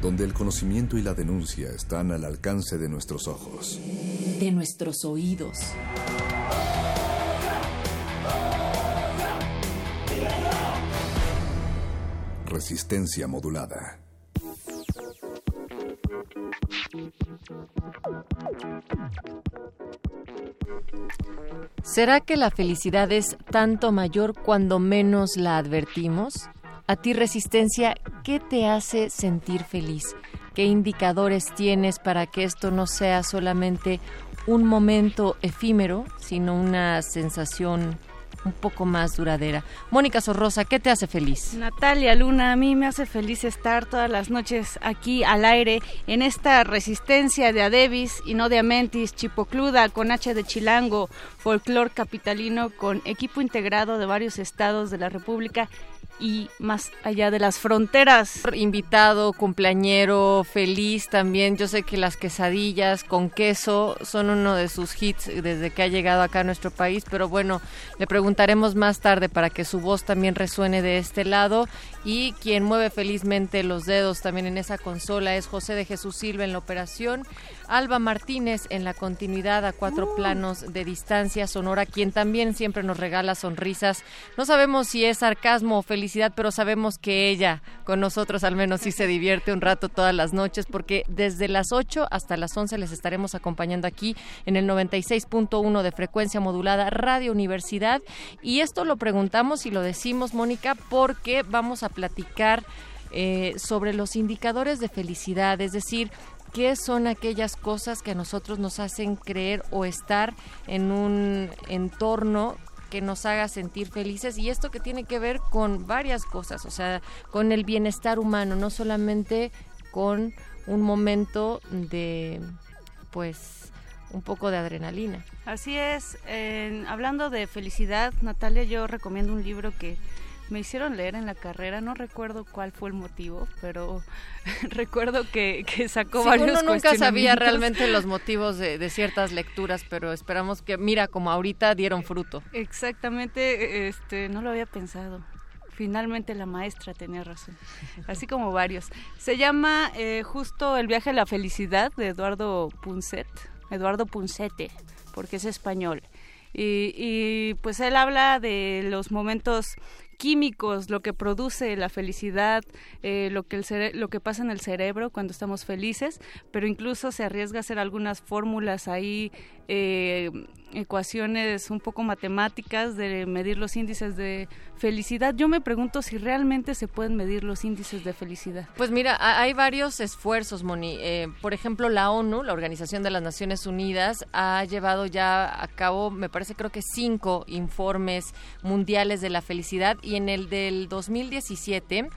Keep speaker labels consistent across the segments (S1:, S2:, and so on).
S1: donde el conocimiento y la denuncia están al alcance de nuestros ojos,
S2: de nuestros oídos.
S1: Resistencia modulada.
S3: ¿Será que la felicidad es tanto mayor cuando menos la advertimos? A ti, Resistencia, ¿qué te hace sentir feliz? ¿Qué indicadores tienes para que esto no sea solamente un momento efímero, sino una sensación un poco más duradera. Mónica Sorrosa, ¿qué te hace feliz?
S4: Natalia Luna, a mí me hace feliz estar todas las noches aquí al aire en esta resistencia de Adebis y no de Amentis, Chipocluda, con H de Chilango, folclor capitalino, con equipo integrado de varios estados de la República y más allá de las fronteras.
S3: Invitado, cumpleañero, feliz también. Yo sé que las quesadillas con queso son uno de sus hits desde que ha llegado acá a nuestro país, pero bueno, le preguntaremos más tarde para que su voz también resuene de este lado. Y quien mueve felizmente los dedos también en esa consola es José de Jesús Silva en la operación. Alba Martínez en la continuidad a cuatro uh. planos de distancia sonora, quien también siempre nos regala sonrisas. No sabemos si es sarcasmo o felicidad, pero sabemos que ella con nosotros al menos sí se divierte un rato todas las noches, porque desde las 8 hasta las 11 les estaremos acompañando aquí en el 96.1 de frecuencia modulada Radio Universidad. Y esto lo preguntamos y lo decimos, Mónica, porque vamos a platicar eh, sobre los indicadores de felicidad, es decir, qué son aquellas cosas que a nosotros nos hacen creer o estar en un entorno que nos haga sentir felices y esto que tiene que ver con varias cosas, o sea, con el bienestar humano, no solamente con un momento de, pues, un poco de adrenalina.
S4: Así es, hablando de felicidad, Natalia, yo recomiendo un libro que me hicieron leer en la carrera, no recuerdo cuál fue el motivo, pero recuerdo que, que sacó varios
S3: uno nunca sabía realmente los motivos de, ciertas lecturas, pero esperamos que, mira, como ahorita dieron fruto.
S4: Exactamente, este, no lo había pensado. Finalmente la maestra tenía razón, así como varios. Se llama eh, justo El viaje a la felicidad de Eduardo Punset, Eduardo Puncete, porque es español. Y, y, pues él habla de los momentos químicos, lo que produce la felicidad, eh, lo, que el lo que pasa en el cerebro cuando estamos felices, pero incluso se arriesga a hacer algunas fórmulas ahí, eh, ecuaciones un poco matemáticas de medir los índices de felicidad. Yo me pregunto si realmente se pueden medir los índices de felicidad.
S3: Pues mira, hay varios esfuerzos, Moni. Eh, por ejemplo, la ONU, la Organización de las Naciones Unidas, ha llevado ya a cabo, me parece creo que cinco informes mundiales de la felicidad y en el del 2017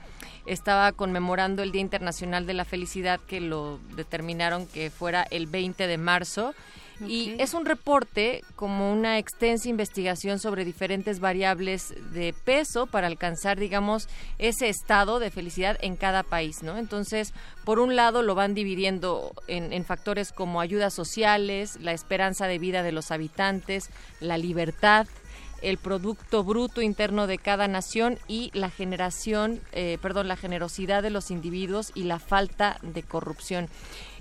S3: estaba conmemorando el Día Internacional de la Felicidad que lo determinaron que fuera el 20 de marzo y es un reporte como una extensa investigación sobre diferentes variables de peso para alcanzar, digamos, ese estado de felicidad en cada país, ¿no? Entonces, por un lado lo van dividiendo en, en factores como ayudas sociales, la esperanza de vida de los habitantes, la libertad, el producto bruto interno de cada nación y la generación, eh, perdón, la generosidad de los individuos y la falta de corrupción.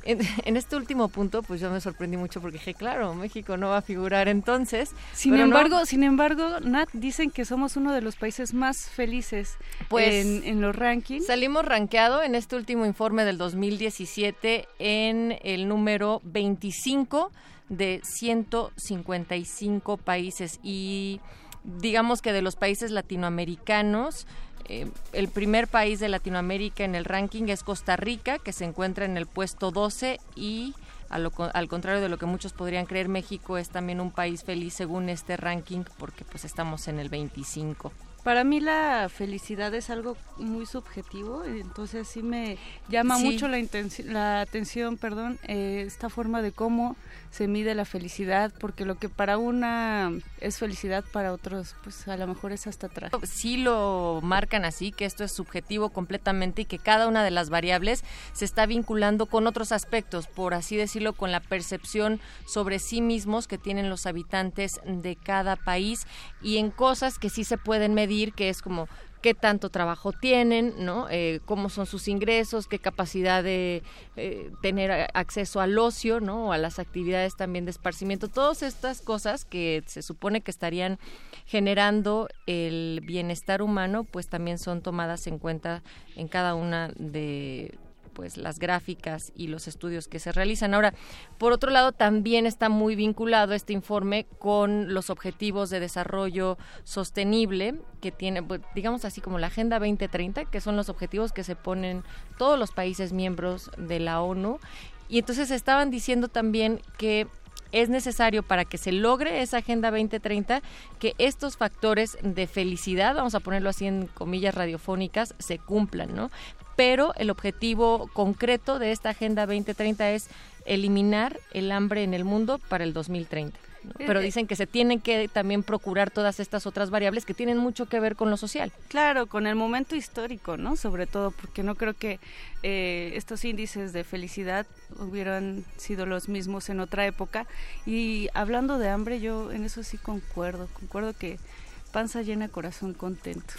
S3: en, este último punto, pues yo me sorprendí mucho porque dije, claro, México no va a figurar entonces.
S4: Sin embargo, sin embargo, Nat, dicen que somos uno de los países más felices pues, en, los rankings.
S3: Salimos rankeado en este último informe del 2017 en el número 25 de 155 países y digamos que de los países latinoamericanos eh, el primer país de Latinoamérica en el ranking es Costa Rica, que se encuentra en el puesto 12 y al contrario de lo que muchos podrían creer, México es también un país feliz según este ranking porque pues estamos en el 25.
S4: Para mí la felicidad es algo muy subjetivo, entonces sí me llama mucho la, la atención, perdón, eh, esta forma de cómo se mide la felicidad, porque lo que para una es felicidad, para otros, pues a lo mejor es hasta atrás.
S3: Sí lo marcan así, que esto es subjetivo completamente y que cada una de las variables se está vinculando con otros aspectos, por así decirlo, con la percepción sobre sí mismos que tienen los habitantes de cada país y en cosas que sí se pueden medir, que es como qué tanto trabajo tienen, ¿no? Eh, cómo son sus ingresos, qué capacidad de eh, tener acceso al ocio, ¿no? O a las actividades también de esparcimiento. Todas estas cosas que se supone que estarían generando el bienestar humano, pues también son tomadas en cuenta en cada una de pues las gráficas y los estudios que se realizan. Ahora, por otro lado, también está muy vinculado este informe con los objetivos de desarrollo sostenible que tiene, pues, digamos así como la Agenda 2030, que son los objetivos que se ponen todos los países miembros de la ONU. Y entonces estaban diciendo también que es necesario para que se logre esa Agenda 2030 que estos factores de felicidad, vamos a ponerlo así en comillas radiofónicas, se cumplan, ¿no? Pero el objetivo concreto de esta Agenda 2030 es eliminar el hambre en el mundo para el 2030. Pero eh, dicen que se tienen que también procurar todas estas otras variables que tienen mucho que ver con lo social.
S4: Claro, con el momento histórico, ¿no? Sobre todo, porque no creo que eh, estos índices de felicidad hubieran sido los mismos en otra época. Y hablando de hambre, yo en eso sí concuerdo. Concuerdo que panza llena, corazón contento.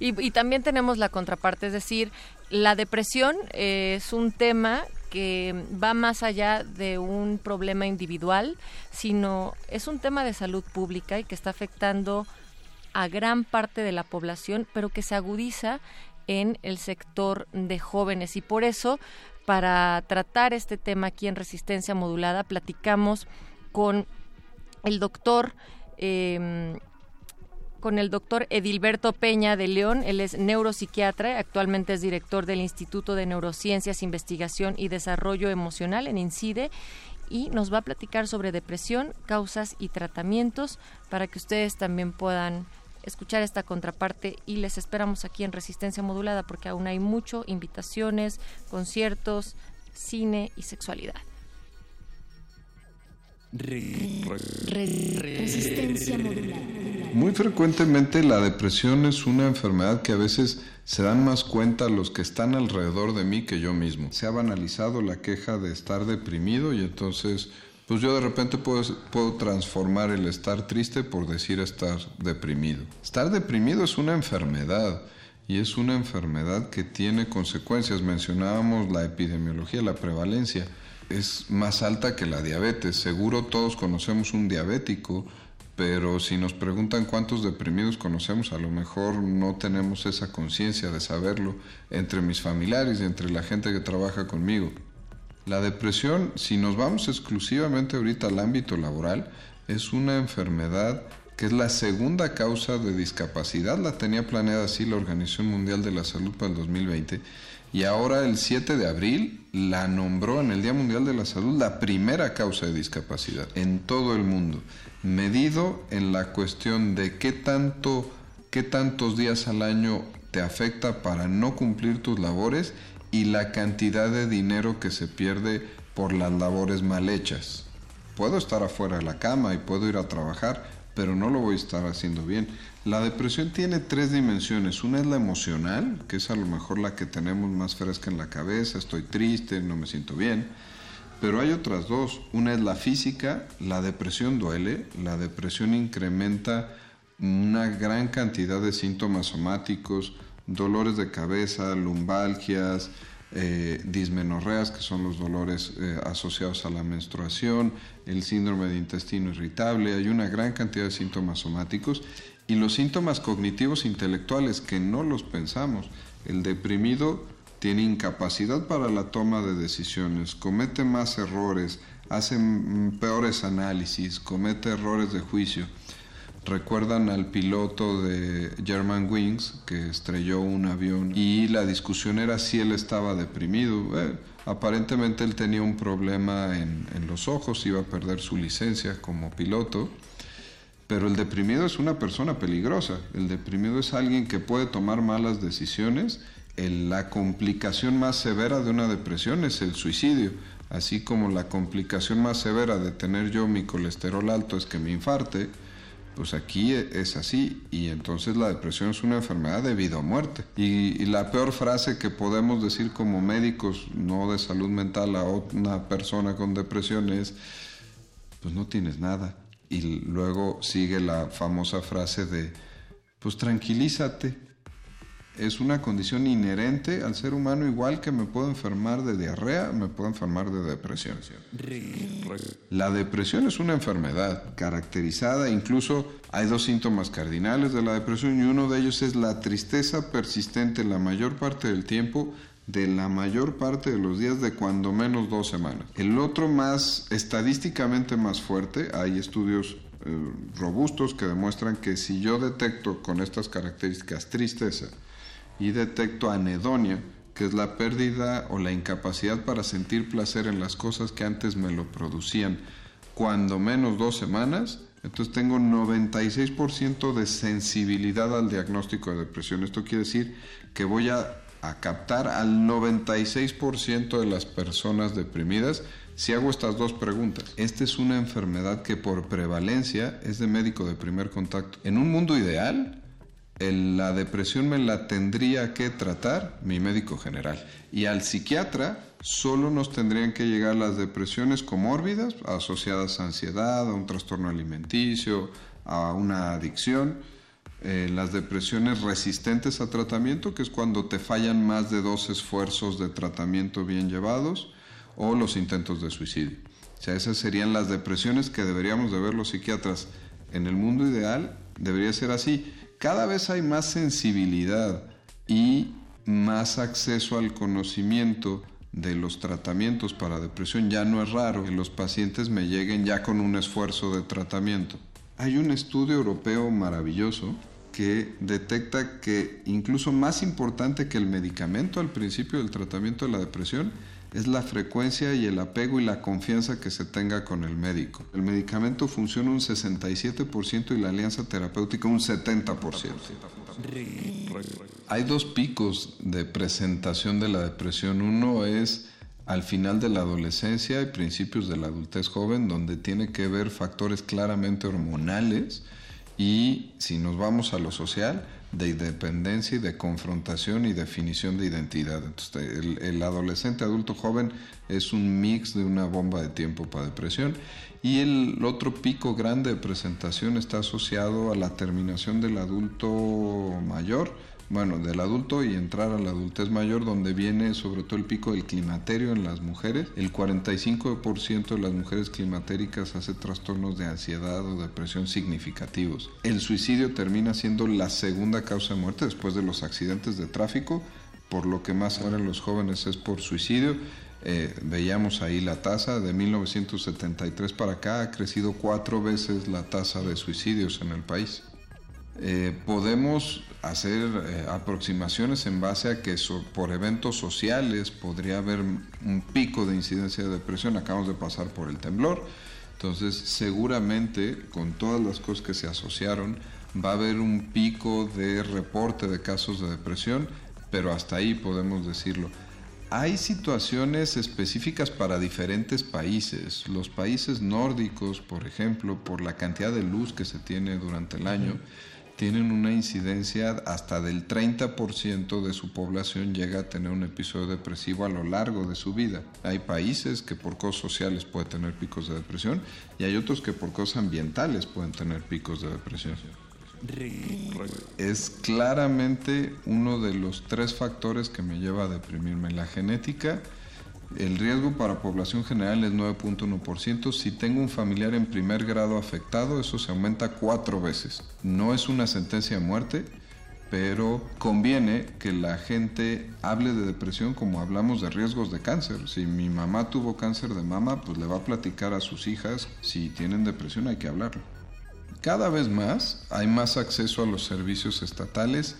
S3: Y, también tenemos la contraparte, es decir, la depresión es un tema que va más allá de un problema individual, sino es un tema de salud pública y que está afectando a gran parte de la población, pero que se agudiza en el sector de jóvenes. Y por eso, para tratar este tema aquí en Resistencia Modulada, platicamos con el doctor eh, con el doctor Edilberto Peña de León. Él es neuropsiquiatra, actualmente es director del Instituto de Neurociencias, Investigación y Desarrollo Emocional en INCIDE y nos va a platicar sobre depresión, causas y tratamientos para que ustedes también puedan escuchar esta contraparte y les esperamos aquí en Resistencia Modulada porque aún hay mucho, invitaciones, conciertos, cine y sexualidad.
S5: Resistencia. Muy frecuentemente la depresión es una enfermedad que a veces se dan más cuenta los que están alrededor de mí que yo mismo. Se ha banalizado la queja de estar deprimido y entonces pues yo de repente puedo, puedo transformar el estar triste por decir estar deprimido. Estar deprimido es una enfermedad y es una enfermedad que tiene consecuencias. Mencionábamos la epidemiología, la prevalencia es más alta que la diabetes. Seguro todos conocemos un diabético pero si nos preguntan cuántos deprimidos conocemos, a lo mejor no tenemos esa conciencia de saberlo entre mis familiares y entre la gente que trabaja conmigo. La depresión, si nos vamos exclusivamente ahorita al ámbito laboral, es una enfermedad que es la segunda causa de discapacidad, la tenía planeada así la Organización Mundial de la Salud para el 2020, y ahora el 7 de abril la nombró en el Día Mundial de la Salud la primera causa de discapacidad en todo el mundo medido en la cuestión de qué tanto qué tantos días al año te afecta para no cumplir tus labores y la cantidad de dinero que se pierde por las labores mal hechas. Puedo estar afuera de la cama y puedo ir a trabajar, pero no lo voy a estar haciendo bien. La depresión tiene tres dimensiones. Una es la emocional, que es a lo mejor la que tenemos más fresca en la cabeza. Estoy triste, no me siento bien. Pero hay otras dos. Una es la física, la depresión duele, la depresión incrementa una gran cantidad de síntomas somáticos, dolores de cabeza, lumbalgias, eh, dismenorreas, que son los dolores eh, asociados a la menstruación, el síndrome de intestino irritable, hay una gran cantidad de síntomas somáticos y los síntomas cognitivos intelectuales que no los pensamos. El deprimido tiene incapacidad para la toma de decisiones, comete más errores, hace peores análisis, comete errores de juicio. Recuerdan al piloto de German Wings que estrelló un avión y la discusión era si él estaba deprimido. Aparentemente él tenía un problema en, en los ojos, iba a perder su licencia como piloto. Pero el deprimido es una persona peligrosa. El deprimido es alguien que puede tomar malas decisiones. la complicación más severa de una depresión es el suicidio. Así como la complicación más severa de tener yo mi colesterol alto es que me infarte, pues aquí e, es así y entonces la depresión es una enfermedad de vida o muerte. Y, la peor frase que podemos decir como médicos, no de salud mental a una persona con depresión es, pues no tienes nada. Y luego sigue la famosa frase de, pues tranquilízate, es una condición inherente al ser humano igual que me puedo enfermar de diarrea, me puedo enfermar de depresión. La depresión es una enfermedad caracterizada, incluso hay dos síntomas cardinales de la depresión y uno de ellos es la tristeza persistente la mayor parte del tiempo de la mayor parte de los días de cuando menos dos semanas. El otro más estadísticamente más fuerte, hay estudios eh, robustos que demuestran que si yo detecto con estas características tristeza, y detecto anedonia, que es la pérdida o la incapacidad para sentir placer en las cosas que antes me lo producían, cuando menos dos semanas, entonces tengo 96% de sensibilidad al diagnóstico de depresión. Esto quiere decir que voy a, a captar al 96% de las personas deprimidas si hago estas dos preguntas. Esta es una enfermedad que por prevalencia es de médico de primer contacto. En un mundo ideal, la depresión me la tendría que tratar mi médico general. Y al psiquiatra solo nos tendrían que llegar las depresiones comórbidas asociadas a ansiedad, a un trastorno alimenticio, a una adicción. Eh, las depresiones resistentes a tratamiento, que es cuando te fallan más de dos esfuerzos de tratamiento bien llevados, o los intentos de suicidio. O sea, esas serían las depresiones que deberíamos de ver los psiquiatras. En el mundo ideal debería ser así cada vez hay más sensibilidad y más acceso al conocimiento de los tratamientos para depresión. Ya no es raro que los pacientes me lleguen ya con un esfuerzo de tratamiento. Hay un estudio europeo maravilloso que detecta que incluso más importante que el medicamento al principio del tratamiento de la depresión es la frecuencia y el apego y la confianza que se tenga con el médico. El medicamento funciona un 67% y la alianza terapéutica un 70%. Hay dos picos de presentación de la depresión. Uno es al final de la adolescencia y principios de la adultez joven, donde tiene que ver factores claramente hormonales y si nos vamos a lo social, de independencia y de confrontación y definición de identidad. Entonces, el, adolescente adulto joven es un mix de una bomba de tiempo para depresión y el otro pico grande de presentación está asociado a la terminación del adulto mayor bueno, del adulto y entrar a la adultez mayor, donde viene sobre todo el pico del climaterio en las mujeres. El 45% de las mujeres climatéricas hace trastornos de ansiedad o depresión significativos. El suicidio termina siendo la segunda causa de muerte después de los accidentes de tráfico, por lo que más ahora los jóvenes es por suicidio. Eh, veíamos ahí la tasa de 1973 para acá ha crecido cuatro veces la tasa de suicidios en el país. Eh, podemos hacer eh, aproximaciones en base a que por eventos sociales podría haber un pico de incidencia de depresión. Acabamos de pasar por el temblor. Entonces, seguramente, con todas las cosas que se asociaron, va a haber un pico de reporte de casos de depresión, pero hasta ahí podemos decirlo. Hay situaciones específicas para diferentes países. Los países nórdicos, por ejemplo, por la cantidad de luz que se tiene durante el año, tienen una incidencia hasta del 30% de su población llega a tener un episodio depresivo a lo largo de su vida. Hay países que por cosas sociales pueden tener picos de depresión y hay otros que por cosas ambientales pueden tener picos de depresión. Es claramente uno de los tres factores que me lleva a deprimirme. La genética, el riesgo para población general es 9.1%. Si tengo un familiar en primer grado afectado, eso se aumenta cuatro veces. No es una sentencia de muerte, pero conviene que la gente hable de depresión como hablamos de riesgos de cáncer. Si mi mamá tuvo cáncer de mama, pues le va a platicar a sus hijas, si tienen depresión hay que hablarlo. Cada vez más hay más acceso a los servicios estatales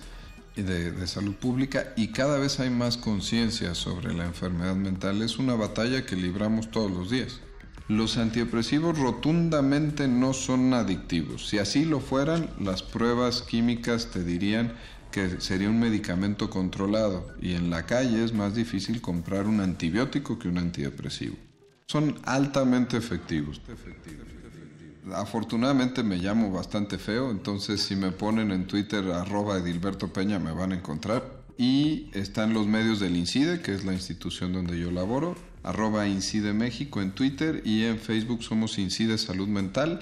S5: de, salud pública y cada vez hay más conciencia sobre la enfermedad mental. Es una batalla que libramos todos los días. Los antidepresivos rotundamente no son adictivos. Si así lo fueran, las pruebas químicas te dirían que sería un medicamento controlado y en la calle es más difícil comprar un antibiótico que un antidepresivo. Son altamente efectivos. Afortunadamente me llamo bastante feo, entonces si me ponen en Twitter arroba Edilberto Peña me van a encontrar. Y están los medios del INCIDE, que es la institución donde yo laboro, arroba Incide México en Twitter y en Facebook somos Incide Salud Mental.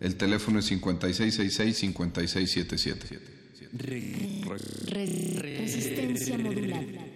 S5: El teléfono es 5666-5677.
S6: Resistencia modulada.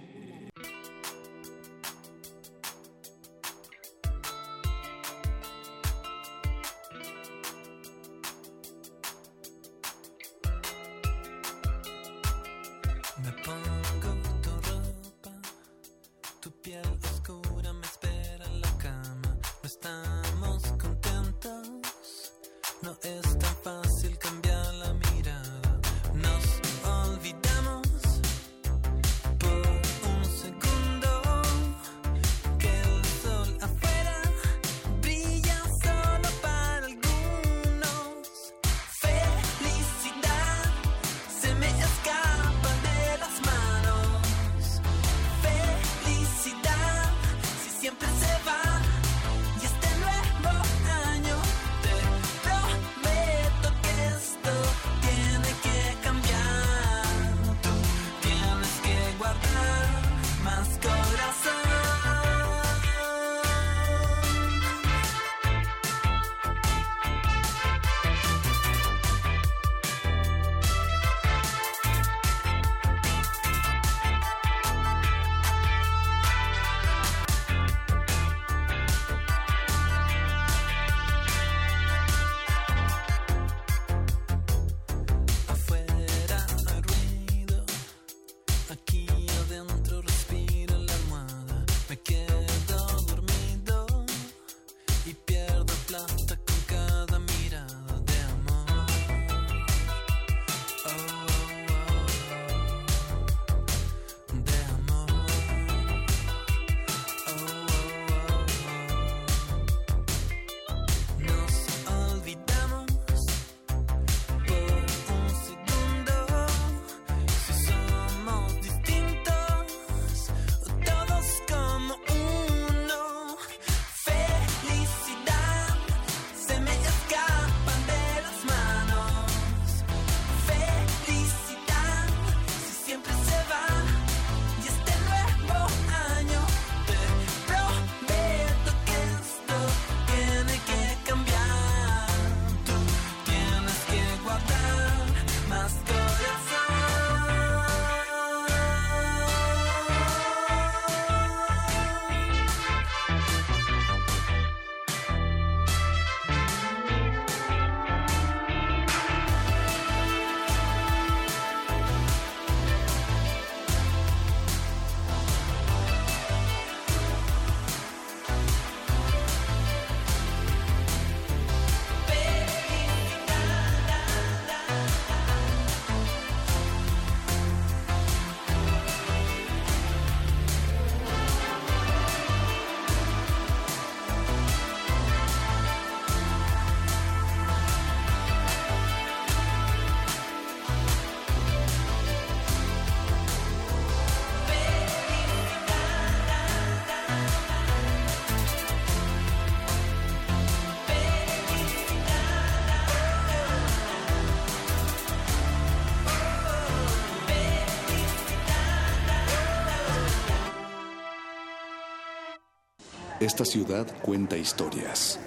S1: Esta ciudad cuenta historias.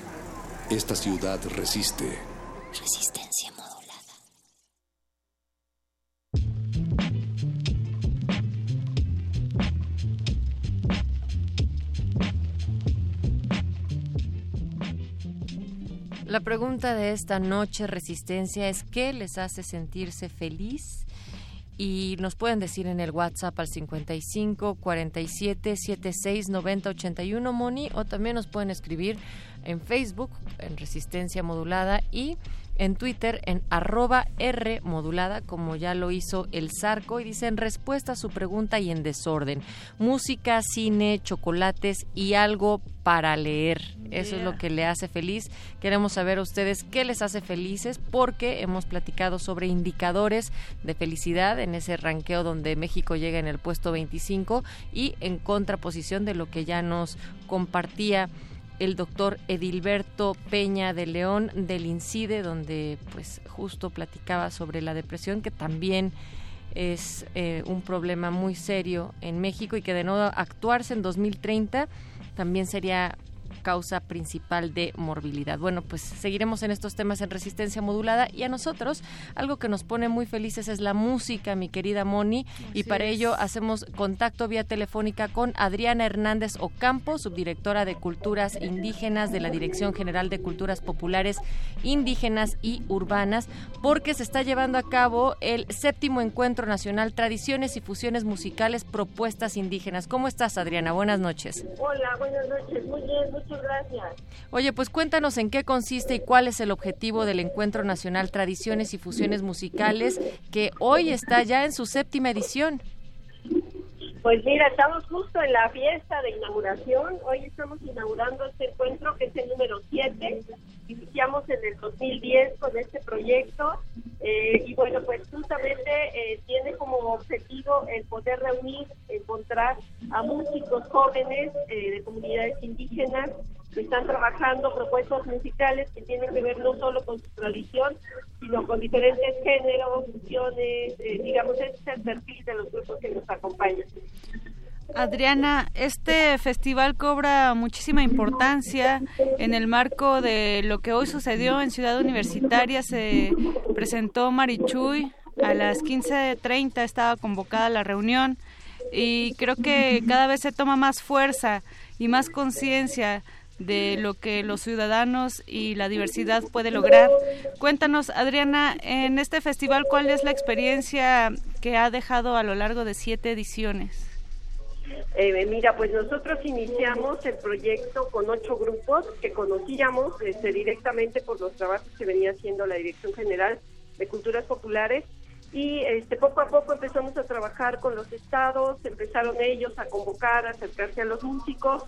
S1: Esta ciudad resiste.
S6: Resistencia modulada.
S3: La pregunta de esta noche resistencia es ¿qué les hace sentirse feliz? Y nos pueden decir en el WhatsApp al 55 47 76 90 81, Moni, o también nos pueden escribir en Facebook, en Resistencia Modulada, y en Twitter en arroba R modulada, como ya lo hizo el Zarco, y dice en respuesta a su pregunta y en desorden. Música, cine, chocolates y algo para leer. Eso es lo que le hace feliz. Queremos saber a ustedes qué les hace felices porque hemos platicado sobre indicadores de felicidad en ese ranqueo donde México llega en el puesto 25 y en contraposición de lo que ya nos compartía el doctor Edilberto Peña de León del INCIDE, donde pues justo platicaba sobre la depresión, que también es eh, un problema muy serio en México y que de no actuarse en 2030 también sería causa principal de morbilidad. Bueno, pues seguiremos en estos temas en resistencia modulada y a nosotros algo que nos pone muy felices es la música, mi querida Moni, y para ello hacemos contacto vía telefónica con Adriana Hernández Ocampo, subdirectora de Culturas Indígenas de la Dirección General de Culturas Populares Indígenas y Urbanas, porque se está llevando a cabo el séptimo encuentro nacional Tradiciones y Fusiones Musicales Propuestas Indígenas. ¿Cómo estás, Adriana? Buenas noches.
S7: Hola, buenas noches. Muy bien, muchas gracias.
S3: Oye, pues cuéntanos en qué consiste y cuál es el objetivo del Encuentro Nacional Tradiciones y Fusiones Musicales, que hoy está ya en su séptima edición.
S7: Pues mira, estamos justo en la fiesta de inauguración. Hoy estamos inaugurando este encuentro que es el número 7. Iniciamos en el 2010 con este proyecto eh, y bueno, pues justamente eh, tiene como objetivo el poder reunir, encontrar a músicos jóvenes eh, de comunidades indígenas que están trabajando propuestas musicales que tienen que ver no solo con su tradición, sino con diferentes géneros, funciones, eh, digamos, ese es el perfil de los grupos que nos acompañan.
S4: Adriana, este festival cobra muchísima importancia en el marco de lo que hoy sucedió en Ciudad Universitaria. Se presentó Marichuy, a las 15.30 estaba convocada la reunión y creo que cada vez se toma más fuerza y más conciencia de lo que los ciudadanos y la diversidad puede lograr. Cuéntanos, Adriana, en este festival, ¿cuál es la experiencia que ha dejado a lo largo de siete ediciones?
S7: Eh, mira, pues nosotros iniciamos el proyecto con ocho grupos que conocíamos este, directamente por los trabajos que venía haciendo la Dirección General de Culturas Populares. Y este, poco a poco empezamos a trabajar con los estados, empezaron ellos a convocar, a acercarse a los músicos.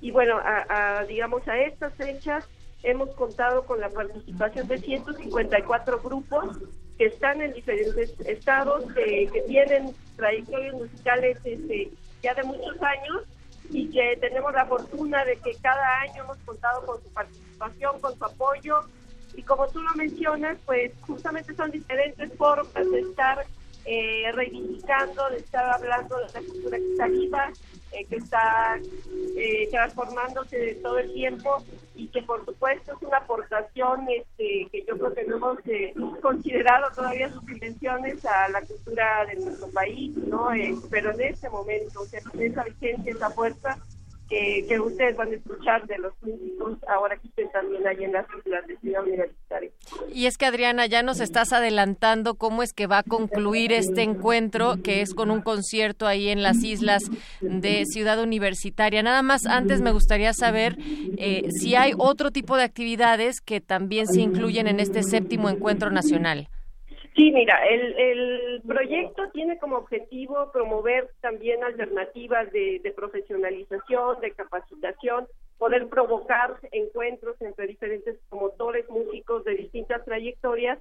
S7: Y bueno, a, digamos a estas fechas hemos contado con la participación de 154 grupos que están en diferentes estados, que tienen trayectorias musicales este, ya de muchos años y que tenemos la fortuna de que cada año hemos contado con su participación, con su apoyo. Y como tú lo mencionas, pues justamente son diferentes formas de estar eh, reivindicando, de estar hablando de la cultura que está viva, eh, que está eh, transformándose todo el tiempo y que por supuesto es una aportación este, que yo creo que no hemos eh, considerado todavía sus dimensiones a la cultura de nuestro país, ¿no? pero en este momento, o sea, esa vigencia, esa fuerza que, ustedes van a escuchar de los músicos ahora que estén también ahí en las islas de Ciudad Universitaria.
S3: Y es que Adriana, ya nos estás adelantando cómo es que va a concluir este encuentro, que es con un concierto ahí en las islas de Ciudad Universitaria. Nada más antes me gustaría saber eh, si hay otro tipo de actividades que también se incluyen en este séptimo encuentro nacional.
S7: Sí, mira, el, el proyecto tiene como objetivo promover también alternativas de, de profesionalización, de capacitación, poder provocar encuentros entre diferentes promotores músicos de distintas trayectorias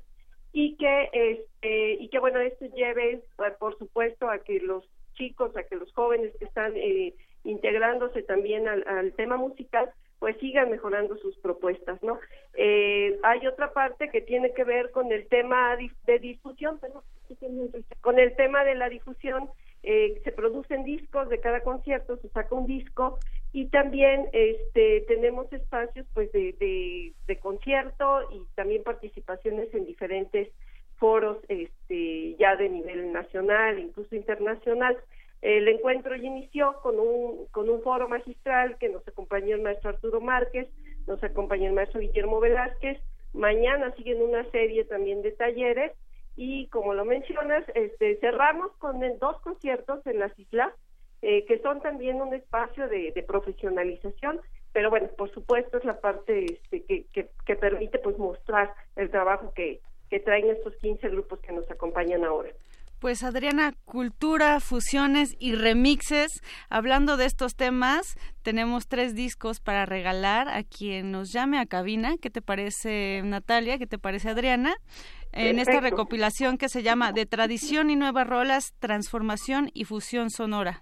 S7: y que este y que bueno esto lleve pues, por supuesto a que los chicos a que los jóvenes que están eh, integrándose también al, al tema musical pues sigan mejorando sus propuestas, ¿no? Eh, hay otra parte que tiene que ver con el tema de difusión, con el tema de la difusión, eh, se producen discos de cada concierto, se saca un disco y también este, tenemos espacios pues de, de, de concierto y también participaciones en diferentes foros este, ya de nivel nacional, incluso internacional. El encuentro ya inició con un, con un foro magistral que nos acompañó el maestro Arturo Márquez nos acompaña el maestro Guillermo Velázquez. Mañana siguen una serie también de talleres y como lo mencionas, este, cerramos con el- dos conciertos en las islas eh, que son también un espacio de, de profesionalización, pero bueno, por supuesto es la parte este, que, que, que permite pues mostrar el trabajo que, que traen estos 15 grupos que nos acompañan ahora.
S4: Pues Adriana, cultura, fusiones y remixes. Hablando de estos temas, tenemos tres discos para regalar a quien nos llame a cabina. ¿Qué te parece Natalia? ¿Qué te parece Adriana? En esta recopilación que se llama De Tradición y Nuevas Rolas, Transformación y Fusión Sonora.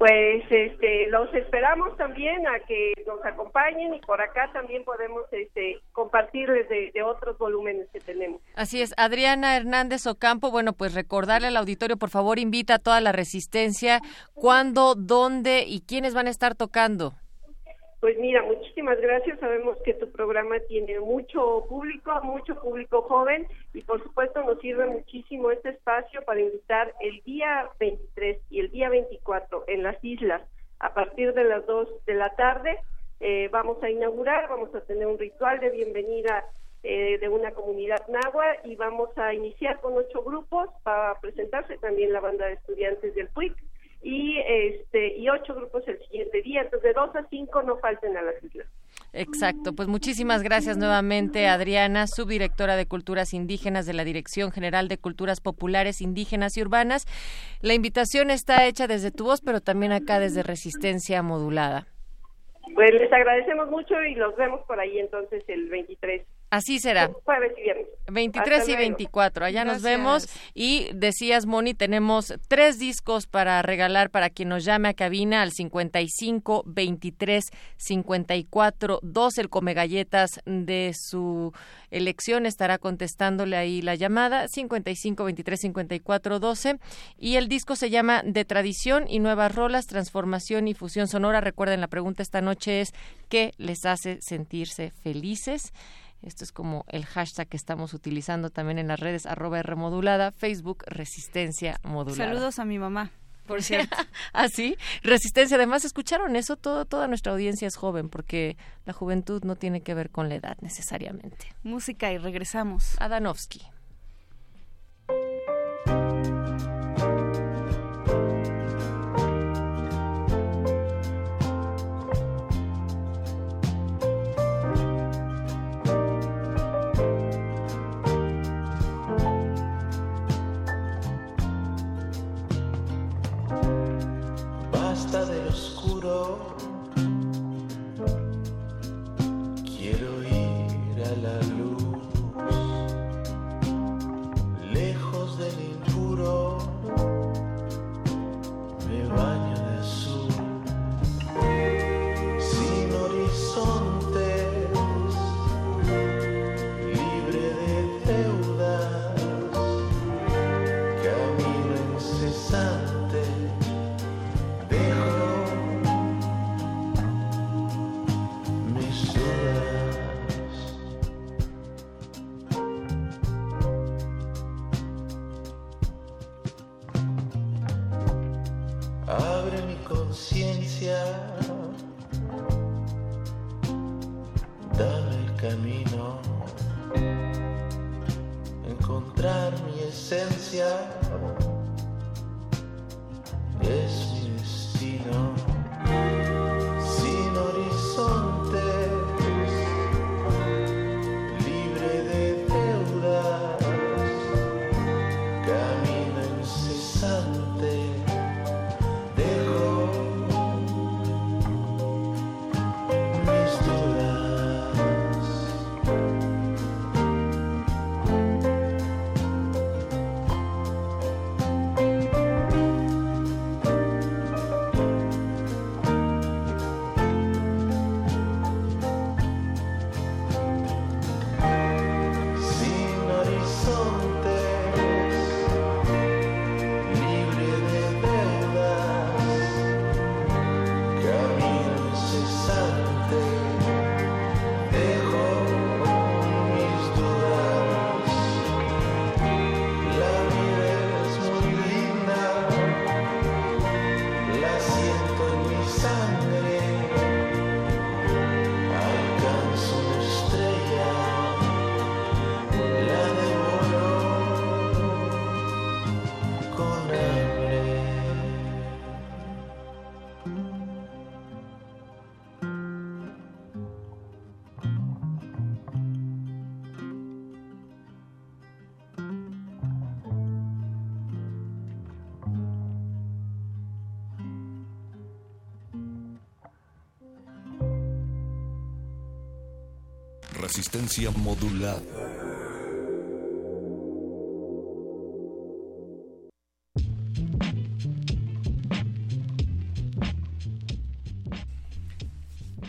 S7: Pues este, los esperamos también a que nos acompañen y por acá también podemos este, compartirles de, otros volúmenes que tenemos.
S8: Así es, Adriana Hernández Ocampo, bueno, pues recordarle al auditorio, por favor, invita a toda la resistencia, cuándo, dónde y quiénes van a estar tocando.
S7: Pues mira, muchísimas gracias. Sabemos que tu programa tiene mucho público, mucho público joven y por supuesto nos sirve muchísimo este espacio para invitar el día 23 y el día 24 en las islas a partir de las 2 de la tarde. eh, vamos a inaugurar, vamos a tener un ritual de bienvenida eh, de una comunidad náhuatl y vamos a iniciar con ocho grupos para presentarse también la banda de estudiantes del PUIC y este y ocho grupos el siguiente día, entonces de dos a cinco no falten a las islas.
S8: Exacto, pues muchísimas gracias nuevamente Adriana, subdirectora de Culturas Indígenas de la Dirección General de Culturas Populares Indígenas y Urbanas. La invitación está hecha desde tu voz, pero también acá desde Resistencia Modulada.
S7: Pues les agradecemos mucho y los vemos por ahí entonces el 23,
S8: Así será.
S7: jueves y viernes.
S8: 23
S7: Hasta
S8: y
S7: luego.
S8: 24, allá nos vemos. Y decías, Moni, tenemos tres discos para regalar para quien nos llame a cabina al 55 23 54 12. El Come Galletas de su elección estará contestándole ahí la llamada 55 23 54 12. Y el disco se llama De Tradición y Nuevas Rolas, Transformación y Fusión Sonora. Recuerden, la pregunta esta noche es: ¿qué les hace sentirse felices? Esto es como el hashtag que estamos utilizando también en las redes arroba R modulada, Facebook Resistencia Modulada.
S4: Saludos a mi mamá, por cierto.
S8: Así, Resistencia. Además, ¿escucharon eso? Todo, toda nuestra audiencia es joven, porque la juventud no tiene que ver con la edad necesariamente.
S4: Música y regresamos.
S8: Adanovsky.
S1: Resistencia modulada.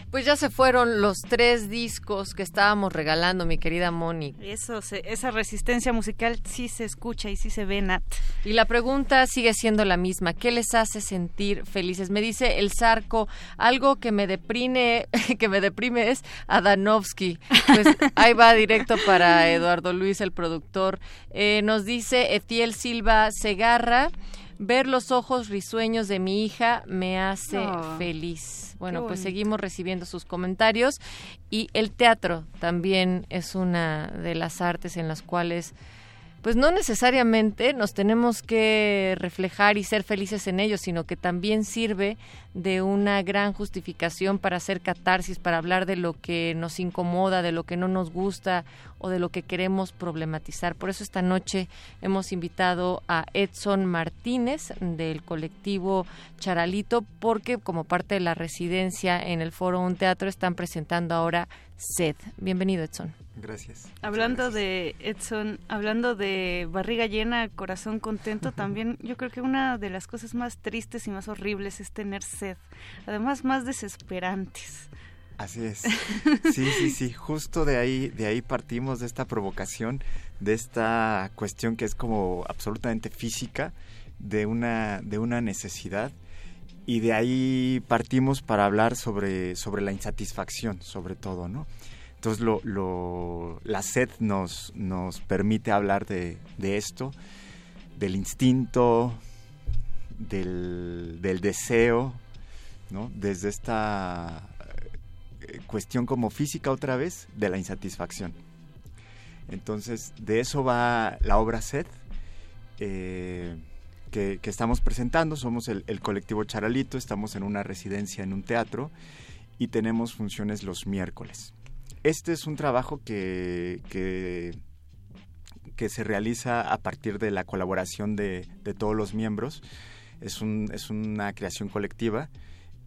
S3: Pues ya se fueron los tres discos que estábamos regalando, mi querida Moni.
S4: Eso, se- esa resistencia musical sí se escucha y sí se ve, Nat.
S3: Y la pregunta sigue siendo la misma. ¿Qué les hace sentir felices? Me dice el Zarco, algo que me deprime, que me deprime es Adanovsky. Pues ahí va directo para Eduardo Luis, el productor. Eh, nos dice Etiel Silva Segarra, ver los ojos risueños de mi hija me hace
S4: Oh,
S3: feliz. Bueno, pues seguimos recibiendo sus comentarios y el teatro también es una de las artes en las cuales pues no necesariamente nos tenemos que reflejar y ser felices en ello, sino que también sirve de una gran justificación para hacer catarsis, para hablar de lo que nos incomoda, de lo que no nos gusta o de lo que queremos problematizar. Por eso esta noche hemos invitado a Edson Martínez del colectivo Charalito, porque como parte de la residencia en el Foro Un Teatro están presentando ahora SED. Bienvenido, Edson.
S9: Gracias.
S4: Hablando de Edson, hablando de barriga llena, corazón contento, también yo creo que una de las cosas más tristes y más horribles es tener sed, además más desesperantes.
S9: Así es. Sí, sí, sí. Justo de ahí, de ahí partimos de esta provocación, de esta cuestión que es como absolutamente física, de una, de una necesidad. Y de ahí partimos para hablar sobre, sobre la insatisfacción, sobre todo, ¿no? Entonces lo, lo- la sed nos, nos permite hablar de, de esto, del instinto, del, del deseo, ¿no? Desde esta eh, cuestión como física otra vez de la insatisfacción. Entonces, de eso va la obra Sed eh, que, estamos presentando. Somos el, colectivo Charalito, estamos en una residencia en un teatro y tenemos funciones los miércoles. Este es un trabajo que, que, se realiza a partir de la colaboración de, todos los miembros. Es una creación colectiva.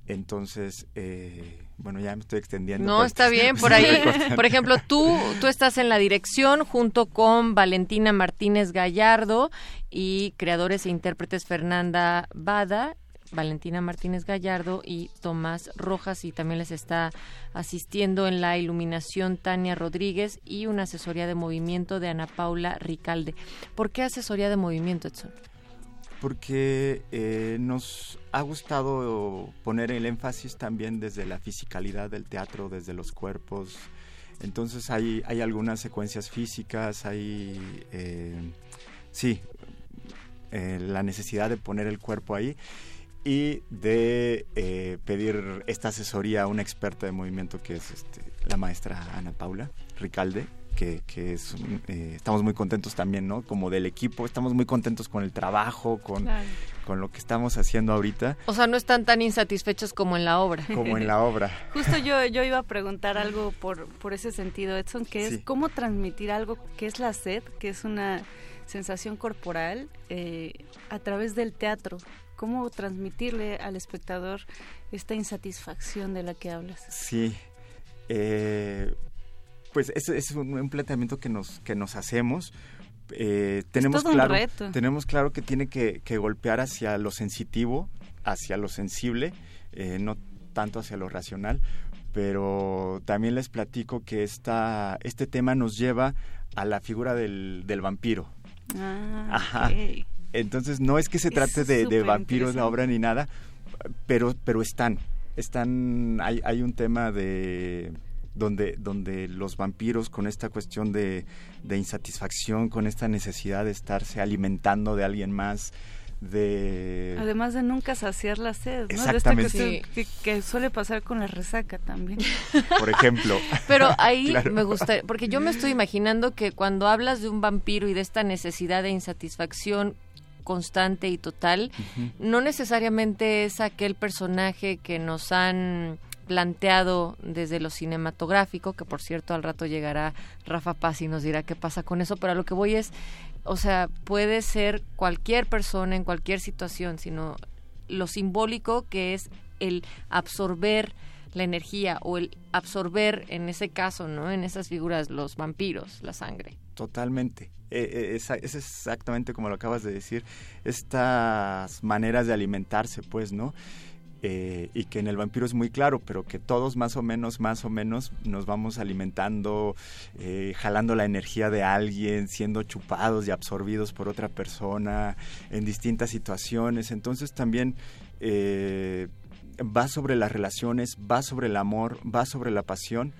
S9: Entonces, eh, bueno, ya me estoy extendiendo.
S3: No,
S9: pero-
S3: está bien, por ahí. Por ejemplo, tú, tú estás en la dirección junto con Valentina Martínez Gallardo y creadores e intérpretes Fernanda Bada, Valentina Martínez Gallardo y Tomás Rojas y también les está asistiendo en la iluminación Tania Rodríguez y una asesoría de movimiento de Ana Paula Ricalde. ¿Por qué asesoría de movimiento, Edson?
S9: Porque eh, nos ha gustado poner el énfasis también desde la fisicalidad del teatro, desde los cuerpos. Entonces hay, hay algunas secuencias físicas, hay, eh, sí, eh, la necesidad de poner el cuerpo ahí y de pedir esta asesoría a una experta de movimiento que es este, la maestra Ana Paula Ricalde, que, que es, un- eh, estamos muy contentos también, ¿no? Como del equipo, estamos muy contentos con el trabajo, con,
S3: Claro.
S9: con lo que estamos haciendo ahorita,
S3: O sea, no están tan insatisfechos como en la obra.
S9: como en la obra.
S4: Justo yo, yo iba a preguntar algo por, por ese sentido, Edson, que es
S9: Sí.
S4: cómo transmitir algo que es la sed, que es una sensación corporal, eh, a través del teatro. ¿Cómo transmitirle al espectador esta insatisfacción de la que hablas?
S9: Sí. Eh, pues ese es un, un planteamiento que nos, que nos hacemos. Eh, tenemos, claro, tenemos claro que tiene que, que golpear hacia lo sensitivo, hacia lo sensible, eh, no tanto hacia lo racional, pero también les platico que esta, este tema nos lleva a la figura del, del vampiro.
S4: Ah,
S9: Ajá. Entonces no es que se
S4: Es
S9: trate de, de vampiros la obra ni nada, pero, pero están, están, hay, hay un tema de donde, donde los vampiros con esta cuestión de, de insatisfacción, con esta necesidad de estarse alimentando de alguien más, de
S4: Además de nunca saciar la sed, ¿no? De esta
S9: Exactamente.
S4: cuestión que, que suele pasar con la resaca también.
S9: por ejemplo.
S3: Pero ahí
S9: Claro.
S3: me gusta, porque yo me estoy imaginando que cuando hablas de un vampiro y de esta necesidad de insatisfacción constante y total, no necesariamente es aquel personaje que nos han planteado desde lo cinematográfico, que por cierto al rato llegará Rafa Paz y nos dirá qué pasa con eso, pero a lo que voy es, o sea, puede ser cualquier persona en cualquier situación, sino lo simbólico que es el absorber la energía o el absorber en ese caso, ¿no? En esas figuras los vampiros, la sangre.
S9: Totalmente. Eh, eh, es exactamente como lo acabas de decir, estas maneras de alimentarse, pues, ¿no? Eh, y que en el vampiro es muy claro, pero que todos más o menos, más o menos nos vamos alimentando, eh, jalando la energía de alguien, siendo chupados y absorbidos por otra persona en distintas situaciones. Entonces también eh, va sobre las relaciones, va sobre el amor, va sobre la pasión.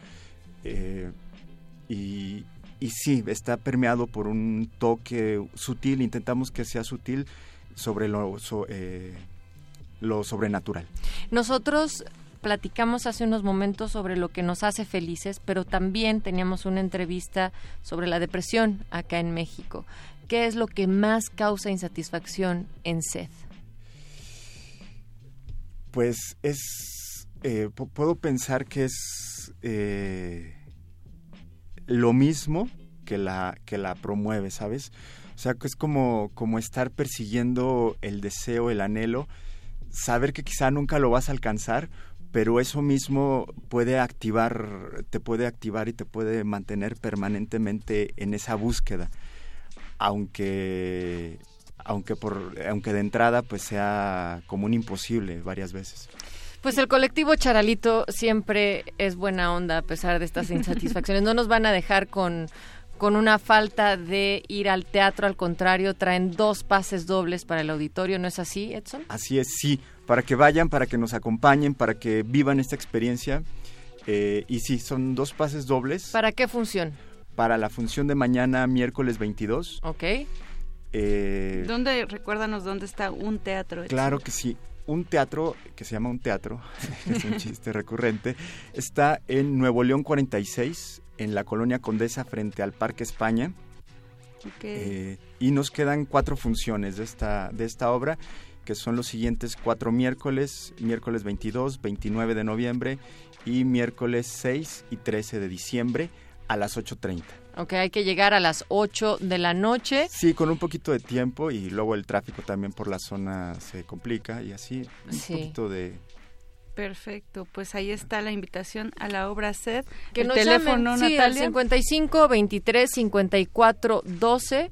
S9: y, y sí, está permeado por un toque sutil, intentamos que sea sutil sobre lo, so- lo sobrenatural.
S3: Nosotros platicamos hace unos momentos sobre lo que nos hace felices, pero también teníamos una entrevista sobre la depresión acá en México. ¿Qué es lo que más causa insatisfacción en sed?
S9: Pues es, eh, pu- puedo pensar que es eh, lo mismo que la, que la promueve, ¿sabes? O sea, que es como, como estar persiguiendo el deseo, el anhelo, saber que quizá nunca lo vas a alcanzar, pero eso mismo puede activar, te puede activar y te puede mantener permanentemente en esa búsqueda, aunque aunque por aunque de entrada pues sea como un imposible varias veces.
S3: Pues el colectivo Charalito siempre es buena onda a pesar de estas insatisfacciones. No nos van a dejar con, con una falta de ir al teatro, al contrario, traen dos pases dobles para el auditorio, ¿no es así, Edson?
S9: Así es, sí, para que vayan, para que nos acompañen, para que vivan esta experiencia. Eh, y sí, son dos pases dobles
S3: ¿Para qué función?
S9: para la función de mañana, miércoles 22.
S3: Ok.
S9: Eh,
S4: ¿Dónde, recuérdanos dónde está un teatro? Edson?
S9: Claro que sí. Un teatro, que se llama un teatro, es un chiste recurrente, está en Nuevo León 46, en la colonia Condesa, frente al Parque España.
S4: Ok.
S9: Eh, y nos quedan cuatro funciones de esta, de esta obra, que son los siguientes cuatro miércoles, miércoles 22, 29 de noviembre y miércoles 6 y 13 de diciembre a las 8.30.
S3: Ok, hay que llegar a las 8 de la noche.
S9: Sí, con un poquito de tiempo y luego el tráfico también por la zona se complica y así un
S3: Sí.
S9: poquito de...
S4: Perfecto, pues ahí está la invitación a la obra SED.
S3: Que
S4: el
S3: nos
S4: teléfono,
S3: llamen, sí, al
S4: Natalia.
S3: 55 23 54 12.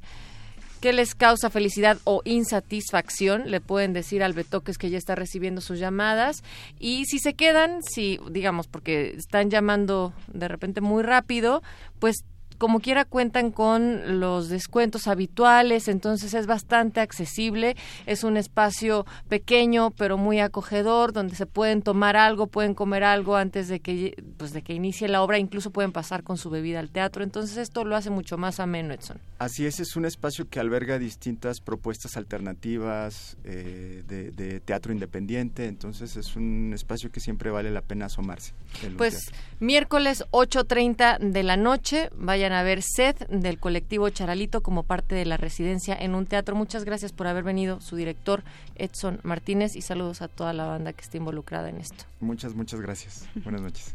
S3: ¿Qué les causa felicidad o insatisfacción? Le pueden decir al Betoques que ya está recibiendo sus llamadas. Y si se quedan, si, digamos, porque están llamando de repente muy rápido, pues como quiera cuentan con los descuentos habituales, entonces es bastante accesible, es un espacio pequeño pero muy acogedor donde se pueden tomar algo, pueden comer algo antes de que pues de que inicie la obra, incluso pueden pasar con su bebida al teatro, entonces esto lo hace mucho más ameno, Edson.
S9: Así es, es un espacio que alberga distintas propuestas alternativas eh, de, de teatro independiente, entonces es un espacio que siempre vale la pena asomarse.
S3: Pues
S9: teatro.
S3: miércoles 8.30 de la noche, vayan a ver Sed del colectivo Charalito como parte de la residencia en un teatro. Muchas gracias por haber venido, su director Edson Martínez, y saludos a toda la banda que está involucrada en esto.
S9: Muchas, muchas gracias. Buenas noches.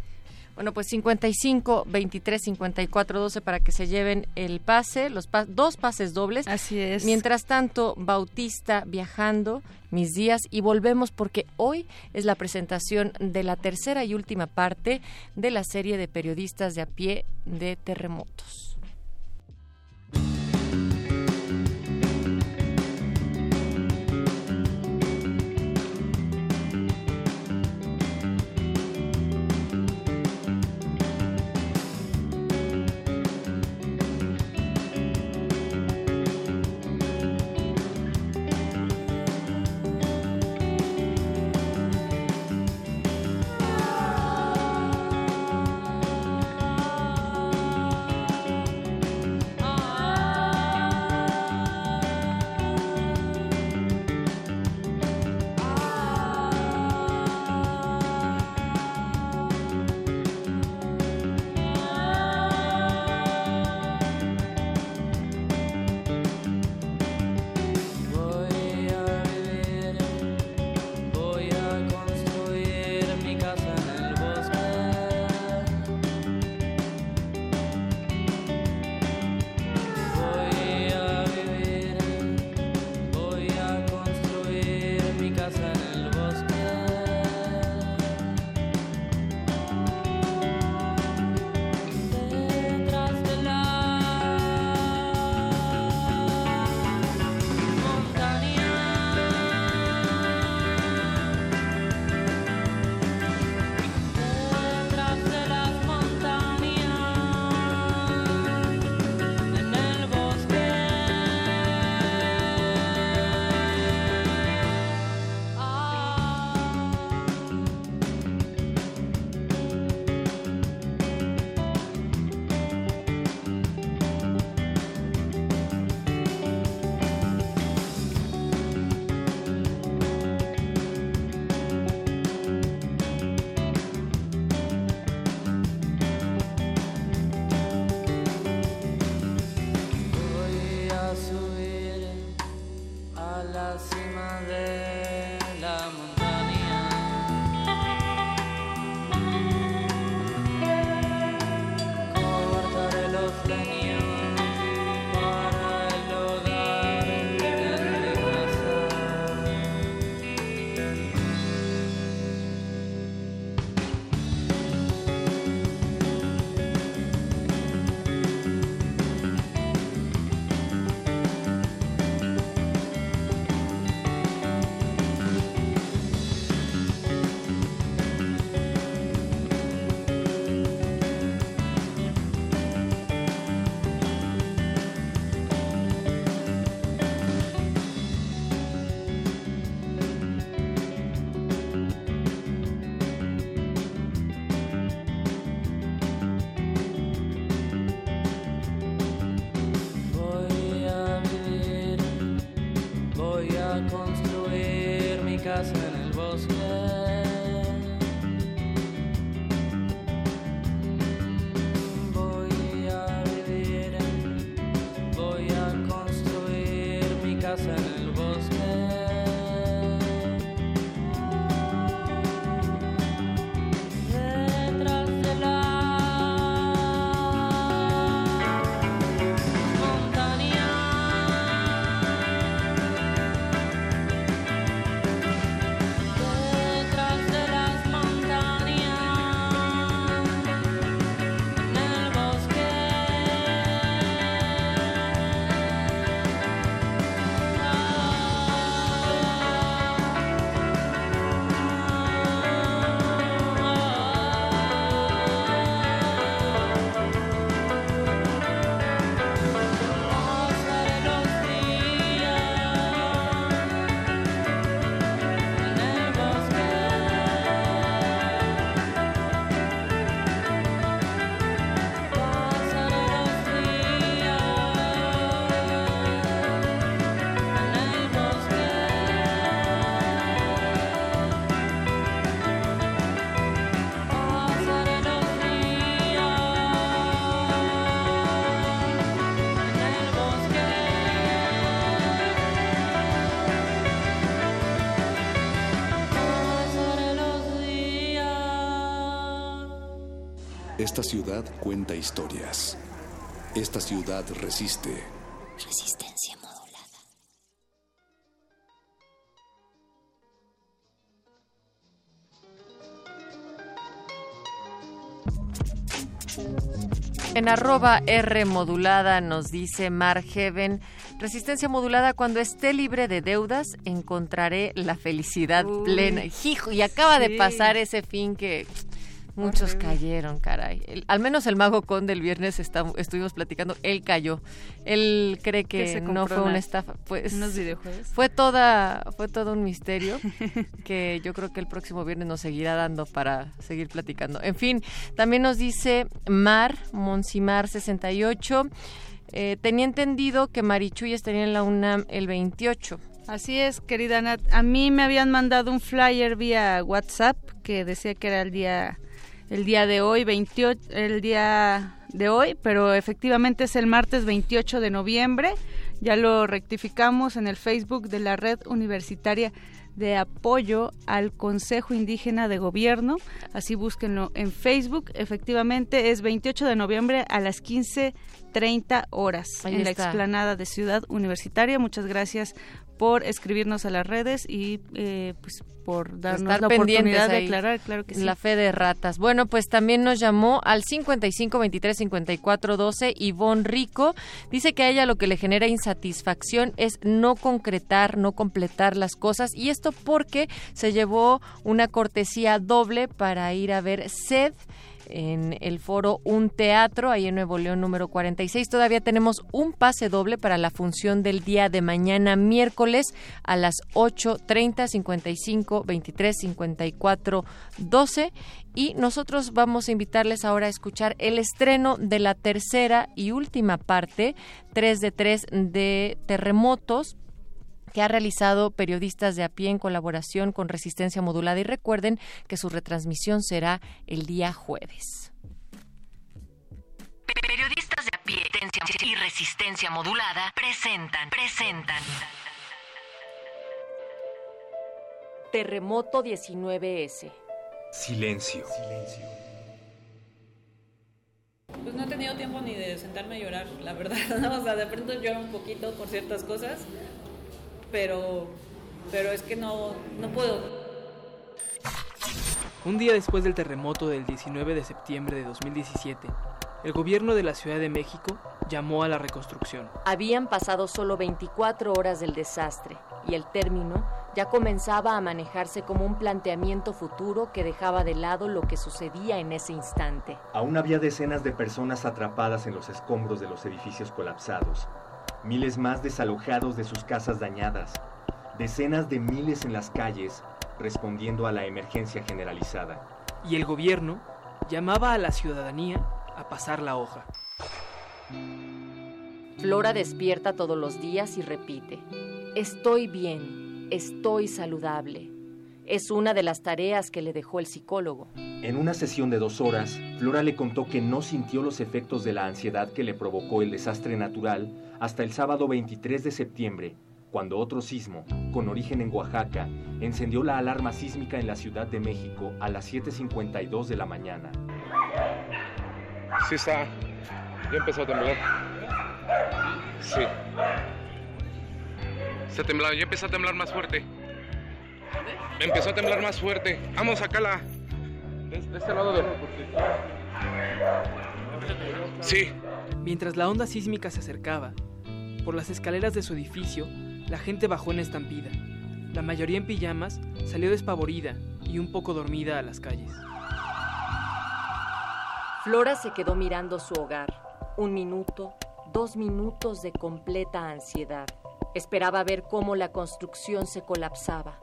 S3: Bueno, pues 55, 23, 54, 12 para que se lleven el pase, los pa- dos pases dobles.
S4: Así es.
S3: Mientras tanto, Bautista viajando, mis días, y volvemos porque hoy es la presentación de la tercera y última parte de la serie de periodistas de a pie de terremotos.
S1: Esta ciudad cuenta historias. Esta ciudad resiste.
S2: Resistencia modulada.
S3: En arroba R modulada nos dice Mar Heaven, resistencia modulada, cuando esté libre de deudas encontraré la felicidad
S4: Uy,
S3: plena. Hijo, y acaba de pasar ese fin que muchos cayeron, caray. El- al menos el mago Conde el viernes está- estuvimos platicando, él cayó. Él cree
S4: Que
S3: no fue una estafa, pues
S4: unos videojuegos.
S3: fue toda fue todo un misterio que yo creo que el próximo viernes nos seguirá dando para seguir platicando. En fin, también nos dice Mar Monsimar 68 eh, tenía entendido que Marichuy estaría en la UNAM el 28.
S4: Así es, querida Nat. A mí me habían mandado un flyer vía WhatsApp que decía que era el día el día de hoy, 28, el día de hoy, pero efectivamente es el martes 28 de noviembre. Ya lo rectificamos en el Facebook de la Red Universitaria de Apoyo al Consejo Indígena de Gobierno. Así búsquenlo en Facebook. Efectivamente es 28 de noviembre a las 15:30 horas
S3: Ahí
S4: en la explanada de Ciudad Universitaria. Muchas gracias por escribirnos a las redes y eh, pues por darnos
S3: Estar
S4: la oportunidad de aclarar, claro que sí.
S3: La fe de ratas. Bueno, pues también nos llamó al 55 23 54 12 Ivonne Rico. Dice que a ella lo que le genera insatisfacción es no concretar, no completar las cosas. Y esto porque se llevó una cortesía doble para ir a ver Sed en el foro Un Teatro, ahí en Nuevo León número 46. Todavía tenemos un pase doble para la función del día de mañana miércoles a las 8.30, 55, 23, 54, 12. Y nosotros vamos a invitarles ahora a escuchar el estreno de la tercera y última parte, 3 de 3 de Terremotos, que ha realizado periodistas de a pie en colaboración con Resistencia Modulada y recuerden que su retransmisión será el día jueves.
S10: Periodistas de a pie y resistencia modulada presentan, presentan.
S3: Terremoto 19S.
S11: Silencio.
S12: Pues no he tenido tiempo ni de sentarme a llorar, la verdad. ¿no? O sea, de pronto lloro un poquito por ciertas cosas, pero, pero es que no, no puedo.
S13: Un día después del terremoto del 19 de septiembre de 2017, el gobierno de la Ciudad de México llamó a la reconstrucción.
S3: Habían pasado solo 24 horas del desastre y el término ya comenzaba a manejarse como un planteamiento futuro que dejaba de lado lo que sucedía en ese instante.
S14: Aún había decenas de personas atrapadas en los escombros de los edificios colapsados, miles más desalojados de sus casas dañadas, decenas de miles en las calles respondiendo a la emergencia generalizada.
S13: Y el gobierno llamaba a la ciudadanía a pasar la hoja.
S3: Flora despierta todos los días y repite, estoy bien, estoy saludable. Es una de las tareas que le dejó el psicólogo.
S14: En una sesión de dos horas, Flora le contó que no sintió los efectos de la ansiedad que le provocó el desastre natural hasta el sábado 23 de septiembre, cuando otro sismo, con origen en Oaxaca, encendió la alarma sísmica en la Ciudad de México a las 7.52 de la mañana.
S15: Sí está. Ya empezó a temblar. Sí. Está temblando, ya empezó a temblar más fuerte. Empezó a temblar más fuerte. Vamos, sacala. De, de este lado de. Sí.
S13: Mientras la onda sísmica se acercaba, por las escaleras de su edificio, la gente bajó en estampida. La mayoría en pijamas salió despavorida y un poco dormida a las calles.
S3: Flora se quedó mirando su hogar. Un minuto, dos minutos de completa ansiedad. Esperaba ver cómo la construcción se colapsaba.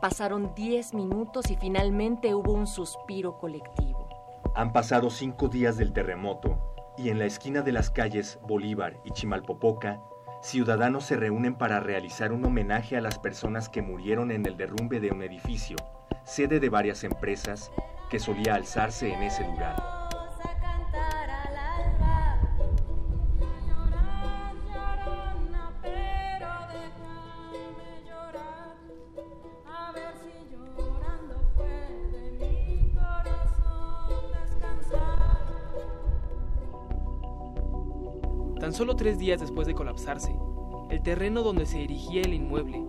S3: Pasaron diez minutos y finalmente hubo un suspiro colectivo.
S14: Han pasado cinco días del terremoto y en la esquina de las calles Bolívar y Chimalpopoca, ciudadanos se reúnen para realizar un homenaje a las personas que murieron en el derrumbe de un edificio, sede de varias empresas, que solía alzarse en ese lugar.
S13: Tan solo tres días después de colapsarse, el terreno donde se erigía el inmueble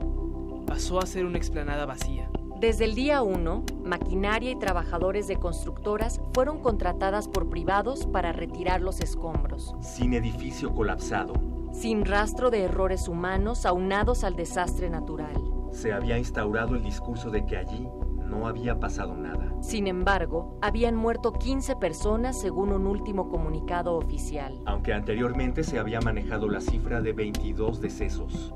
S13: pasó a ser una explanada vacía.
S3: Desde el día 1, maquinaria y trabajadores de constructoras fueron contratadas por privados para retirar los escombros.
S14: Sin edificio colapsado,
S3: Sin rastro de errores humanos aunados al desastre natural.
S14: se había instaurado el discurso de que allí no había pasado nada.
S3: Sin embargo, habían muerto 15 personas según un último comunicado oficial.
S14: Aunque anteriormente se había manejado la cifra de 22 decesos.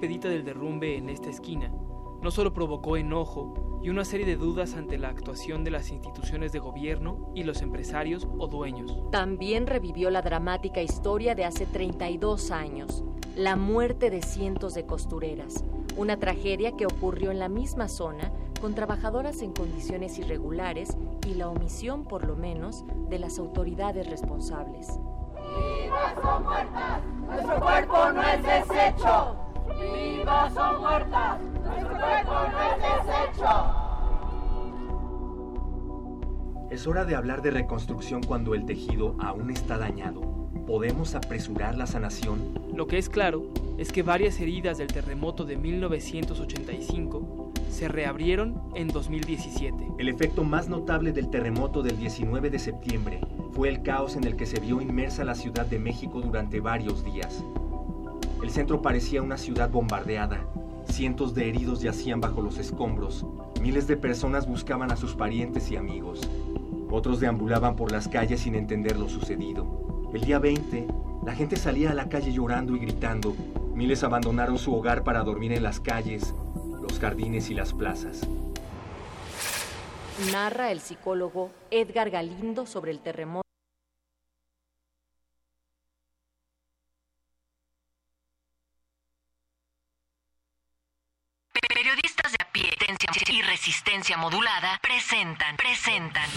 S13: Expedita del derrumbe en esta esquina no solo provocó enojo y una serie de dudas ante la actuación de las instituciones de gobierno y los empresarios o dueños.
S3: También revivió la dramática historia de hace 32 años, la muerte de cientos de costureras, una tragedia que ocurrió en la misma zona con trabajadoras en condiciones irregulares y la omisión, por lo menos, de las autoridades responsables.
S16: ¡Vivas o muertas! ¡Nuestro cuerpo no es desecho! ¡Vivas o muertas! ¡Nuestro cuerpo no es desecho!
S14: Es hora de hablar de reconstrucción cuando el tejido aún está dañado. ¿Podemos apresurar la sanación?
S13: Lo que es claro es que varias heridas del terremoto de 1985 se reabrieron en 2017.
S14: El efecto más notable del terremoto del 19 de septiembre fue el caos en el que se vio inmersa la Ciudad de México durante varios días. El centro parecía una ciudad bombardeada. Cientos de heridos yacían bajo los escombros. Miles de personas buscaban a sus parientes y amigos. Otros deambulaban por las calles sin entender lo sucedido. El día 20, la gente salía a la calle llorando y gritando. Miles abandonaron su hogar para dormir en las calles, los jardines y las plazas.
S3: Narra el psicólogo Edgar Galindo sobre el terremoto.
S17: Periodistas de a pie y resistencia modulada presentan, presentan.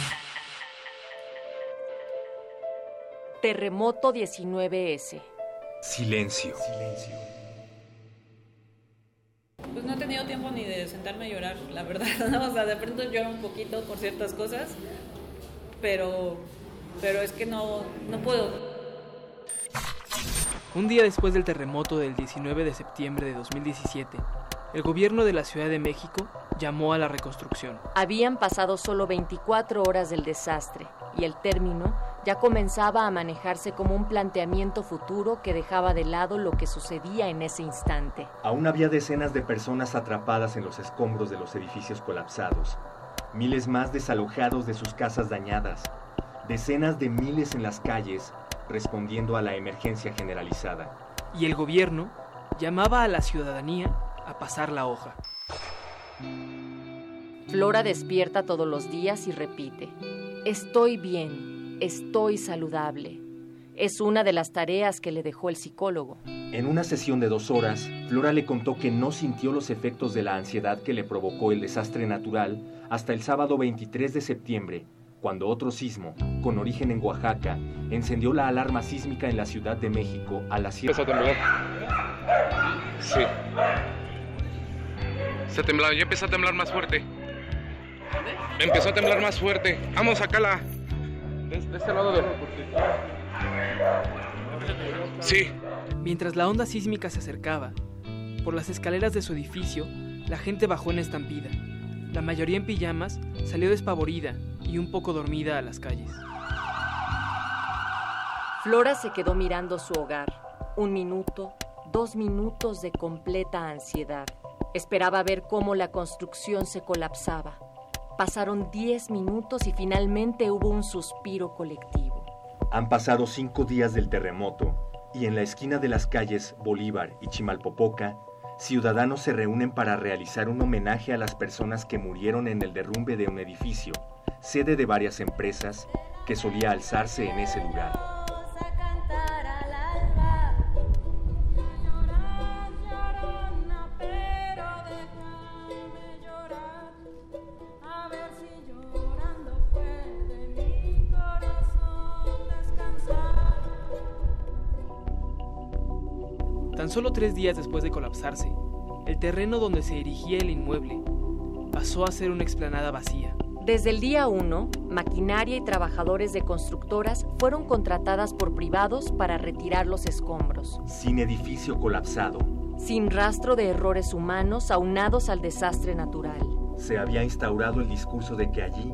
S3: Terremoto 19S.
S14: Silencio.
S12: Pues no he tenido tiempo ni de sentarme a llorar, la verdad. ¿no? O sea, de pronto lloro un poquito por ciertas cosas, pero, pero es que no, no puedo.
S13: Un día después del terremoto del 19 de septiembre de 2017, el gobierno de la Ciudad de México llamó a la reconstrucción.
S3: Habían pasado solo 24 horas del desastre y el término ya comenzaba a manejarse como un planteamiento futuro que dejaba de lado lo que sucedía en ese instante.
S14: Aún había decenas de personas atrapadas en los escombros de los edificios colapsados, miles más desalojados de sus casas dañadas, decenas de miles en las calles respondiendo a la emergencia generalizada.
S13: Y el gobierno llamaba a la ciudadanía a pasar la hoja.
S3: Flora despierta todos los días y repite, estoy bien, estoy saludable. Es una de las tareas que le dejó el psicólogo.
S14: En una sesión de dos horas, Flora le contó que no sintió los efectos de la ansiedad que le provocó el desastre natural hasta el sábado 23 de septiembre, cuando otro sismo, con origen en Oaxaca, encendió la alarma sísmica en la Ciudad de México a las 7.
S15: Empezó a temblar. Sí. Se temblaba, ya empezó a temblar más fuerte. Empezó a temblar más fuerte. Vamos, sacala. De, de este lado de. Sí.
S13: Mientras la onda sísmica se acercaba, por las escaleras de su edificio, la gente bajó en estampida. La mayoría en pijamas salió despavorida y un poco dormida a las calles.
S3: Flora se quedó mirando su hogar. Un minuto, dos minutos de completa ansiedad. Esperaba ver cómo la construcción se colapsaba. Pasaron diez minutos y finalmente hubo un suspiro colectivo.
S14: Han pasado cinco días del terremoto y en la esquina de las calles Bolívar y Chimalpopoca, ciudadanos se reúnen para realizar un homenaje a las personas que murieron en el derrumbe de un edificio, sede de varias empresas, que solía alzarse en ese lugar.
S13: Tan solo tres días después de colapsarse, el terreno donde se erigía el inmueble pasó a ser una explanada vacía.
S3: Desde el día 1, maquinaria y trabajadores de constructoras fueron contratadas por privados para retirar los escombros.
S14: Sin edificio colapsado.
S3: Sin rastro de errores humanos aunados al desastre natural.
S14: Se había instaurado el discurso de que allí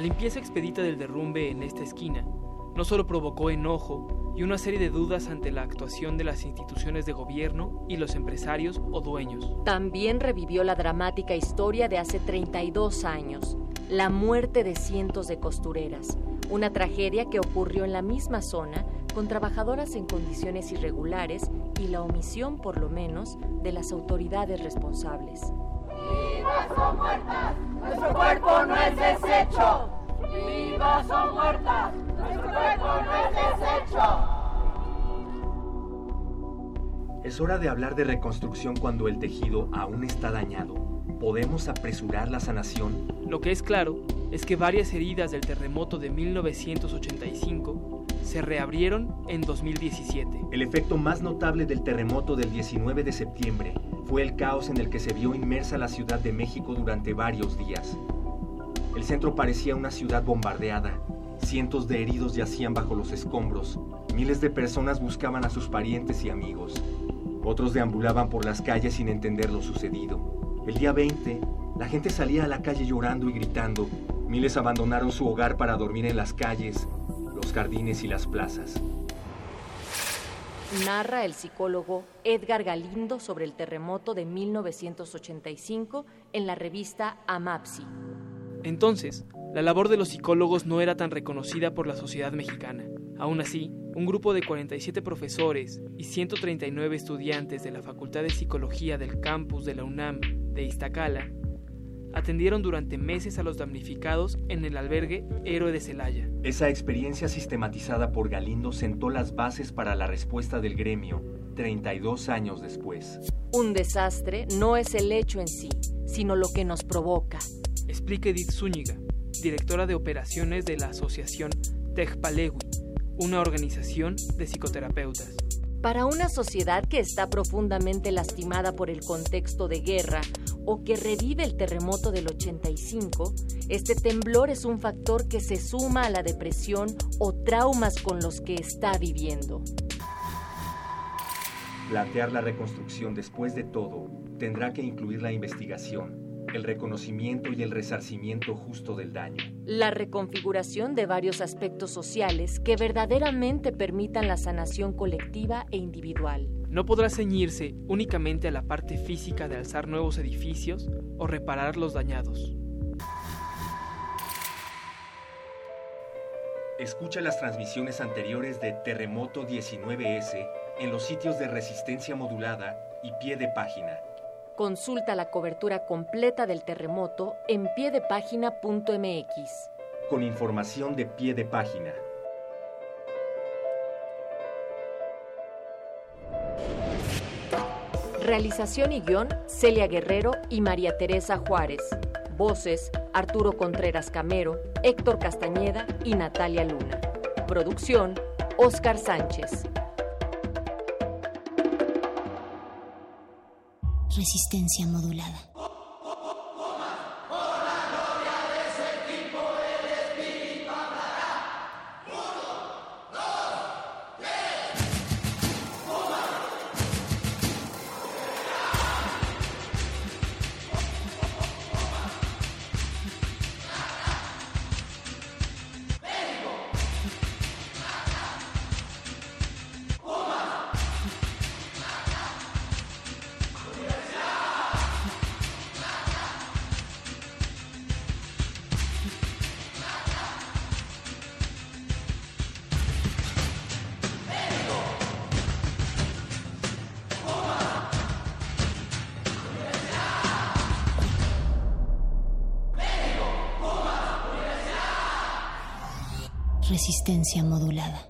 S14: La
S13: limpieza expedita del derrumbe en esta esquina no solo provocó enojo y una serie de dudas ante la actuación de las instituciones de gobierno y los empresarios o dueños.
S3: También revivió la dramática historia de hace 32 años, la muerte de cientos de costureras, una tragedia que ocurrió en la misma zona con trabajadoras en condiciones irregulares y la omisión, por lo menos, de las autoridades responsables.
S16: ¡Vivas o muertas! ¡Nuestro cuerpo no es desecho! ¡Vivas o muertas! ¡Nuestro cuerpo no es desecho!
S14: Es hora de hablar de reconstrucción cuando el tejido aún está dañado. ¿Podemos apresurar la sanación?
S13: Lo que es claro es que varias heridas del terremoto de 1985 se reabrieron en 2017.
S14: El efecto más notable del terremoto del 19 de septiembre fue el caos en el que se vio inmersa la Ciudad de México durante varios días. El centro parecía una ciudad bombardeada. Cientos de heridos yacían bajo los escombros. Miles de personas buscaban a sus parientes y amigos. Otros deambulaban por las calles sin entender lo sucedido. El día 20, la gente salía a la calle llorando y gritando. Miles abandonaron su hogar para dormir en las calles, los jardines y las plazas
S3: narra el psicólogo Edgar Galindo sobre el terremoto de 1985 en la revista Amapsi.
S13: Entonces, la labor de los psicólogos no era tan reconocida por la sociedad mexicana. Aún así, un grupo de 47 profesores y 139 estudiantes de la Facultad de Psicología del campus de la UNAM de Iztacala atendieron durante meses a los damnificados en el albergue Héroe de Celaya.
S14: Esa experiencia sistematizada por Galindo sentó las bases para la respuesta del gremio 32 años después.
S3: Un desastre no es el hecho en sí, sino lo que nos provoca.
S13: Explica Edith Zúñiga, directora de operaciones de la asociación Tejpalegui, una organización de psicoterapeutas.
S3: Para una sociedad que está profundamente lastimada por el contexto de guerra o que revive el terremoto del 85, este temblor es un factor que se suma a la depresión o traumas con los que está viviendo.
S14: Plantear la reconstrucción después de todo tendrá que incluir la investigación, el reconocimiento y el resarcimiento justo del daño.
S3: La reconfiguración de varios aspectos sociales que verdaderamente permitan la sanación colectiva e individual.
S13: No podrá ceñirse únicamente a la parte física de alzar nuevos edificios o reparar los dañados.
S14: Escucha las transmisiones anteriores de Terremoto 19S en los sitios de resistencia modulada y pie de página
S3: Consulta la cobertura completa del terremoto en piedepágina.mx.
S14: Con información de pie de página.
S3: Realización y guion Celia Guerrero y María Teresa Juárez. Voces Arturo Contreras Camero, Héctor Castañeda y Natalia Luna. Producción Oscar Sánchez.
S6: Resistencia modulada. Modulada.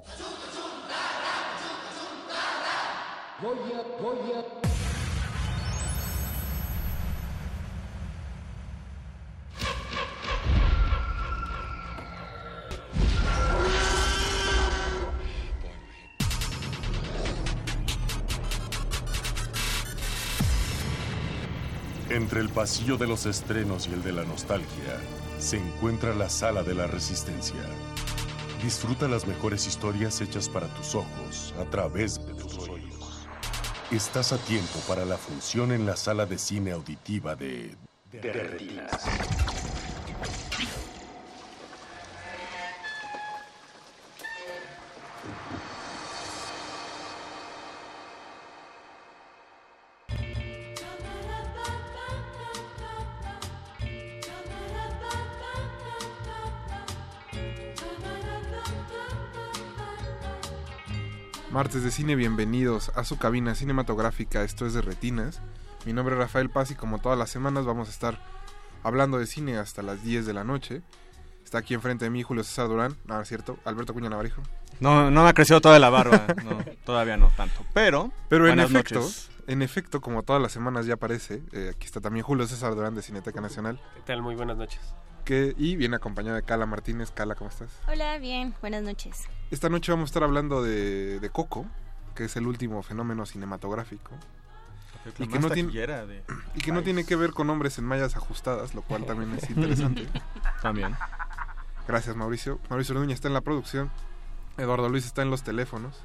S18: Entre el pasillo de los estrenos y el de la nostalgia, se encuentra la sala de la resistencia. Disfruta las mejores historias hechas para tus ojos a través de tus oídos. Estás a tiempo para la función en la sala de cine auditiva de... de Retinas.
S19: Martes de cine, bienvenidos a su cabina cinematográfica, esto es de Retinas. Mi nombre es Rafael Paz y como todas las semanas vamos a estar hablando de cine hasta las 10 de la noche. Está aquí enfrente de mí Julio César Durán, no, es cierto, Alberto Cuña Navarijo.
S20: No, no me ha crecido toda la barba, no, todavía no tanto, pero...
S19: Pero en efecto,
S20: noches.
S19: en efecto, como todas las semanas ya aparece, eh, aquí está también Julio César Durán de Cineteca Nacional.
S21: ¿Qué tal? Muy buenas noches.
S19: Que, y viene acompañado de Cala Martínez. Cala, ¿cómo estás?
S22: Hola, bien, buenas noches.
S19: Esta noche vamos a estar hablando de, de Coco, que es el último fenómeno cinematográfico. Y que, no tiene,
S20: de
S19: y que no tiene que ver con hombres en mallas ajustadas, lo cual también es interesante.
S20: También.
S19: Gracias, Mauricio. Mauricio Orduña está en la producción. Eduardo Luis está en los teléfonos.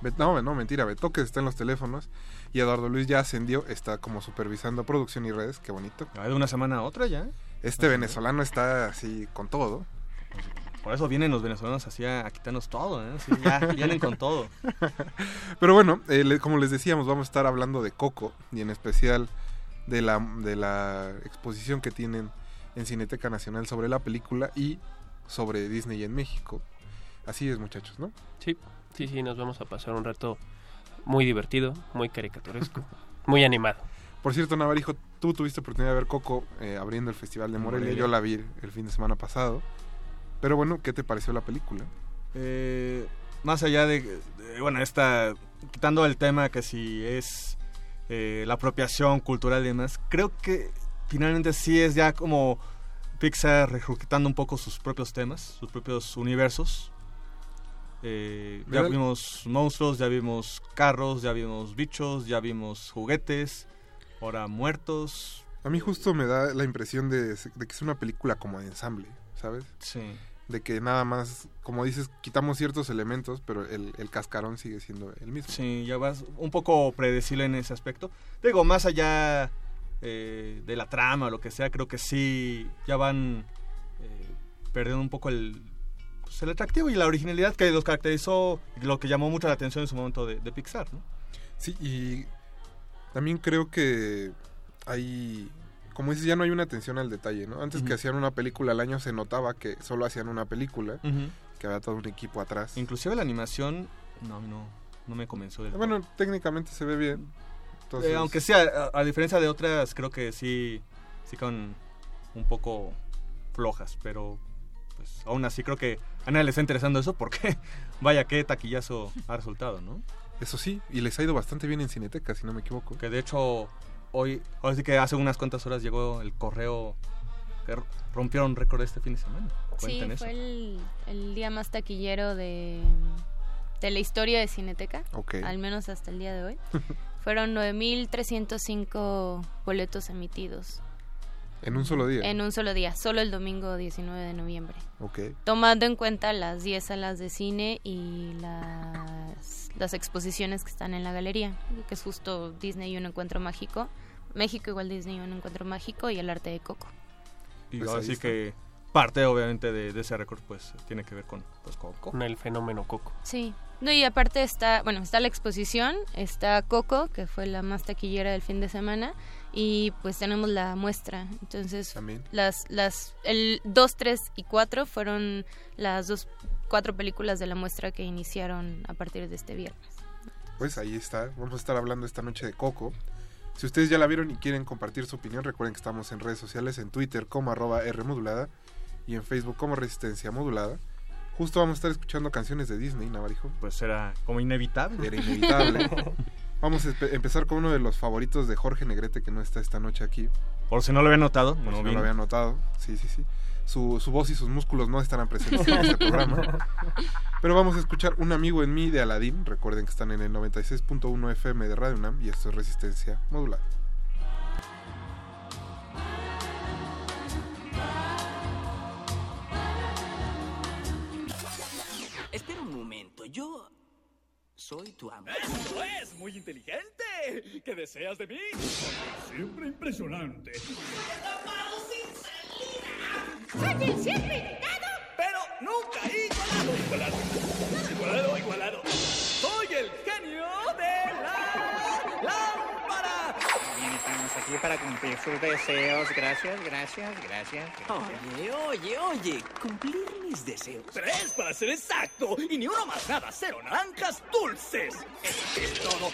S19: Bet- no, no, mentira, Betoques está en los teléfonos. Y Eduardo Luis ya ascendió, está como supervisando producción y redes, qué bonito.
S20: Ah, de una semana a otra ya.
S19: Este venezolano está así con todo.
S20: Por eso vienen los venezolanos así a, a quitarnos todo, ¿eh? Sí, ya vienen con todo.
S19: Pero bueno, eh, le- como les decíamos, vamos a estar hablando de Coco y en especial de la, de la exposición que tienen en Cineteca Nacional sobre la película y sobre Disney en México. Así es, muchachos, ¿no?
S21: Sí, sí, sí, nos vamos a pasar un rato muy divertido, muy caricaturesco, muy animado.
S19: Por cierto, Navarijo, tú tuviste oportunidad de ver Coco eh, abriendo el Festival de Morelia.
S20: Morelia.
S19: Yo la vi el fin de semana pasado. Pero bueno, ¿qué te pareció la película?
S20: Eh, más allá de, de, bueno, esta, quitando el tema que si es eh, la apropiación cultural y demás, creo que finalmente sí es ya como Pixar rejuquitando un poco sus propios temas, sus propios universos. Eh, ya vimos monstruos, ya vimos carros, ya vimos bichos, ya vimos juguetes, ahora muertos.
S19: A mí justo me da la impresión de, de que es una película como de ensamble, ¿sabes?
S20: Sí.
S19: De que nada más, como dices, quitamos ciertos elementos, pero el, el cascarón sigue siendo el mismo.
S20: Sí, ya vas un poco predecible en ese aspecto. Digo, más allá eh, de la trama o lo que sea, creo que sí ya van eh, perdiendo un poco el, pues, el atractivo y la originalidad que los caracterizó, lo que llamó mucho la atención en su momento de, de Pixar, ¿no?
S19: Sí, y también creo que hay, como dices, ya no hay una atención al detalle, ¿no? Antes que hacían una película al año se notaba que solo hacían una película, que había todo un equipo atrás.
S20: Inclusive la animación, no, no, no me convenció del todo.
S19: Bueno, técnicamente se ve bien. Entonces,
S20: Eh, aunque sea, a, a diferencia de otras, creo que sí, sí con un poco flojas, pero pues aún así creo que a nadie le está interesando eso porque vaya qué taquillazo ha resultado, ¿no?
S19: Eso sí, y les ha ido bastante bien en Cineteca, si no me equivoco.
S20: Que de hecho hoy, ahora sí que hace unas cuantas horas llegó el correo que rompieron récord este fin de semana.
S22: Sí,
S20: Cuenten eso.
S22: fue el, el día más taquillero de, de la historia de Cineteca,
S19: Ok.
S22: al menos hasta el día de hoy. Fueron 9.305 boletos emitidos
S19: En un solo día.
S22: en un solo día, solo el domingo 19 de noviembre.
S19: Ok.
S22: Tomando en cuenta las 10 salas de cine y las, las exposiciones que están en la galería, que es justo Disney y un encuentro mágico. México igual Disney y un encuentro mágico y el arte de Coco.
S20: Y
S19: Pues
S20: ahora
S19: ahí
S20: sí
S19: está.
S20: que parte obviamente de, de ese récord pues tiene que ver con pues, Coco.
S21: Con el fenómeno Coco.
S22: Sí. No, y aparte está, bueno, está la exposición, está Coco, que fue la más taquillera del fin de semana, y pues tenemos la muestra. Entonces,
S19: También.
S22: las, las, el 2, 3 y 4 fueron las dos, cuatro películas de la muestra que iniciaron a partir de este viernes.
S19: Pues ahí está. Vamos a estar hablando esta noche de Coco. Si ustedes ya la vieron y quieren compartir su opinión, recuerden que estamos en redes sociales, en Twitter como arroba R modulada y en Facebook como Resistencia Modulada. Justo vamos a estar escuchando canciones de Disney, Navarijo.
S20: Pues era como inevitable.
S19: Era inevitable. vamos a empezar con uno de los favoritos de Jorge Negrete, que no está esta noche aquí.
S20: Por si no lo había notado.
S19: Por
S20: bueno,
S19: si no lo había notado. Sí, sí, sí. Su, su voz y sus músculos no estarán presentes en este programa. Pero vamos a escuchar Un amigo en mí de Aladdin. Recuerden que están en el 96.1 FM de Radio UNAM y esto es Resistencia Modular.
S23: Espera un momento, yo soy tu amo.
S24: ¡Eso es! ¡Muy inteligente! ¿Qué deseas de mí? Siempre impresionante.
S16: ¡Soy el siempre invitado!
S24: Pero nunca igualado. Igualado. Igualado, igualado. Soy el genio de la lámpara.
S25: Aquí para cumplir sus deseos. Gracias, gracias, gracias.
S23: Oye, oye, oye, cumplir mis deseos.
S24: Tres para ser exacto. Y ni uno más nada. Cero naranjas dulces. Es todo.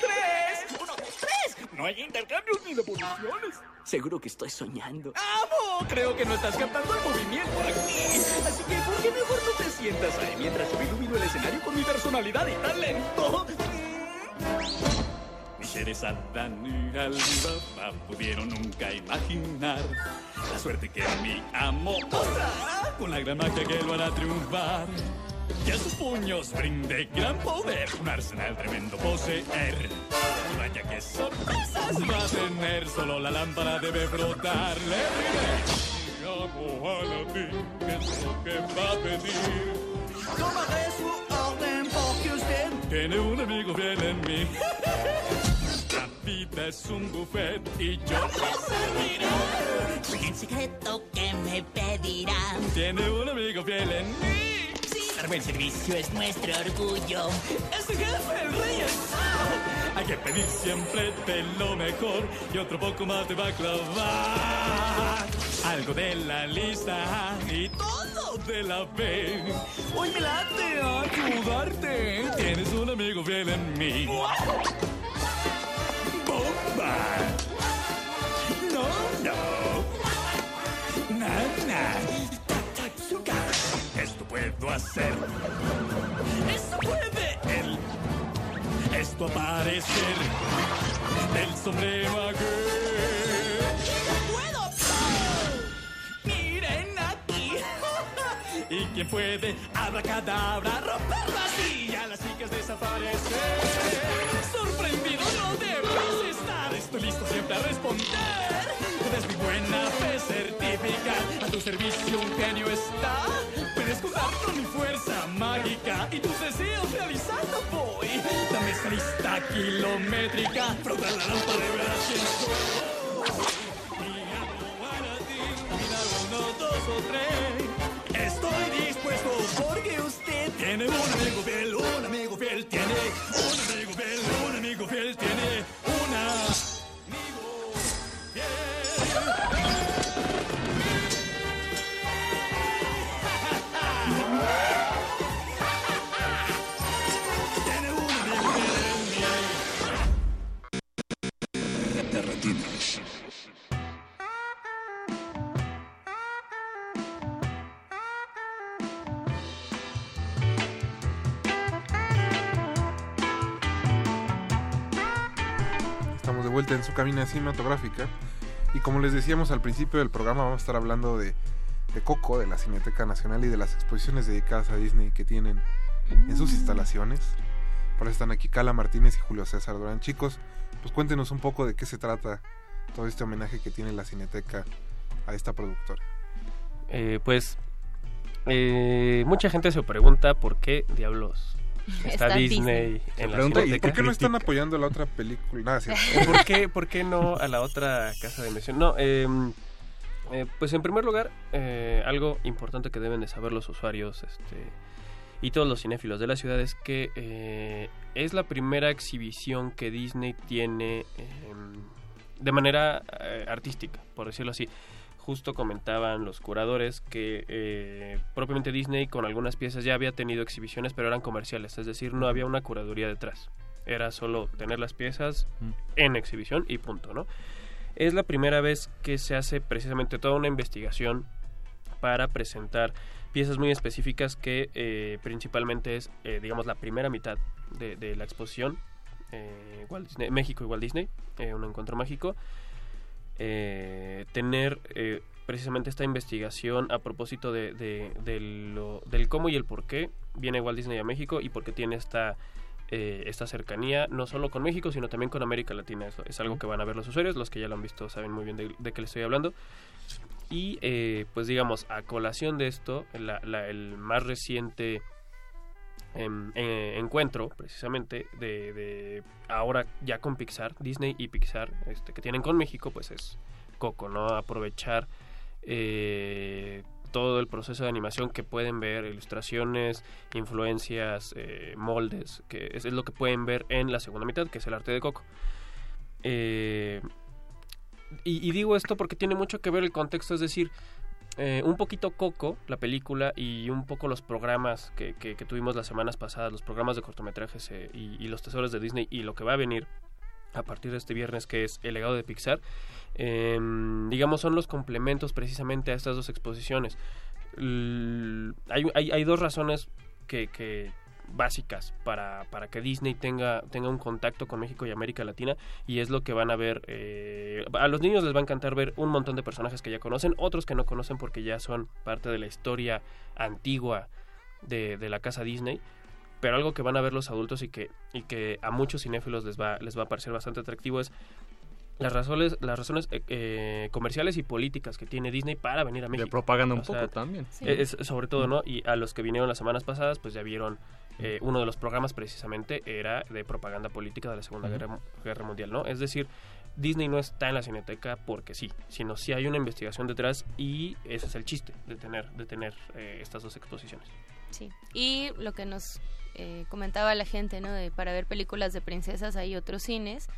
S24: ¡Tres! ¡Uno, dos, tres! No hay intercambios ni devoluciones.
S23: Seguro que estoy soñando.
S24: ¡Amo! Creo que no estás captando el movimiento aquí. Así que, ¿por qué mejor no te sientas ahí mientras yo ilumino el escenario con mi personalidad y talento? Ni Adán y Alibaba pudieron nunca imaginar la suerte que mi amo posará con la gran magia que lo hará triunfar. Que a sus puños brinde gran poder, un arsenal tremendo poseer. Y vaya que sorpresas va a tener, solo la lámpara debe brotar. Le diré, llamo a Aladdin, ¿qué es lo que va a pedir? Tomaré su orden porque usted tiene un amigo fiel en mí. Es un buffet y yo le serviré.
S16: En secreto que me pedirán.
S24: Tiene un amigo fiel en mí.
S16: Sí, dar buen servicio es nuestro orgullo.
S24: Es el jefe, el rey está. Hay que pedir siempre de lo mejor y otro poco más te va a clavar. Algo de la lista y todo de la B. Hoy me late ayudarte. Tienes un amigo fiel en mí. No, no. Nana. Tatsuka. Esto puedo hacer. Esto puede él. Esto aparecer del sombrero aquel. ¡Puedo! Miren aquí. ¿Y quién puede? Abracadabra, romper la silla, las chicas desaparecer. A responder. Puedes mi buena fe certificar. A tu servicio un genio está. Puedes contar con mi fuerza mágica y tus deseos realizando voy. Dame esta lista kilométrica. Frota la lámpara y verás quién soy. Mira uno, dos o tres. Estoy dispuesto porque usted tiene un amigo fiel, un amigo fiel, tiene
S19: vuelta en su cabina cinematográfica. Y como les decíamos al principio del programa, vamos a estar hablando de, de Coco, de la Cineteca Nacional y de las exposiciones dedicadas a Disney que tienen en sus instalaciones. Por eso están aquí Cala Martínez y Julio César Durán. Chicos, pues cuéntenos un poco de qué se trata todo este homenaje que tiene la Cineteca a esta productora.
S21: Eh, pues eh, mucha gente se pregunta por qué diablos está,
S19: Está
S21: Disney en la
S19: pregunta, ¿y por qué no están apoyando la otra película? Nada, sí.
S21: ¿O ¿Por qué, ¿Por qué no a la otra casa de emisión? No, eh, eh, pues en primer lugar, eh, algo importante que deben de saber los usuarios este, y todos los cinéfilos de la ciudad es que eh, es la primera exhibición que Disney tiene eh, de manera eh, artística, por decirlo así. Justo comentaban los curadores que eh, propiamente Disney con algunas piezas ya había tenido exhibiciones, pero eran comerciales, es decir, no había una curaduría detrás. Era solo tener las piezas en exhibición y punto, ¿no? Es la primera vez que se hace precisamente toda una investigación para presentar piezas muy específicas que eh, principalmente es, eh, digamos, la primera mitad de, de la exposición, eh, Walt Disney- México y Walt Disney, un encuentro mágico, eh, tener eh, precisamente esta investigación a propósito de, de- de lo- del cómo y el por qué viene Walt Disney a México y por qué tiene esta eh, esta cercanía no solo con México sino también con América Latina. Eso es algo que van a ver los usuarios los que ya lo han visto saben muy bien de, de qué les estoy hablando. Y eh, pues digamos a colación de esto la- la- el más reciente em, eh, encuentro precisamente de, de ahora ya con Pixar Disney y Pixar este, que tienen con México pues es Coco no aprovechar eh, todo el proceso de animación que pueden ver ilustraciones influencias eh, moldes que es, lo que pueden ver en la segunda mitad que es el arte de Coco. Eh, y digo esto porque tiene mucho que ver el contexto es decir eh, un poquito Coco, la película, y un poco los programas que, que- que tuvimos las semanas pasadas, los programas de cortometrajes eh, y, los tesoros de Disney y lo que va a venir a partir de este viernes que es el legado de Pixar, eh, digamos son los complementos precisamente a estas dos exposiciones. Hay, hay- dos razones que básicas para, para que Disney tenga, tenga un contacto con México y América Latina y es lo que van a ver eh, a los niños les va a encantar ver un montón de personajes que ya conocen otros que no conocen porque ya son parte de la historia antigua de, de la casa Disney pero algo que van a ver los adultos y que, y que a muchos cinéfilos les va, les va a parecer bastante atractivo es las razones, las razones eh, eh, comerciales y políticas que tiene Disney para venir a México.
S20: propaganda un
S21: O sea,
S20: poco también.
S21: es- sobre todo, ¿no? Y a los que vinieron las semanas pasadas, pues ya vieron eh, uno de los programas precisamente era de propaganda política de la Segunda. Guerra, Guerra Mundial, ¿no? Es decir, Disney no está en la cineteca porque sí, sino sí hay una investigación detrás y ese es el chiste de tener, de tener eh, estas dos exposiciones.
S22: Sí. Y lo que nos eh, comentaba la gente, ¿no? De para ver películas de princesas hay otros cines.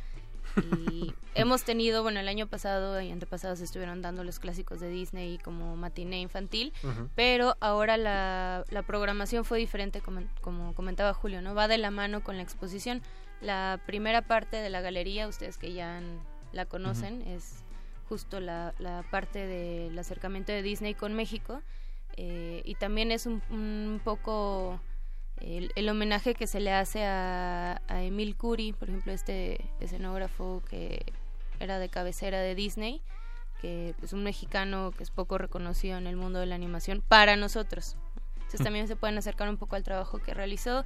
S22: Y hemos tenido, bueno, el año pasado y antepasado se estuvieron dando los clásicos de Disney como matiné infantil, pero ahora la, la programación fue diferente, como, como comentaba Julio, ¿no? Va de la mano con la exposición. La primera parte de la galería, ustedes que ya han- la conocen, es justo la, la parte del acercamiento de Disney con México. eh, y también es un, un poco el, el homenaje que se le hace a, a Emil Curi, por ejemplo, este escenógrafo que era de cabecera de Disney, que es un mexicano que es poco reconocido en el mundo de la animación para nosotros. Entonces también se pueden acercar un poco al trabajo que realizó.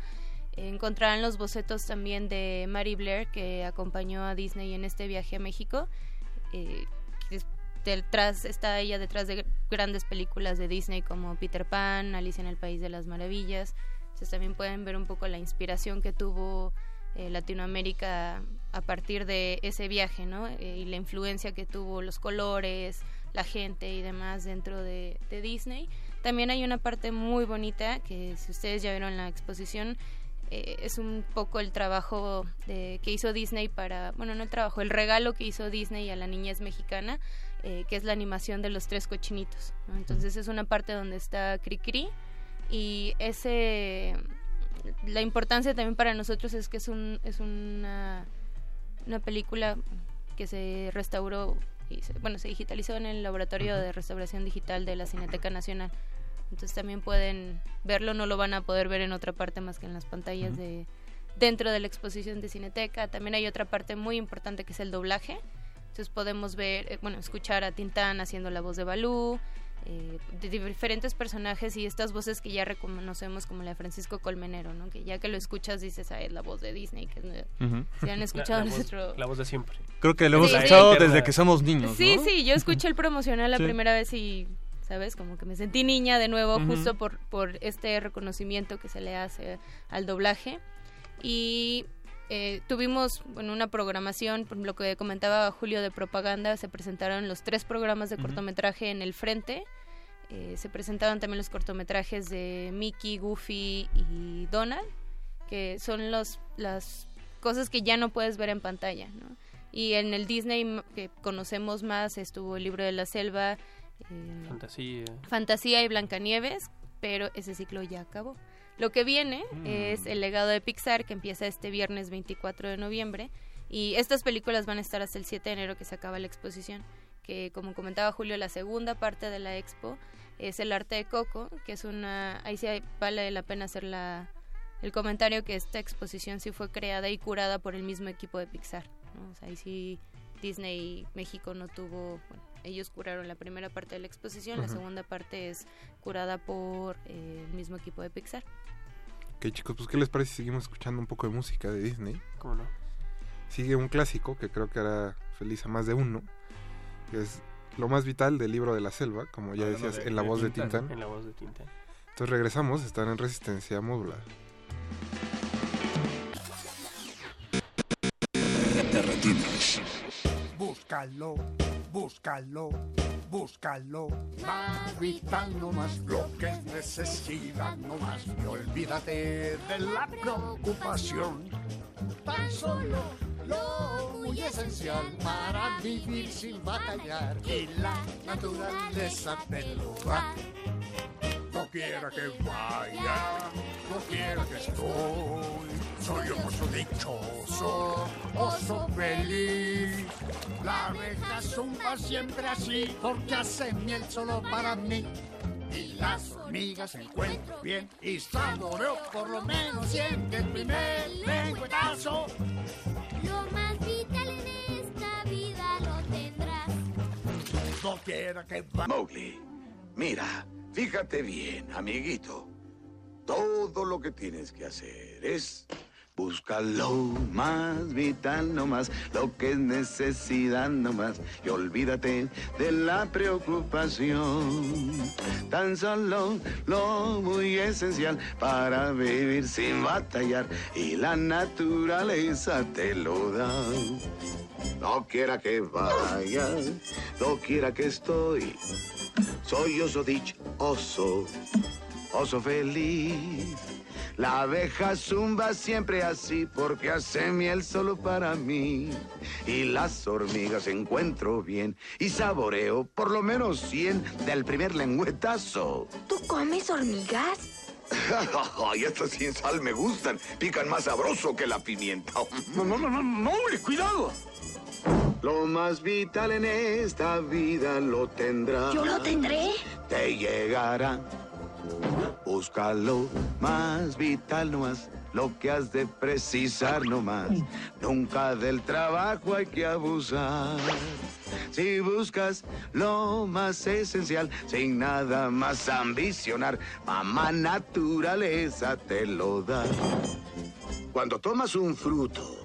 S22: Encontrarán los bocetos también de Mary Blair, que acompañó a Disney en este viaje a México. Eh, detrás está ella detrás de grandes películas de Disney como Peter Pan, Alicia en el País de las Maravillas. Entonces también pueden ver un poco la inspiración que tuvo eh, Latinoamérica a partir de ese viaje, ¿no? Eh, y la influencia que tuvo los colores, la gente y demás dentro de, Disney. También hay una parte muy bonita que si ustedes ya vieron la exposición, eh, es un poco el trabajo de- que hizo Disney para, bueno, no el trabajo, el regalo que hizo Disney a la niñez mexicana, que es la animación de los tres cochinitos. ¿no? Entonces es una parte donde está Cricri y ese la importancia también para nosotros es que es un es una una película que se restauró y se- bueno se digitalizó en el laboratorio de restauración digital de la Cineteca Nacional. Entonces también pueden verlo no lo van a poder ver en otra parte más que en las pantallas de dentro de la exposición de Cineteca. También hay otra parte muy importante que es el doblaje. Entonces podemos ver eh, bueno escuchar a Tintán haciendo la voz de Balú eh, de diferentes personajes y estas voces que ya reconocemos como la de Francisco Colmenero, ¿no? Que ya que lo escuchas dices, ah, es la voz de Disney, que es-
S20: Ujú.
S22: si han escuchado
S21: la, la voz,
S22: nuestro...
S21: la voz de siempre.
S20: Creo que lo hemos
S22: Sí, sí.
S20: escuchado
S21: Eterna.
S20: desde que somos niños,
S22: Sí,
S20: ¿no?
S22: sí, yo escuché el promocional la
S20: Sí.
S22: primera vez y, ¿sabes? Como que me sentí niña de nuevo
S20: Ujú.
S22: justo por, por este reconocimiento que se le hace al doblaje. Y eh, tuvimos bueno, una programación, por lo que comentaba Julio de propaganda, se presentaron los tres programas de cortometraje en el frente. Eh, se presentaban también los cortometrajes de Mickey, Goofy y Donald, que son los, las cosas que ya no puedes ver en pantalla, ¿no? Y en el Disney que conocemos más estuvo el libro de la selva, eh,
S21: Fantasía.
S22: Fantasía y Blancanieves, pero ese ciclo ya acabó. Lo que viene
S21: Mm.
S22: es el legado de Pixar que empieza este viernes 24 de noviembre y estas películas van a estar hasta el 7 de enero que se acaba la exposición, que como comentaba Julio, la segunda parte de la expo es el arte de Coco, que es una... Ahí sí vale la pena hacer la, el comentario que esta exposición sí fue creada y curada por el mismo equipo de Pixar. ¿no? O sea, ahí sí Disney México no tuvo... bueno, ellos curaron la primera parte de la exposición, la
S19: Ujú.
S22: segunda parte es curada por eh, el mismo equipo de Pixar.
S19: Ok, chicos, pues ¿qué les parece si seguimos escuchando un poco de música de Disney?
S21: ¿Cómo no?
S19: Sigue un clásico que creo que hará feliz a más de uno, que es Lo más vital del libro de la selva, como ya
S21: Hablando
S19: decías,
S21: de-
S19: en la
S21: de
S19: voz de
S21: Tintán. En la voz de Tintán.
S19: Entonces regresamos, están en resistencia módula.
S26: Búscalo, búscalo, búscalo. Más vital no más lo que necesitas no más. Y olvídate de la preocupación. Tan solo lo muy esencial para vivir sin batallar. Y la naturaleza te lo. No quiera que vaya, no quiera que estoy. Soy un oso dichoso, oso feliz. La abeja zumba siempre así, porque hace miel solo para mí. Y las hormigas encuentro bien y saboreo por lo menos siempre el primer lengüetazo.
S16: Lo más vital en esta vida lo tendrás.
S26: No quiera que vaya.
S27: Mowgli, mira, fíjate bien, amiguito. Todo lo que tienes que hacer es buscar lo más vital nomás, lo que es necesidad nomás, y olvídate de la preocupación. Tan solo lo muy esencial para vivir sin batallar, y la naturaleza te lo da. No quiera que vaya, no quiera que estoy. Soy oso dich, oso, oso feliz. La abeja zumba siempre así porque hace miel solo para mí. Y las hormigas encuentro bien y saboreo por lo menos 100 del primer lengüetazo.
S16: ¿Tú comes hormigas?
S27: Ay, estas sin sal me gustan. Pican más sabroso que la pimienta. No, no, no, no, no, hombre, cuidado. Lo más vital en esta vida lo tendrás.
S16: ¿Yo lo tendré?
S27: Te llegará. Búscalo más vital nomás. Lo que has de precisar nomás. Nunca del trabajo hay que abusar. Si buscas lo más esencial, sin nada más ambicionar, mamá naturaleza te lo da. Cuando tomas un fruto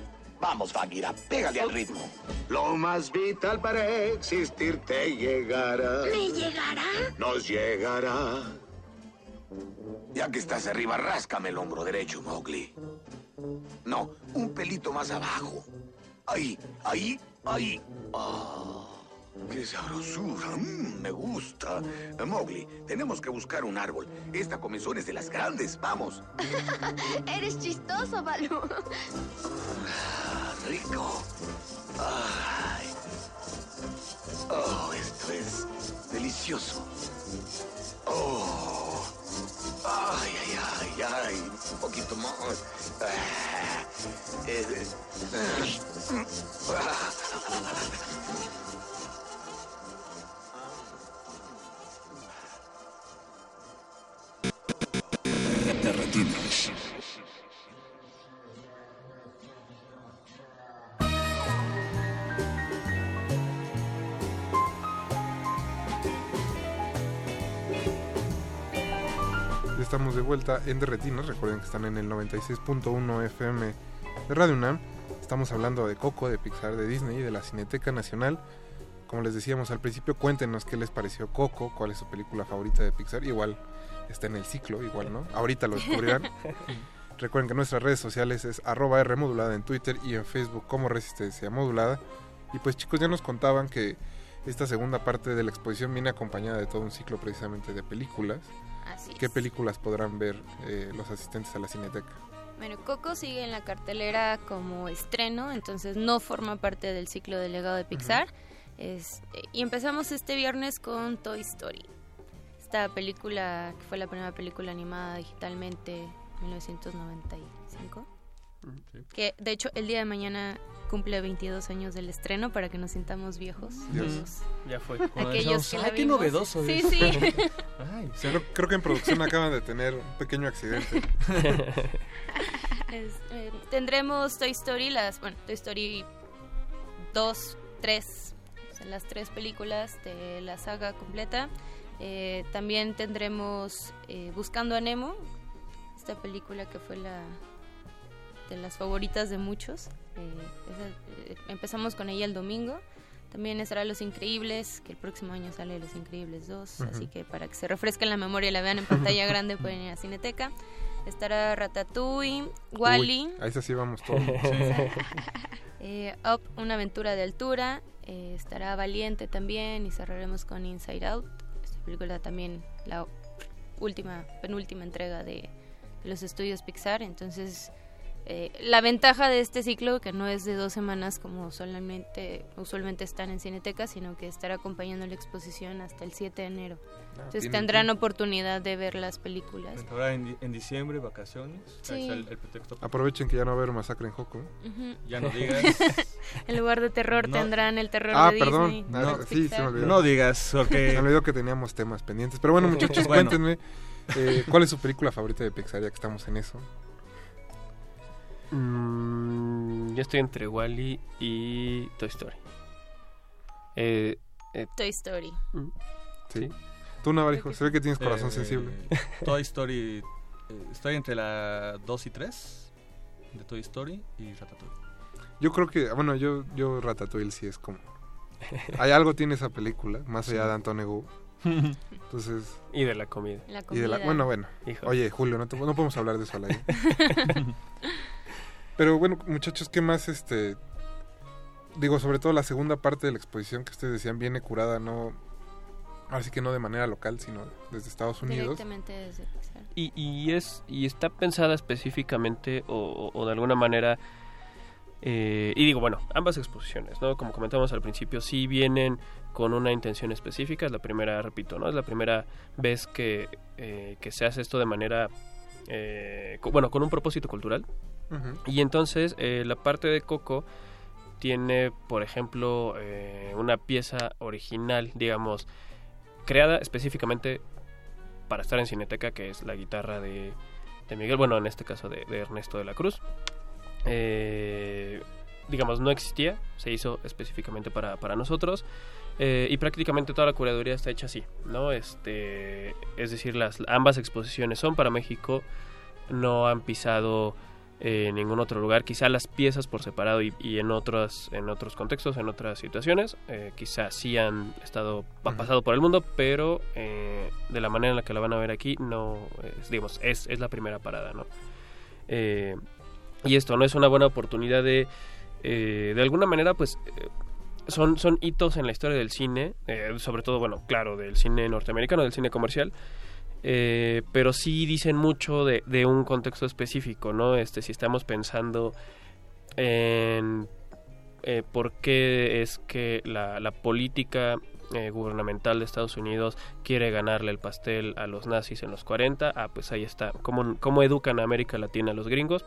S27: Vamos, Bagheera, pégale al ritmo. Lo más vital para existir te llegará.
S16: ¿Me llegará?
S27: Nos llegará. Ya que estás arriba, ráscame el hombro derecho, Mowgli. No, un pelito más abajo. Ahí, ahí, ahí. Ah, ¡Qué sabrosura! Mm, me gusta. Eh, Mowgli, tenemos que buscar un árbol. Esta comezón es de las grandes. Vamos.
S16: Eres chistoso, Balú.
S27: Ah, rico. Ay. Oh, esto es delicioso. Oh. Ay, ay, ay, ay. Un poquito más. Ah, eh,
S28: Te retiras.
S19: Estamos de vuelta en Derretinas. Recuerden que están en el 96.1 FM de Radio UNAM. Estamos hablando de Coco, de Pixar, de Disney y de la Cineteca Nacional. Como les decíamos al principio, cuéntenos qué les pareció Coco, cuál es su película favorita de Pixar. Igual está en el ciclo, igual, ¿no? Ahorita lo descubrirán. Recuerden que nuestras redes sociales es arroba R modulada en Twitter y en Facebook como Resistencia Modulada. Y pues chicos, ya nos contaban que esta segunda parte de la exposición viene acompañada de todo un ciclo precisamente de películas.
S22: Así
S19: ¿Qué
S22: es.
S19: películas podrán ver eh, los asistentes a la cineteca?
S22: Bueno, Coco sigue en la cartelera como estreno, entonces no forma parte del ciclo de legado de Pixar. Es- eh, y empezamos este viernes con Toy Story. Esta película, que fue la primera película animada digitalmente, 1995. Que de hecho el día de mañana cumple 22 años del estreno para que nos sintamos viejos.
S19: Dios.
S22: Los-
S21: Ya fue.
S22: Aquellos que la
S20: Ay, qué
S22: vimos.
S20: novedoso
S22: Sí,
S20: es.
S22: sí.
S20: Ay,
S19: Creo, creo que en producción acaban de tener un pequeño accidente.
S22: Es, eh, tendremos Toy Story, las, bueno, Toy Story 2, 3, o sea, las tres películas de la saga completa. Eh, también tendremos eh, Buscando a Nemo, esta película que fue la de las favoritas de muchos. Eh, esa, eh, empezamos con ella el domingo. También estará Los Increíbles, que el próximo año sale Los Increíbles 2,
S19: Ujú.
S22: así que para que se refresquen la memoria y la vean en pantalla grande pueden ir a Cineteca. Estará Ratatouille, Wally,
S19: Uy, a esa sí vamos todos.
S22: Up, una aventura de altura. estará Valiente también y cerraremos con Inside Out. Película también la última, penúltima entrega de, de los estudios Pixar. Entonces, eh, la ventaja de este ciclo, que no es de dos semanas como solamente, usualmente están en Cineteca, sino que estará acompañando la exposición hasta el 7 de enero. Entonces
S20: tienen
S22: tendrán
S20: tiempo.
S22: oportunidad de ver las películas.
S20: Ahora en, di- en diciembre, vacaciones.
S22: Sí.
S20: Ahí está el, el pretexto.
S19: Aprovechen que ya no va a haber masacre en Joco. ¿eh?
S20: Ya no digas.
S22: en lugar de terror
S20: No.
S22: tendrán el terror
S19: Ah,
S22: de
S19: perdón.
S22: Disney.
S19: Ah,
S22: de
S19: sí, se me
S22: Pixar.
S19: olvidó.
S20: No digas, porque-
S19: Se me olvidó que teníamos temas pendientes. Pero bueno, muchachos,
S20: Bueno.
S19: cuéntenme. eh, ¿Cuál es su película favorita de Pixar ya que estamos en eso?
S21: Mm, yo estoy entre Wally y Toy Story. Eh, eh,
S22: Toy Story.
S19: Sí. Tú, Navarijo, se ve que tienes corazón
S20: Eh,
S19: sensible.
S20: Toy Story. eh, estoy entre la 2 y 3 de Toy Story y Ratatouille.
S19: Yo creo que, bueno, yo, yo Ratatouille sí es como... Hay algo tiene esa película, más allá
S21: Sí.
S19: de Anton Egu. Entonces...
S21: Y de la comida.
S22: La
S19: y de la-
S22: comida.
S19: bueno, bueno.
S21: Hijo.
S19: Oye, Julio, no, te- no podemos hablar de eso al aire. Pero bueno, muchachos, ¿qué más este digo, sobre todo la segunda parte de la exposición que ustedes decían viene curada no así que no de manera local, sino desde Estados Unidos?
S22: Directamente desde Pixar.
S21: Y, y es y está pensada específicamente o, o- o de alguna manera eh, y digo bueno ambas exposiciones no como comentamos al principio sí vienen con una intención específica es la primera repito no es la primera vez que, eh, que se hace esto de manera eh, co- bueno con un propósito cultural Y entonces eh, la parte de Coco tiene, por ejemplo, eh, una pieza original, digamos, creada específicamente para estar en Cineteca, que es la guitarra de, de Miguel, bueno, en este caso de, Ernesto de la Cruz. Eh, digamos, no existía, se hizo específicamente para, para nosotros. y prácticamente toda la curaduría está hecha así, ¿no? Este, es decir, las ambas exposiciones son para México, no han pisado eh, en ningún otro lugar, quizá las piezas por separado y, y en otros en otros contextos, en otras situaciones, eh, quizá sí han estado han pasado por el mundo, pero eh, de la manera en la que la van a ver aquí no, es, digamos, es, es la primera parada, ¿no? Eh, y esto no es una buena oportunidad de eh, de alguna manera pues son, son hitos en la historia del cine, eh, sobre todo, bueno, claro, del cine norteamericano, del cine comercial, eh, pero sí dicen mucho de, de un contexto específico, ¿no? Este, si estamos pensando en eh, por qué es que la, la política eh, gubernamental de Estados Unidos quiere ganarle el pastel a los nazis en los 40, ah, pues ahí está, cómo, cómo educan a América Latina a los gringos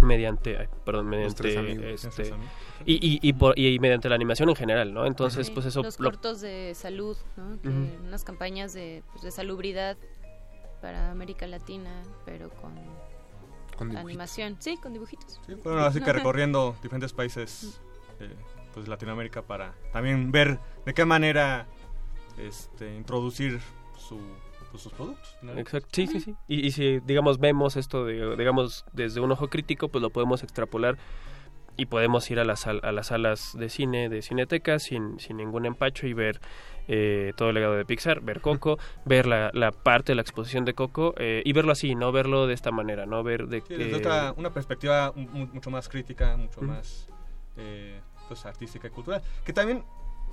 S21: mediante, ay, perdón, mediante
S19: amigos.
S21: este, y, y, y, por- y mediante la animación en general, ¿no? Entonces,
S22: Sí,
S21: pues eso
S22: Los
S21: lo-
S22: cortos de salud, ¿no? Que. Unas campañas de, pues, de salubridad para América Latina, pero con, animación. Sí, con dibujitos.
S20: Bueno, así que recorriendo diferentes países de pues, Latinoamérica para también ver de qué manera este, introducir su, pues, sus productos. ¿no?
S21: Exacto, sí, sí, sí. Y, y si, digamos, vemos esto, de, digamos, desde un ojo crítico, pues lo podemos extrapolar y podemos ir a las, sal- a las salas de cine, de cineteca, sin, sin ningún empacho y ver eh, todo el legado de Pixar, ver Coco, ver la, la parte de la exposición de Coco eh, y verlo así, no verlo de esta manera, no ver de
S20: Sí,
S21: que...
S20: desde otra, una perspectiva mu- mucho más crítica, mucho más eh, pues, artística y cultural. Que también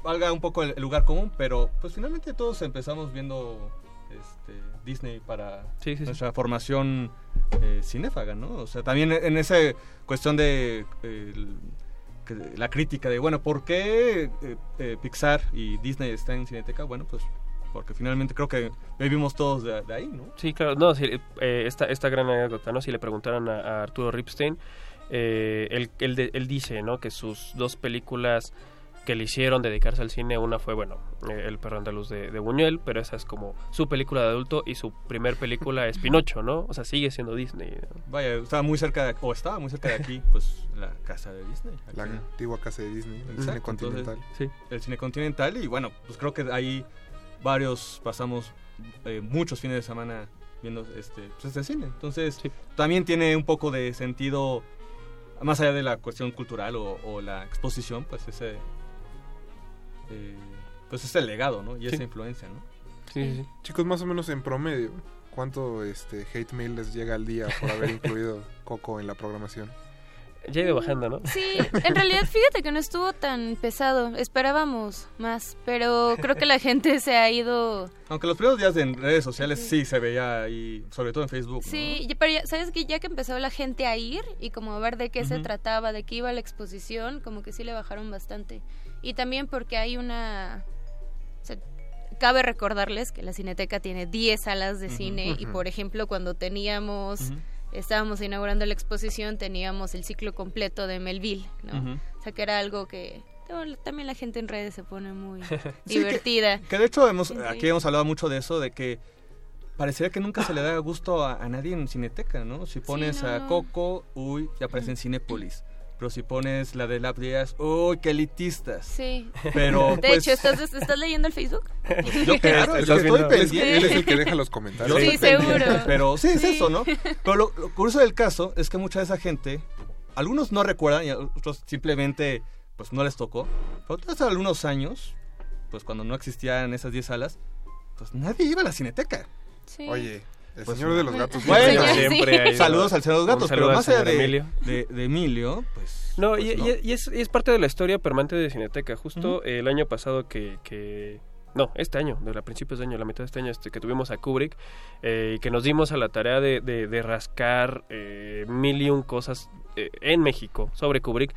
S20: valga un poco el, el lugar común, pero pues finalmente todos empezamos viendo este, Disney para
S21: Sí, sí, sí.
S20: nuestra formación eh, cinéfaga, ¿no? O sea, también en esa cuestión de eh, la crítica de, bueno, ¿por qué eh, eh, Pixar y Disney están en Cineteca? Bueno, pues porque finalmente creo que vivimos todos de, ahí, ¿no?
S21: Sí, claro, no, eh, esta, esta gran anécdota, ¿no? Si le preguntaran a, Arturo Ripstein, él, él, él dice, ¿no? Que sus dos películas que le hicieron dedicarse al cine, una fue, bueno, eh, El perro andaluz de, de Buñuel, pero esa es como su película de adulto y su primer película es Pinocho, ¿no? O sea, sigue siendo Disney. ¿no?
S20: Vaya, estaba muy cerca de, o estaba muy cerca de aquí, pues la casa de Disney.
S19: La antigua casa de Disney, el
S20: Exacto,
S19: cine continental.
S20: entonces, El cine continental y bueno, pues creo que ahí varios pasamos eh, muchos fines de semana viendo este, pues, este cine. Entonces también tiene un poco de sentido, más allá de la cuestión cultural o, o la exposición, pues ese, eh, pues ese legado, ¿no? Y
S19: Sí.
S20: esa influencia, ¿no?
S19: Chicos, más o menos en promedio, ¿cuánto este hate mail les llega al día por haber incluido Coco en la programación?
S21: Ya ha ido bajando, ¿no?
S22: Sí, en realidad fíjate que no estuvo tan pesado, esperábamos más, pero creo que la gente se ha ido...
S20: Aunque los primeros días en redes sociales sí se veía ahí, sobre todo en Facebook.
S22: Sí, ya- pero ya- sabes que ya que empezó la gente a ir y como a ver de qué se trataba, de qué iba la exposición, como que sí le bajaron bastante. Y también porque hay una... o sea, cabe recordarles que la Cineteca tiene 10 salas de cine y por ejemplo cuando teníamos... Estábamos inaugurando la exposición, teníamos el ciclo completo de Melville, ¿no? O sea que era algo que también la gente en redes se pone muy
S20: Sí,
S22: divertida.
S20: Que, que de hecho hemos,
S22: Sí,
S20: aquí hemos hablado mucho de eso, de que parecería que nunca se le da gusto a, a nadie en Cineteca, ¿no? Si pones
S22: no,
S20: a. Coco, uy, ya aparece en Cinépolis. Pero si pones la de Lab Díaz, uy, qué elitistas.
S22: Sí.
S20: Pero,
S22: de
S20: pues,
S22: hecho, ¿estás, ¿estás leyendo el Facebook?
S20: Yo claro, yo estoy pendiente.
S19: él es el que deja los comentarios.
S22: Sí, seguro.
S20: Pero sí, es
S22: Sí.
S20: eso, ¿no? Pero lo, lo curioso del caso es que mucha de esa gente, algunos no recuerdan y a otros simplemente pues no les tocó. Pero hace algunos años, pues cuando no existían esas 10 salas, pues nadie iba a la cineteca.
S22: Sí.
S19: Oye, el
S20: Pues
S19: señor de los gatos.
S20: Bueno,
S21: siempre
S20: saludos al señor de los gatos,
S21: saludo
S20: pero
S21: al
S20: más allá
S21: señor
S20: de
S21: Emilio.
S20: de, de Emilio, pues.
S21: No,
S20: pues
S21: y,
S20: no.
S21: y- y es, y es parte de la historia permanente de Cineteca. Justo el año pasado que, que- No, este año, de la principios de año, la mitad de este año, este, que tuvimos a Kubrick, eh, y que nos dimos a la tarea de, de- de rascar eh, mil y un cosas eh, en México sobre Kubrick.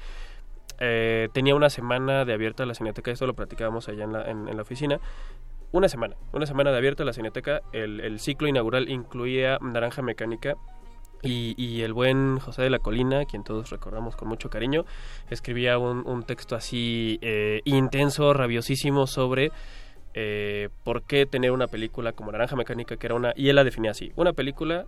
S21: Eh, tenía una semana de abierta la Cineteca, esto lo platicábamos allá en la, en- en la oficina. Una semana, una semana de abierta la Cineteca. El, el ciclo inaugural incluía Naranja Mecánica, y, y el buen José de la Colina, quien todos recordamos con mucho cariño, escribía un, un texto así eh, intenso, rabiosísimo sobre eh, por qué tener una película como Naranja Mecánica, que era una, y él la definía así, una película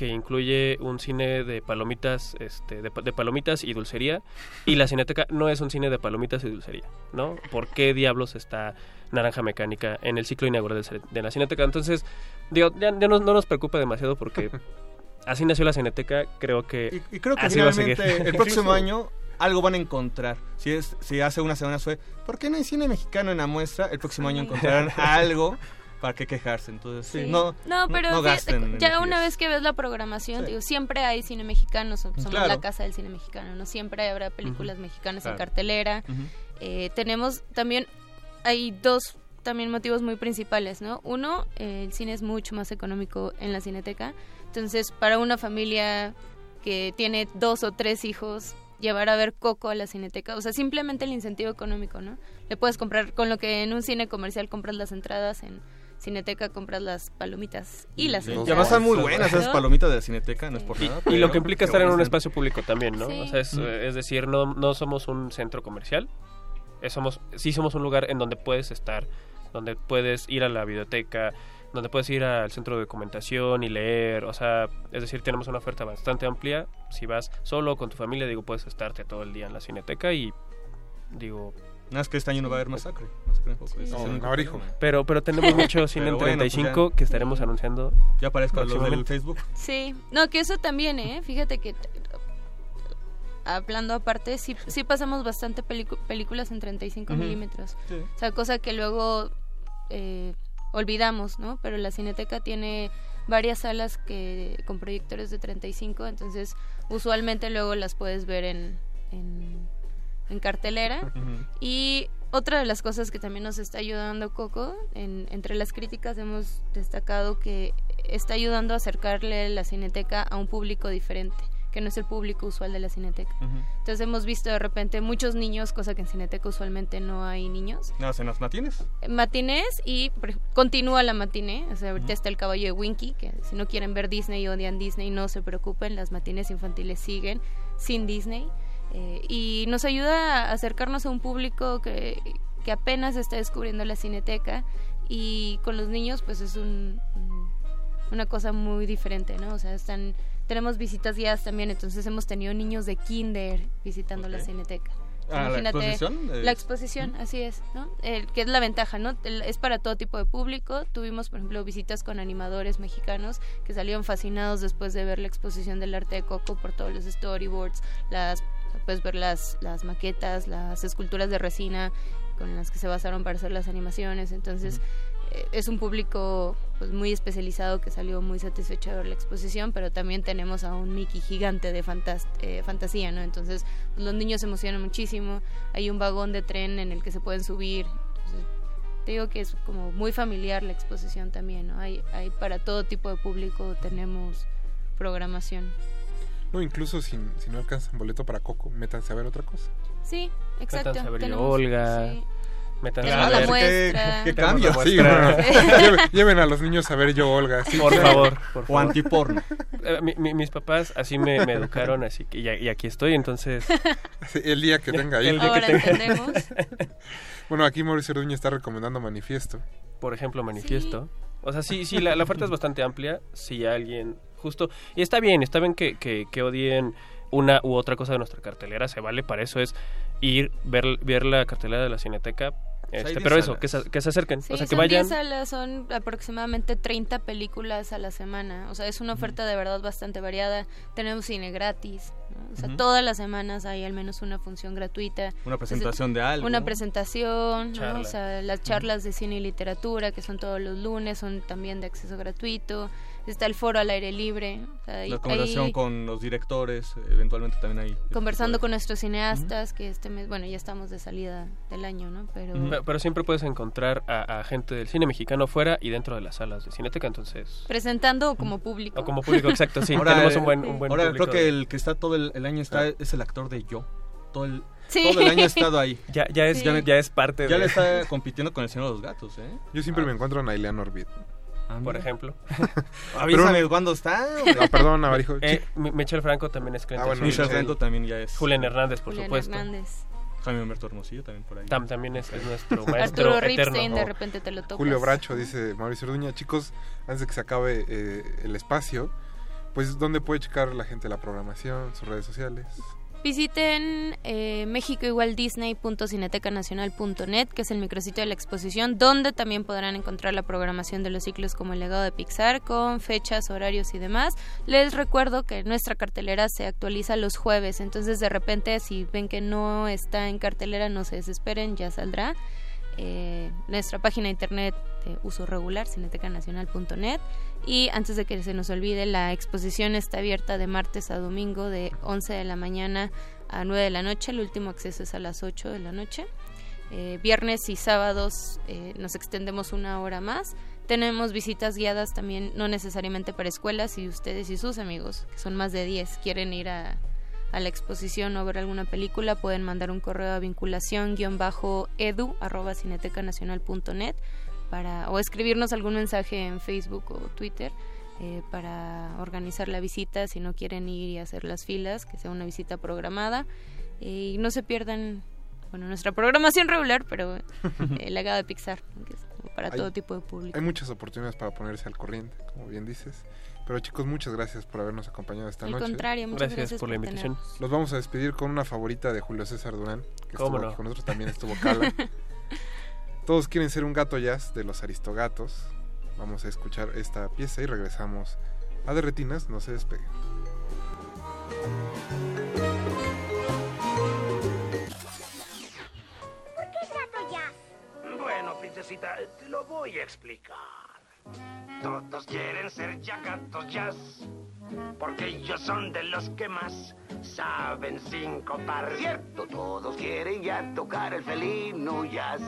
S21: que incluye un cine de palomitas, este, de, de palomitas y dulcería, y la Cineteca no es un cine de palomitas y dulcería, ¿no? ¿Por qué diablos está Naranja Mecánica en el ciclo inaugural de, la Cineteca? Entonces, digo, ya, ya no, no nos preocupa demasiado porque así nació la Cineteca, creo que
S20: Y creo que
S21: así va a seguir.
S20: finalmente el próximo año algo van a encontrar. Si es si hace unas semanas fue, ¿por qué no hay cine mexicano en la muestra? El próximo año encontrarán algo para qué quejarse. Entonces, sí,
S22: Sí.
S20: no,
S22: no, pero
S20: no
S22: fíjate,
S20: gasten
S22: ya
S20: energías.
S22: una vez que ves la programación,
S20: Sí.
S22: digo, siempre hay cine mexicano, so- somos
S20: Claro.
S22: la casa del cine mexicano, ¿no? Siempre habrá películas mexicanas en cartelera. Eh, tenemos también, hay dos también motivos muy principales, ¿no? Uno, eh, el cine es mucho más económico en la cineteca, entonces para una familia que tiene dos o tres hijos, llevar a ver Coco a la cineteca, o sea, simplemente el incentivo económico, ¿no? Le puedes comprar, con lo que en un cine comercial compras las entradas, en cineteca compras las palomitas y las
S20: Sí,
S22: entradas.
S20: Y además están muy buenas esas palomitas de la cineteca, no es por
S21: Y,
S20: nada.
S21: y lo que implica estar en un espacio público también, ¿no?
S22: Sí.
S21: O sea, es, es decir, no, no somos un centro comercial, somos, sí somos un lugar en donde puedes estar, donde puedes ir a la biblioteca, donde puedes ir al centro de documentación y leer, o sea, es decir, tenemos una oferta bastante amplia. Si vas solo con tu familia, digo, puedes estarte todo el día en la cineteca y digo...
S20: Nada, es que este año no va a haber masacre. masacre ese es problema.
S21: Pero, pero tenemos mucho cine en
S20: bueno, pues
S21: 35 que estaremos anunciando.
S20: Ya aparezco a los del. Facebook.
S22: Sí, no, que eso también, ¿eh? Fíjate que, hablando aparte, sí, sí pasamos bastante películas en 35
S20: Ujú.
S22: milímetros.
S20: Sí.
S22: O sea, cosa que luego eh, olvidamos, ¿no? Pero la Cineteca tiene varias salas que con proyectores de 35, entonces usualmente luego las puedes ver en, en, en cartelera.
S20: Ujú.
S22: Y otra de las cosas que también nos está ayudando Coco, en- entre las críticas hemos destacado que está ayudando a acercarle la cineteca a un público diferente, que no es el público usual de la cineteca. Entonces hemos visto de repente muchos niños, cosa que en cineteca usualmente no hay niños.
S20: No, en las matines.
S22: Matinés y continúa la matiné, o sea, ahorita está el caballo de Winky, que si no quieren ver Disney y odian Disney, no se preocupen, las matines infantiles siguen sin Disney. Eh, y nos ayuda a acercarnos a un público que, que apenas está descubriendo la cineteca y con los niños pues es un, un- una cosa muy diferente, ¿no? O sea, están tenemos visitas guiadas también, entonces hemos tenido niños de kinder visitando la cineteca.
S20: Ah, ¿la exposición? Eh,
S22: La exposición, así es, ¿no? El, que es la ventaja, ¿no? El- es para todo tipo de público. Tuvimos, por ejemplo, visitas con animadores mexicanos que salieron fascinados después de ver la exposición del arte de Coco por todos los storyboards, las puedes ver las, las maquetas, las esculturas de resina con las que se basaron para hacer las animaciones. Entonces, eh, es un público pues muy especializado que salió muy satisfecho de ver la exposición, pero también tenemos a un Mickey gigante de eh, fantasía, ¿no? Entonces pues, los niños se emocionan muchísimo, hay un vagón de tren en el que se pueden subir, Entonces, te digo que es como muy familiar la exposición también, ¿no? Hay, hay para todo tipo de público, tenemos programación.
S19: No, incluso si, si no alcanzan boleto para Coco, métanse a ver otra cosa.
S22: Sí, exacto.
S21: Métanse a ver
S22: tenemos-
S21: Olga.
S22: sí.
S21: Métanse a ver-
S22: muestra.
S20: qué
S21: Tenemos
S20: cambio.
S19: Sí, bueno, lleven, lleven a los niños a ver yo, Olga. sí.
S21: Por favor, por
S20: O
S21: favor.
S20: antiporno.
S21: Eh, mi- mi- mis papás así me, me educaron, así que y, y aquí estoy, entonces.
S19: Sí, El día que tenga
S21: El
S19: hijos.
S21: día que tenga-
S22: entendemos.
S19: Bueno, aquí Mauricio Orduña está recomendando Manifiesto.
S21: por ejemplo, manifiesto. O sea, sí, sí, la, la oferta es bastante amplia. Si alguien, justo. Y está bien, está bien que, que, que odien una u otra cosa de nuestra cartelera, se vale. Para eso es ir, ver, ver la cartelera de la Cineteca.
S20: hay
S21: Este,
S20: 10
S21: pero eso, que se, que se acerquen.
S22: Sí,
S21: o sea, que
S22: son 10
S21: vayan.
S22: salas, son aproximadamente 30 películas a la semana. O sea, es una oferta de verdad bastante variada. Tenemos cine gratis. ¿no? O sea, todas las semanas hay al menos una función gratuita.
S20: Una
S22: Entonces,
S20: presentación de algo.
S22: Una presentación. O sea, las charlas de cine y literatura, que son todos los lunes, son también de acceso gratuito. Está el foro al aire libre. o sea,
S20: La conversación
S22: hay-
S20: con los directores, eventualmente también hay.
S22: conversando con nuestros cineastas, que este mes, bueno, ya estamos de salida del año, ¿no? Pero
S21: Pero, pero siempre puedes encontrar a, a gente del cine mexicano fuera y dentro de las salas de Cineteca, entonces.
S22: presentando como público.
S21: O como público, exacto, sí.
S20: Ahora,
S21: tenemos un
S20: eh,
S21: buen, un buen
S20: ahora
S21: público
S20: creo que
S21: de-
S20: el que está todo el, el año está es el actor de Yo. Todo el,
S22: Sí.
S20: todo el año ha estado ahí.
S21: Ya, ya, es,
S22: Sí.
S21: ya, ya es parte
S20: Ya
S21: de.
S20: le está compitiendo con el Señor de los Gatos, ¿eh?
S19: Yo siempre me encuentro a Nailean Orbit.
S20: Ah,
S21: Por ejemplo.
S20: Avísame cuándo está.
S19: No, perdón, Navarijo.
S21: Eh, Franco también es cliente.
S19: Ah, bueno,
S21: Cineteca.
S20: Franco también ya es.
S21: Julián Hernández, por
S22: Julián
S21: supuesto.
S22: Hernández.
S20: Jaime Humberto Hermosillo también por ahí.
S21: Tam- también es, es nuestro maestro
S22: Arturo
S21: eterno.
S22: Ripstein, de repente te lo topas.
S19: Julio Bracho, dice Mauricio Orduña. Chicos, antes de que se acabe eh, el espacio, pues, ¿dónde puede checar la gente la programación, sus redes sociales?
S22: Visiten eh, mexicoigualdisney.cinetecanacional.net, que es el micrositio de la exposición, donde también podrán encontrar la programación de los ciclos como el legado de Pixar, con fechas, horarios y demás. Les recuerdo que nuestra cartelera se actualiza los jueves, entonces de repente si ven que no está en cartelera, no se desesperen, ya saldrá. Eh, nuestra página de internet de uso regular, cinetecanacional.net. Y antes de que se nos olvide, la exposición está abierta de martes a domingo de 11 de la mañana a 9 de la noche. El último acceso es a las 8 de la noche. Eh, viernes y sábados eh, nos extendemos una hora más. Tenemos visitas guiadas también, no necesariamente para escuelas, si ustedes y sus amigos, que son más de 10, quieren ir a, la exposición o ver alguna película, pueden mandar un correo a vinculación-edu para, o escribirnos algún mensaje en Facebook o Twitter eh, para organizar la visita si no quieren ir y hacer las filas, que sea una visita programada. Eh, y no se pierdan, bueno, nuestra programación regular, pero eh, el legado de Pixar, que es para
S19: Hay-
S22: todo tipo de público.
S19: Hay muchas oportunidades para ponerse al corriente, como bien dices. Pero chicos, muchas gracias por habernos acompañado esta
S22: Al
S19: noche.
S22: contrario, muchas
S21: Gracias
S22: gracias,
S21: por la invitación.
S22: tenernos.
S19: Los vamos a despedir con una favorita de Julio César Durán, que
S21: ¿Cómo
S19: estuvo
S21: no?
S19: aquí con nosotros, también estuvo Cala. Todos quieren ser un gato jazz de los Aristogatos. Vamos a escuchar esta pieza y regresamos a Derretinas, no se despeguen.
S16: ¿Por qué gato jazz?
S23: Bueno, princesita, te lo voy a explicar.
S29: Todos quieren ser ya gatos jazz, porque ellos son de los que más saben sincopar.
S27: Cierto, todos quieren ya tocar el felino jazz.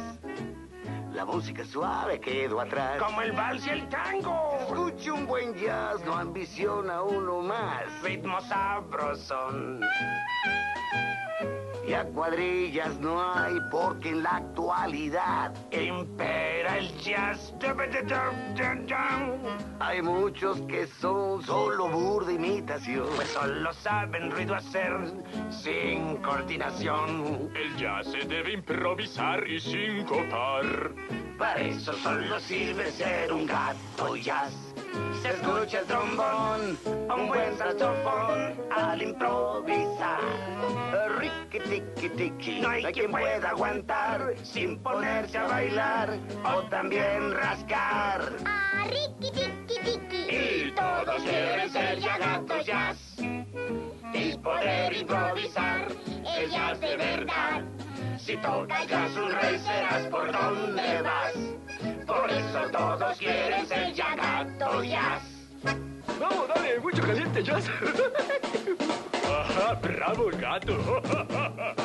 S27: La música suave quedó atrás.
S29: Como el vals y el tango.
S27: Escuche un buen jazz, no ambiciona uno más.
S29: Ritmo sabrosón.
S27: Y a cuadrillas no hay porque en la actualidad
S29: impera el jazz.
S27: Hay muchos que son solo burda imitación.
S29: Pues solo saben ruido hacer sin coordinación.
S24: El jazz se debe improvisar y
S29: Para eso solo sirve ser un gato jazz. Se escucha el trombón, un buen saxofón al improvisar.
S27: Ricky, tiki, tiki.
S29: No hay quien pueda aguantar sin ponerse a bailar o también rascar.
S16: Ah, Ricky, tiki, tiki.
S29: Y todos quieren ser ya gatos jazz y poder improvisar el jazz de verdad. Si tocas un rey serás por donde vas. Por eso todos quieren ser ya gato jazz.
S24: Vamos, dale, mucho caliente jazz. Ajá, bravo gato.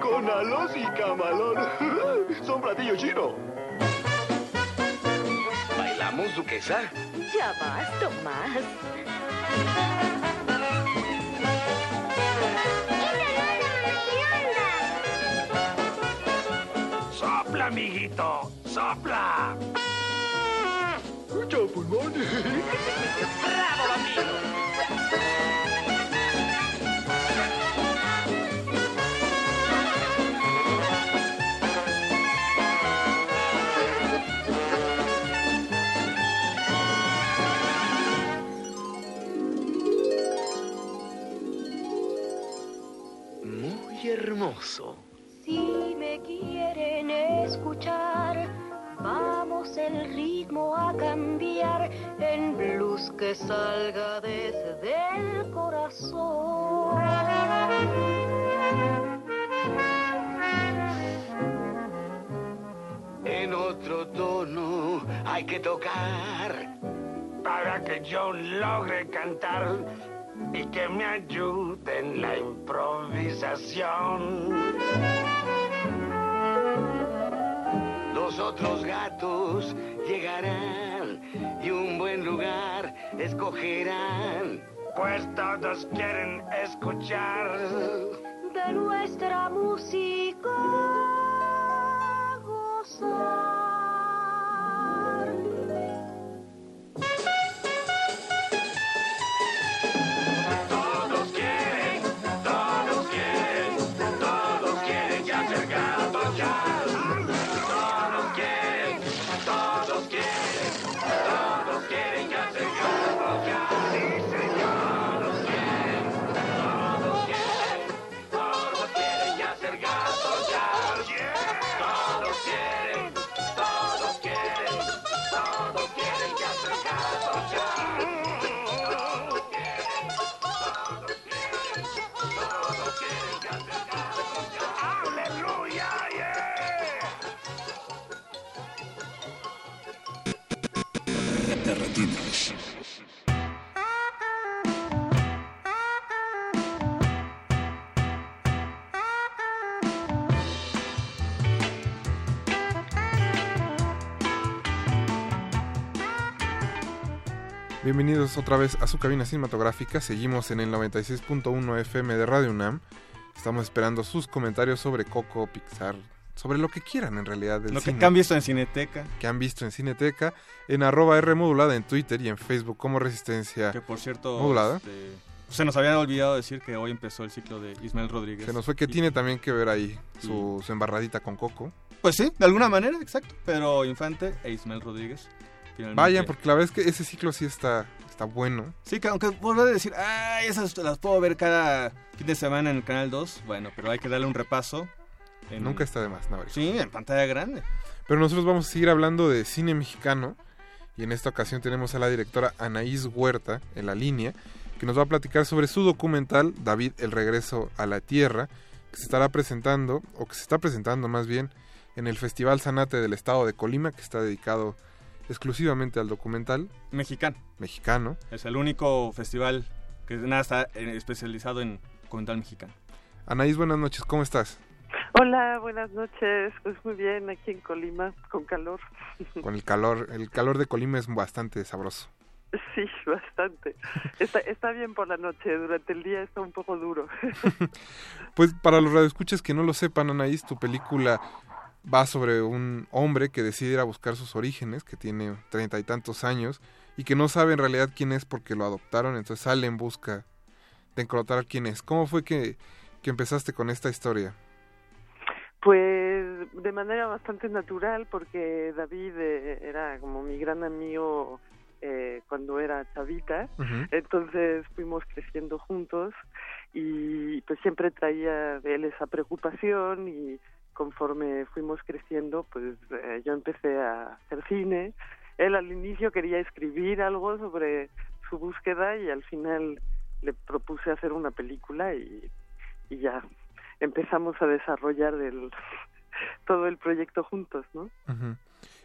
S29: Con alos y camalón. Son platillos chinos.
S27: ¿Bailamos, duquesa?
S3: Ya vas, Tomás.
S29: Sopla, amiguito. Sopla.
S24: Mucho pulmón.
S27: Hermoso.
S16: Si me quieren escuchar, vamos el ritmo a cambiar en blues que salga desde el corazón.
S27: En otro tono hay que tocar.
S29: Para que yo logre cantar y que me ayude en la improvisación.
S27: Los otros gatos llegarán y un buen lugar escogerán.
S29: Pues todos quieren escuchar
S16: de nuestra música gozar.
S19: Bienvenidos otra vez a su cabina cinematográfica. Seguimos en el 96.1 FM de Radio UNAM. Estamos esperando sus comentarios sobre Coco, Pixar, sobre lo que quieran en realidad. Del
S20: Lo que,
S19: cine.
S20: que han visto en Cineteca.
S19: Que han visto en Cineteca, en arroba R modulada en Twitter y en Facebook como Resistencia
S20: Que por cierto,
S19: Modulada.
S20: este, se nos había olvidado decir que hoy empezó el ciclo de Ismael Rodríguez.
S19: Se nos fue que tiene también que ver ahí su, su embarradita con Coco.
S20: Pues sí, de alguna manera, exacto. Pero Infante e Ismael Rodríguez. Finalmente.
S19: Vayan, porque la verdad es que ese ciclo sí está, está bueno.
S20: Sí, que aunque volver a decir, ay, esas las puedo ver cada fin de semana en el Canal 2, bueno, pero hay que darle un repaso. en-
S19: Nunca está de más, Navarro.
S20: Sí, en pantalla grande.
S19: Pero nosotros vamos a seguir hablando de cine mexicano y en esta ocasión tenemos a la directora Anaís Huerta en la línea que nos va a platicar sobre su documental David el regreso a la tierra que se estará presentando o que se está presentando más bien en el Festival Sanate del Estado de Colima que está dedicado exclusivamente al documental
S20: Mexicano.
S19: mexicano.
S20: Es el único festival que nada está eh, especializado en documental mexicano.
S19: Anaís, buenas noches, ¿cómo estás?
S30: Hola, buenas noches. Pues muy bien, aquí en Colima, con calor.
S19: Con el calor, el calor de Colima es bastante sabroso.
S30: Sí, bastante. Está, está bien por la noche, durante el día está un poco duro.
S19: Pues para los radioescuchas que no lo sepan, Anaís, tu película va sobre un hombre que decide ir a buscar sus orígenes, que tiene treinta y tantos años, y que no sabe en realidad quién es porque lo adoptaron, entonces sale en busca de encontrar quién es. ¿Cómo fue que, que empezaste con esta historia?
S30: Pues de manera bastante natural, porque David eh, era como mi gran amigo eh, cuando era chavita, entonces fuimos creciendo juntos y pues siempre traía de él esa preocupación y conforme fuimos creciendo, pues eh, yo empecé a hacer cine. Él al inicio quería escribir algo sobre su búsqueda y al final le propuse hacer una película y, ya empezamos a desarrollar el, todo el proyecto juntos, ¿no?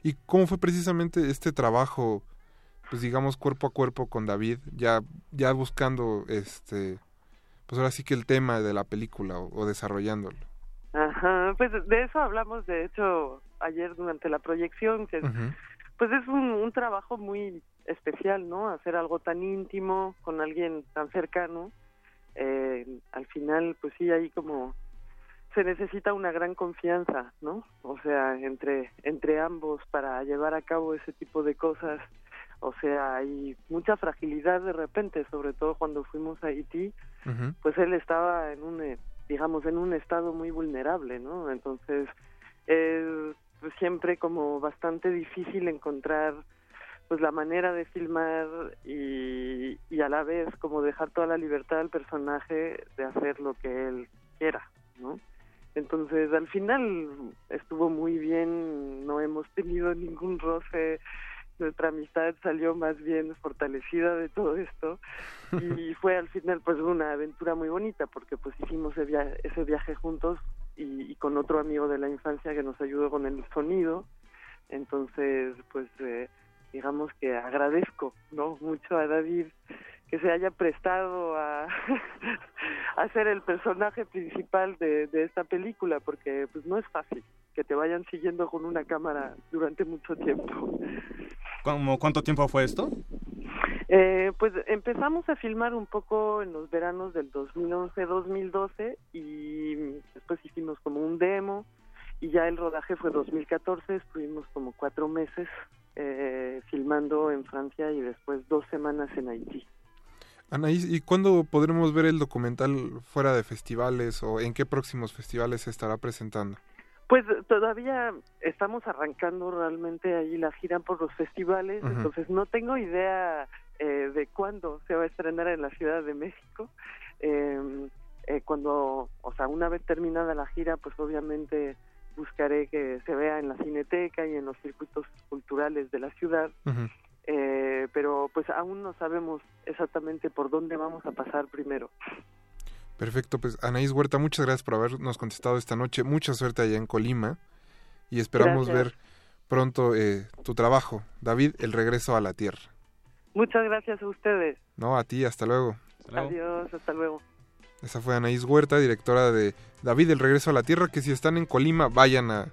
S19: ¿Y cómo fue precisamente este trabajo, pues digamos cuerpo a cuerpo con David, ya, ya buscando este, pues ahora sí que el tema de la película o, o desarrollándolo?
S30: Ajá, pues de eso hablamos de hecho ayer durante la proyección, que pues es un, un trabajo muy especial, ¿no? Hacer algo tan íntimo con alguien tan cercano. Eh, al final, pues sí, ahí como se necesita una gran confianza, ¿no? O sea, entre entre ambos para llevar a cabo ese tipo de cosas. O sea, hay mucha fragilidad de repente, sobre todo cuando fuimos a Haití, pues él estaba en un, eh, digamos, en un estado muy vulnerable, ¿no? Entonces, es siempre como bastante difícil encontrar pues la manera de filmar y, y a la vez como dejar toda la libertad al personaje de hacer lo que él quiera, ¿no? Entonces, al final estuvo muy bien, no hemos tenido ningún roce, nuestra amistad salió más bien fortalecida de todo esto y fue al final pues una aventura muy bonita porque pues hicimos ese viaje, ese viaje juntos y, y con otro amigo de la infancia que nos ayudó con el sonido. Entonces pues eh, digamos que agradezco no mucho a David que se haya prestado a, a ser el personaje principal de, de esta película porque pues no es fácil que te vayan siguiendo con una cámara durante mucho tiempo
S20: ¿Cómo, ¿Cuánto tiempo fue esto?
S30: Eh, pues empezamos a filmar un poco en los veranos del 2011-2012 y después hicimos como un demo y ya el rodaje fue 2014, estuvimos como cuatro meses eh, filmando en Francia y después dos semanas en Haití.
S19: Anaís, ¿y cuándo podremos ver el documental fuera de festivales o en qué próximos festivales se estará presentando?
S30: Pues todavía estamos arrancando realmente ahí la gira por los festivales, entonces no tengo idea eh, de cuándo se va a estrenar en la Ciudad de México. Eh, eh, cuando, o sea, una vez terminada la gira, pues obviamente buscaré que se vea en la Cineteca y en los circuitos culturales de la ciudad. Eh, pero pues aún no sabemos exactamente por dónde vamos a pasar primero.
S19: Perfecto, pues Anaís Huerta, muchas gracias por habernos contestado esta noche. Mucha suerte allá en Colima y esperamos
S30: Gracias.
S19: ver pronto eh, tu trabajo. David, el regreso a la tierra.
S30: Muchas gracias a ustedes.
S19: No, a ti, hasta luego.
S30: Adiós, hasta luego.
S19: Esa fue Anaís Huerta, directora de David, el regreso a la tierra, que si están en Colima, vayan a,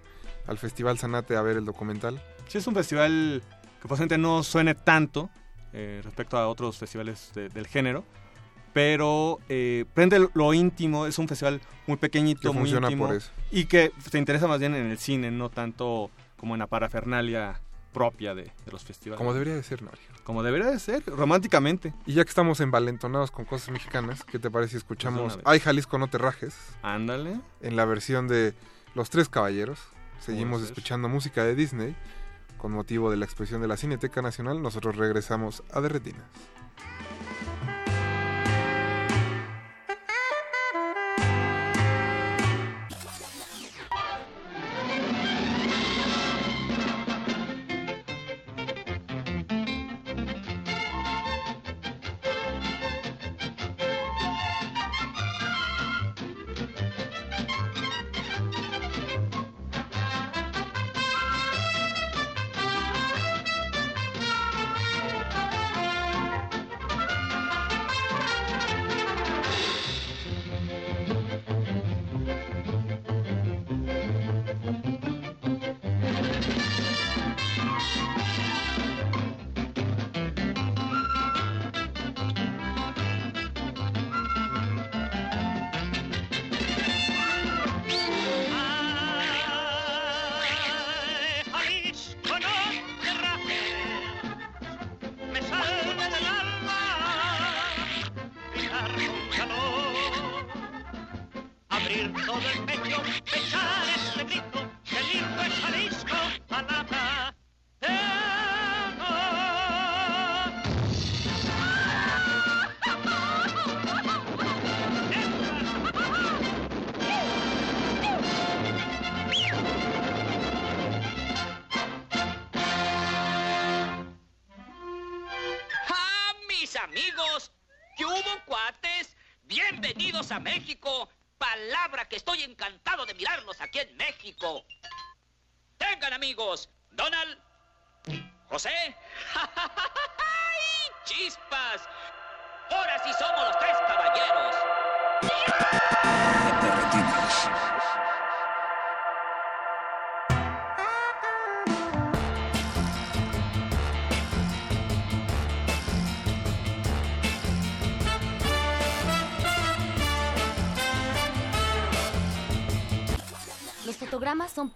S19: al Festival Sanate a ver el documental.
S20: Sí, es un festival que posiblemente no suene tanto eh, respecto a otros festivales de- del género, pero eh, prende lo íntimo, es un festival muy pequeñito,
S19: Que
S20: muy íntimo,
S19: por eso.
S20: y que te interesa más bien en el cine, no tanto como en la parafernalia propia de, de los festivales.
S19: Como debería de ser, Noria.
S20: Como debería de ser, románticamente.
S19: Y ya que estamos envalentonados con cosas mexicanas, ¿qué te parece si escuchamos
S20: Pues vez.
S19: Ay Jalisco no te rajes?
S20: Ándale.
S19: En la versión de Los Tres Caballeros. Seguimos escuchando música de Disney con motivo de la exposición de la Cineteca Nacional, nosotros regresamos a De
S31: Bienvenidos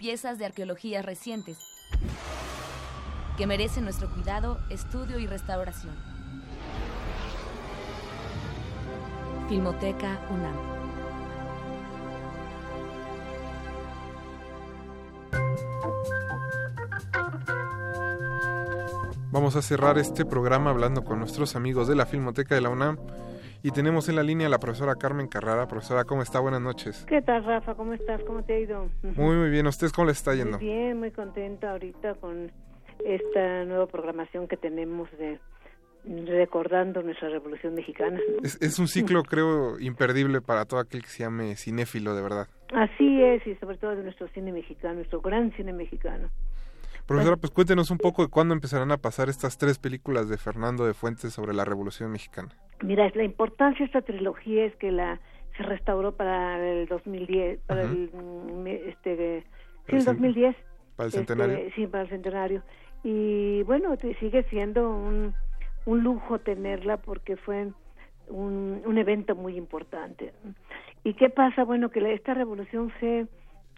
S32: piezas de arqueología recientes que merecen nuestro cuidado, estudio y restauración. Filmoteca UNAM.
S19: Vamos a cerrar este programa hablando con nuestros amigos de la Filmoteca de la UNAM y tenemos en la línea a la profesora Carmen Carrara. Profesora, ¿cómo está? Buenas noches.
S33: ¿Qué tal, Rafa? ¿Cómo estás? ¿Cómo te ha ido?
S19: Muy, muy bien. ¿A ustedes cómo les está yendo?
S33: Muy bien, muy contenta ahorita con esta nueva programación que tenemos de recordando nuestra Revolución Mexicana.
S19: Es, es un ciclo, creo, imperdible para todo aquel que se llame cinéfilo, de verdad.
S33: Así es, y sobre todo de nuestro cine mexicano, nuestro gran cine mexicano.
S19: Profesora, pues cuéntenos un poco de cuándo empezarán a pasar estas tres películas de Fernando de Fuentes sobre la Revolución Mexicana.
S33: Mira, es la importancia de esta trilogía es que la se restauró para el 2010, para
S19: Ujú.
S33: el mm, este sí,
S19: Para el
S33: el
S19: cen-
S33: 2010.
S19: para el
S33: Este,
S19: centenario.
S33: sí, para el centenario. Y bueno, sigue siendo un, un lujo tenerla porque fue un, un evento muy importante. ¿Y qué pasa? Bueno, que la- esta revolución se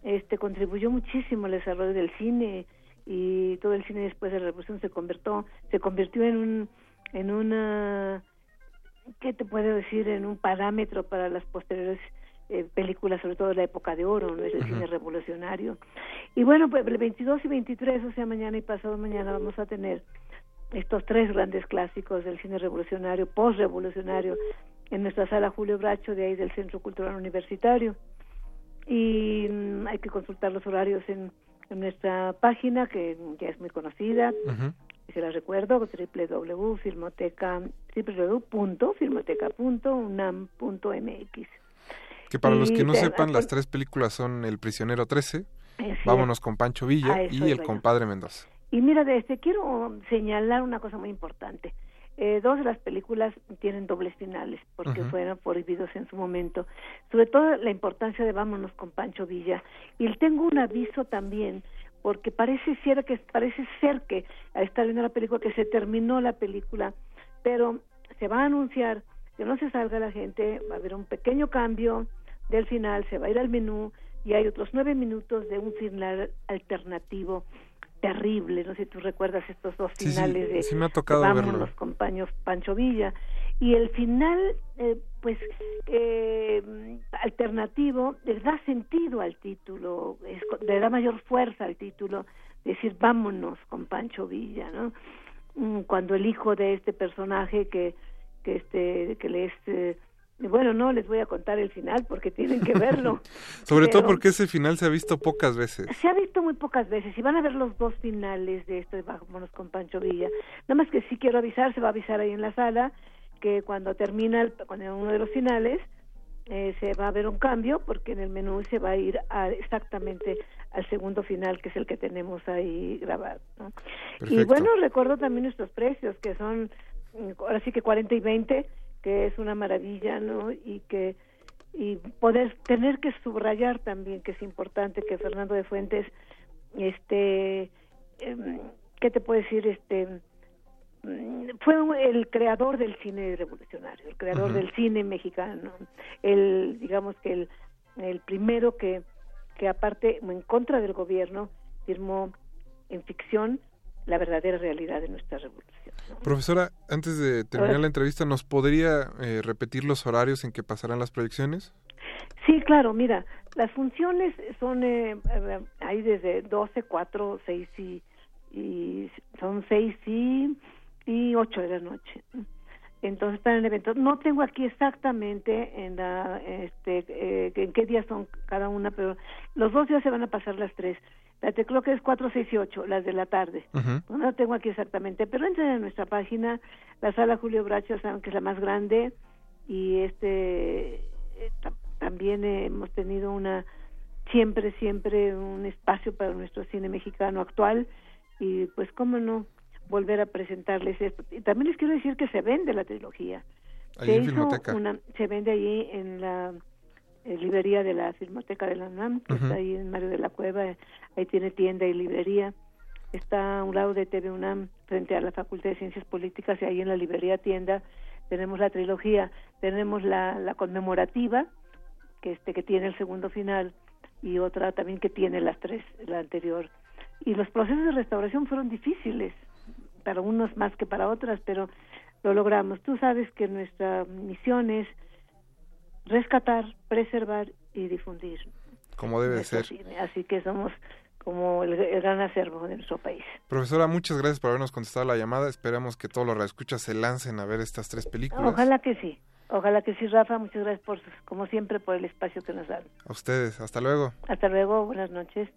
S33: este contribuyó muchísimo al desarrollo del cine y todo el cine después de la revolución se convirtió se convirtió en un en una qué te puedo decir en un parámetro para las posteriores eh, películas sobre todo de la época de oro no es el cine revolucionario y bueno pues el 22 y 23 o sea mañana y pasado mañana vamos a tener estos tres grandes clásicos del cine revolucionario post-revolucionario en nuestra sala Julio Bracho de ahí del Centro Cultural Universitario. Y mm, hay que consultar los horarios en, en nuestra página que ya es muy conocida y se la recuerdo www.filmoteca www.filmoteca.unam.mx
S19: Que para los que no
S33: te-
S19: sepan, las
S33: apar-
S19: tres películas son El Prisionero 13,
S33: Es
S19: Vámonos con Pancho Villa y El. Compadre Mendoza.
S33: Y mira, de este quiero señalar una cosa muy importante. Eh, dos de las películas tienen dobles finales porque fueron prohibidos en su momento. Sobre todo la importancia de Vámonos con Pancho Villa. Y tengo un aviso también porque parece ser que parece ser que estar viendo la película que se terminó la película, pero se va a anunciar que no se salga la gente, va a haber un pequeño cambio del final, se va a ir al menú y hay otros nueve minutos de un final alternativo terrible. No sé si tú recuerdas estos dos
S19: Sí, sí,
S33: finales de
S19: sí me ha tocado verlo.
S33: Con Pancho Villa. Y el final, eh, pues, eh, alternativo, le da sentido al título, es le da mayor fuerza al título decir vámonos con Pancho Villa, ¿no? Mm, Cuando el hijo de este personaje que que este que les eh, bueno no les voy a contar el final porque tienen que verlo
S19: Sobre todo porque ese final se ha visto pocas veces.
S33: se ha visto muy pocas veces y van a ver los dos finales de esto de Vámonos con Pancho Villa. Nada más que sí quiero avisar, se va a avisar ahí en la sala que cuando termina el- cuando uno de los finales eh, se va a ver un cambio porque en el menú se va a ir a, exactamente al segundo final que es el que tenemos ahí grabado. ¿no? Y bueno, recuerdo también nuestros precios que son mm, ahora sí que 40 y 20 que es una maravilla, ¿no? Y que y poder tener que subrayar también que es importante que Fernando de Fuentes este em, qué te puedo decir este fue el creador del cine revolucionario el creador del cine mexicano el digamos que el, el primero que que aparte en contra del gobierno firmó en ficción la verdadera realidad de nuestra revolución
S19: Profesora, antes de terminar la entrevista, ¿nos podría eh, repetir los horarios en que pasarán las proyecciones?
S33: Sí, claro, mira, las funciones son, eh, eh, hay desde 12, 4, 6 y, y son 6 y, y 8 de la noche. Entonces están en eventos. No tengo aquí exactamente en la, este, eh, en qué días son cada una, pero los dos días se van a pasar las tres. La creo que es 4, 6 y 8, las de la tarde. No lo tengo aquí exactamente, pero entren en nuestra página, la sala Julio Bracho, saben que es la más grande y este eh, ta- también eh, hemos tenido una siempre siempre un espacio para nuestro cine mexicano actual y pues cómo no volver a presentarles esto. Y también les quiero decir que se vende la trilogía. Se
S19: en
S33: hizo una se vende allí en la eh, librería de la Filmoteca de la UNAM que está ahí en Mario de la Cueva ahí tiene tienda y librería. Está a un lado de TV UNAM frente a la Facultad de Ciencias Políticas y ahí en la librería tienda tenemos la trilogía. Tenemos la, la conmemorativa que este que tiene el segundo final y otra también que tiene las tres la anterior. Y los procesos de restauración fueron difíciles para unos más que para otras pero lo logramos tú sabes que nuestra misión es rescatar preservar y difundir
S19: Como debe ser.
S33: cine. así que somos como el, el gran acervo de nuestro país
S19: Profesora, muchas gracias por habernos contestado la llamada. Esperamos que todos los radioescuchas se lancen a ver estas tres películas.
S33: ojalá que sí ojalá que sí Rafa muchas gracias por como siempre por el espacio que nos dan
S19: A ustedes, hasta luego.
S33: hasta luego buenas noches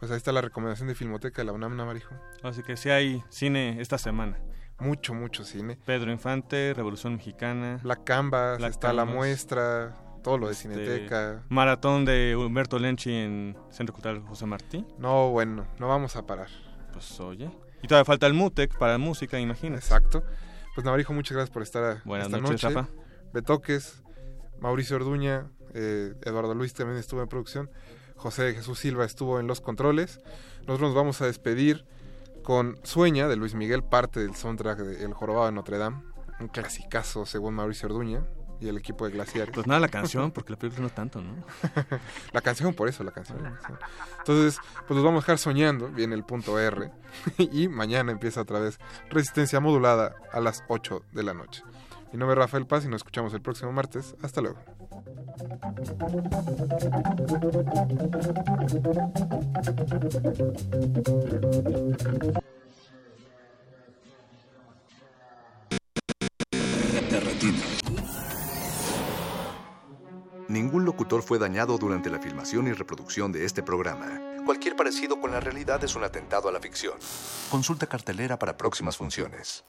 S19: Pues ahí está la recomendación de Filmoteca de la UNAM Navarijo.
S20: Así que sí hay cine esta semana.
S19: Mucho, mucho cine.
S20: Pedro Infante, Revolución Mexicana.
S19: Black Canvas,
S20: Black
S19: está la muestra, todo lo de
S20: Este,
S19: Cineteca.
S20: Maratón de Humberto Lenchi en Centro Cultural José Martí.
S19: No, bueno, no vamos a parar.
S20: Pues oye. Y todavía falta el MUTEC para música, imagínate.
S19: Exacto. Pues Navarijo, muchas gracias por estar
S20: Buenas
S19: esta
S20: noches,
S19: noche.
S20: Rafa.
S19: Betoques, Mauricio Orduña, eh, Eduardo Luis también estuvo en producción. José Jesús Silva estuvo en los controles. Nosotros nos vamos a despedir con Sueña de Luis Miguel, parte del soundtrack de El Jorobado de Notre Dame. Un clasicazo según Mauricio Orduña y el equipo de Glaciares.
S20: Pues nada, la canción, porque la película no tanto, ¿no?
S19: la canción, por eso la canción. sí. Entonces, pues los vamos a dejar soñando, viene el punto R, y mañana empieza otra vez Resistencia Modulada a las 8 de la noche. Mi nombre es Rafael Paz y nos escuchamos el próximo martes. Hasta luego.
S1: Ningún locutor fue dañado durante la filmación y reproducción de este programa. Cualquier parecido con la realidad es un atentado a la ficción. Consulta cartelera para próximas funciones.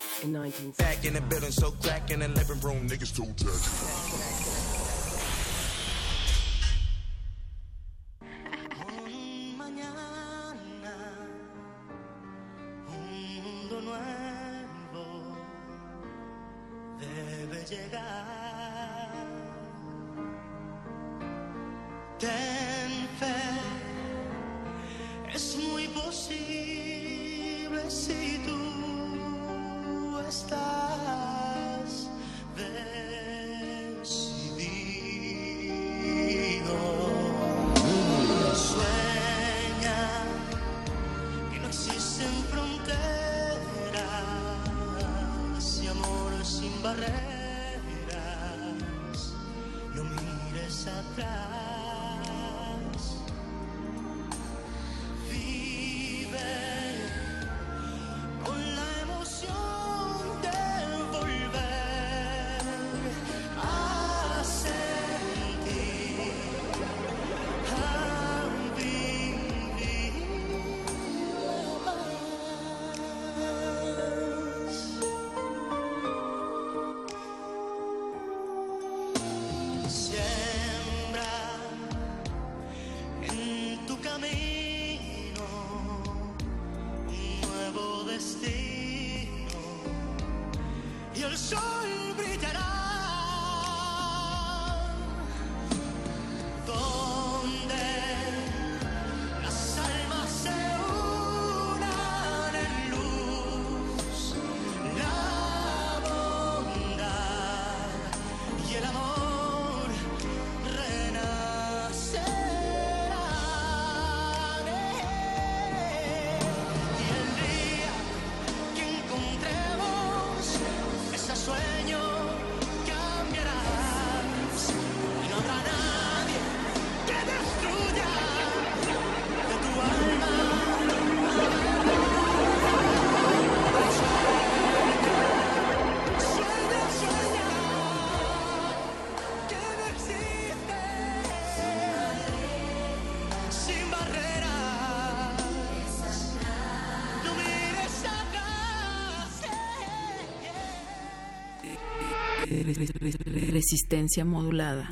S34: Resistencia modulada.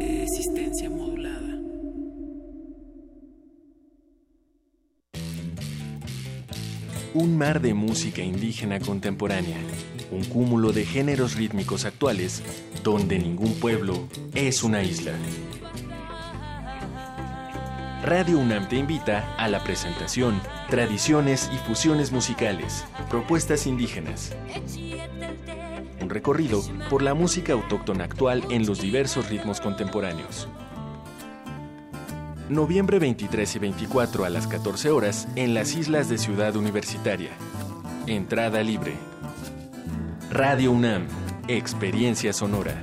S34: Resistencia modulada.
S35: Un mar de música indígena contemporánea, un cúmulo de géneros rítmicos actuales, donde ningún pueblo es una isla. Radio UNAM te invita a la presentación Tradiciones y fusiones musicales, propuestas indígenas. Un recorrido por la música autóctona actual en los diversos ritmos contemporáneos. Noviembre 23 y 24 a las 14 horas en las islas de Ciudad Universitaria. Entrada libre. Radio UNAM, Experiencia Sonora.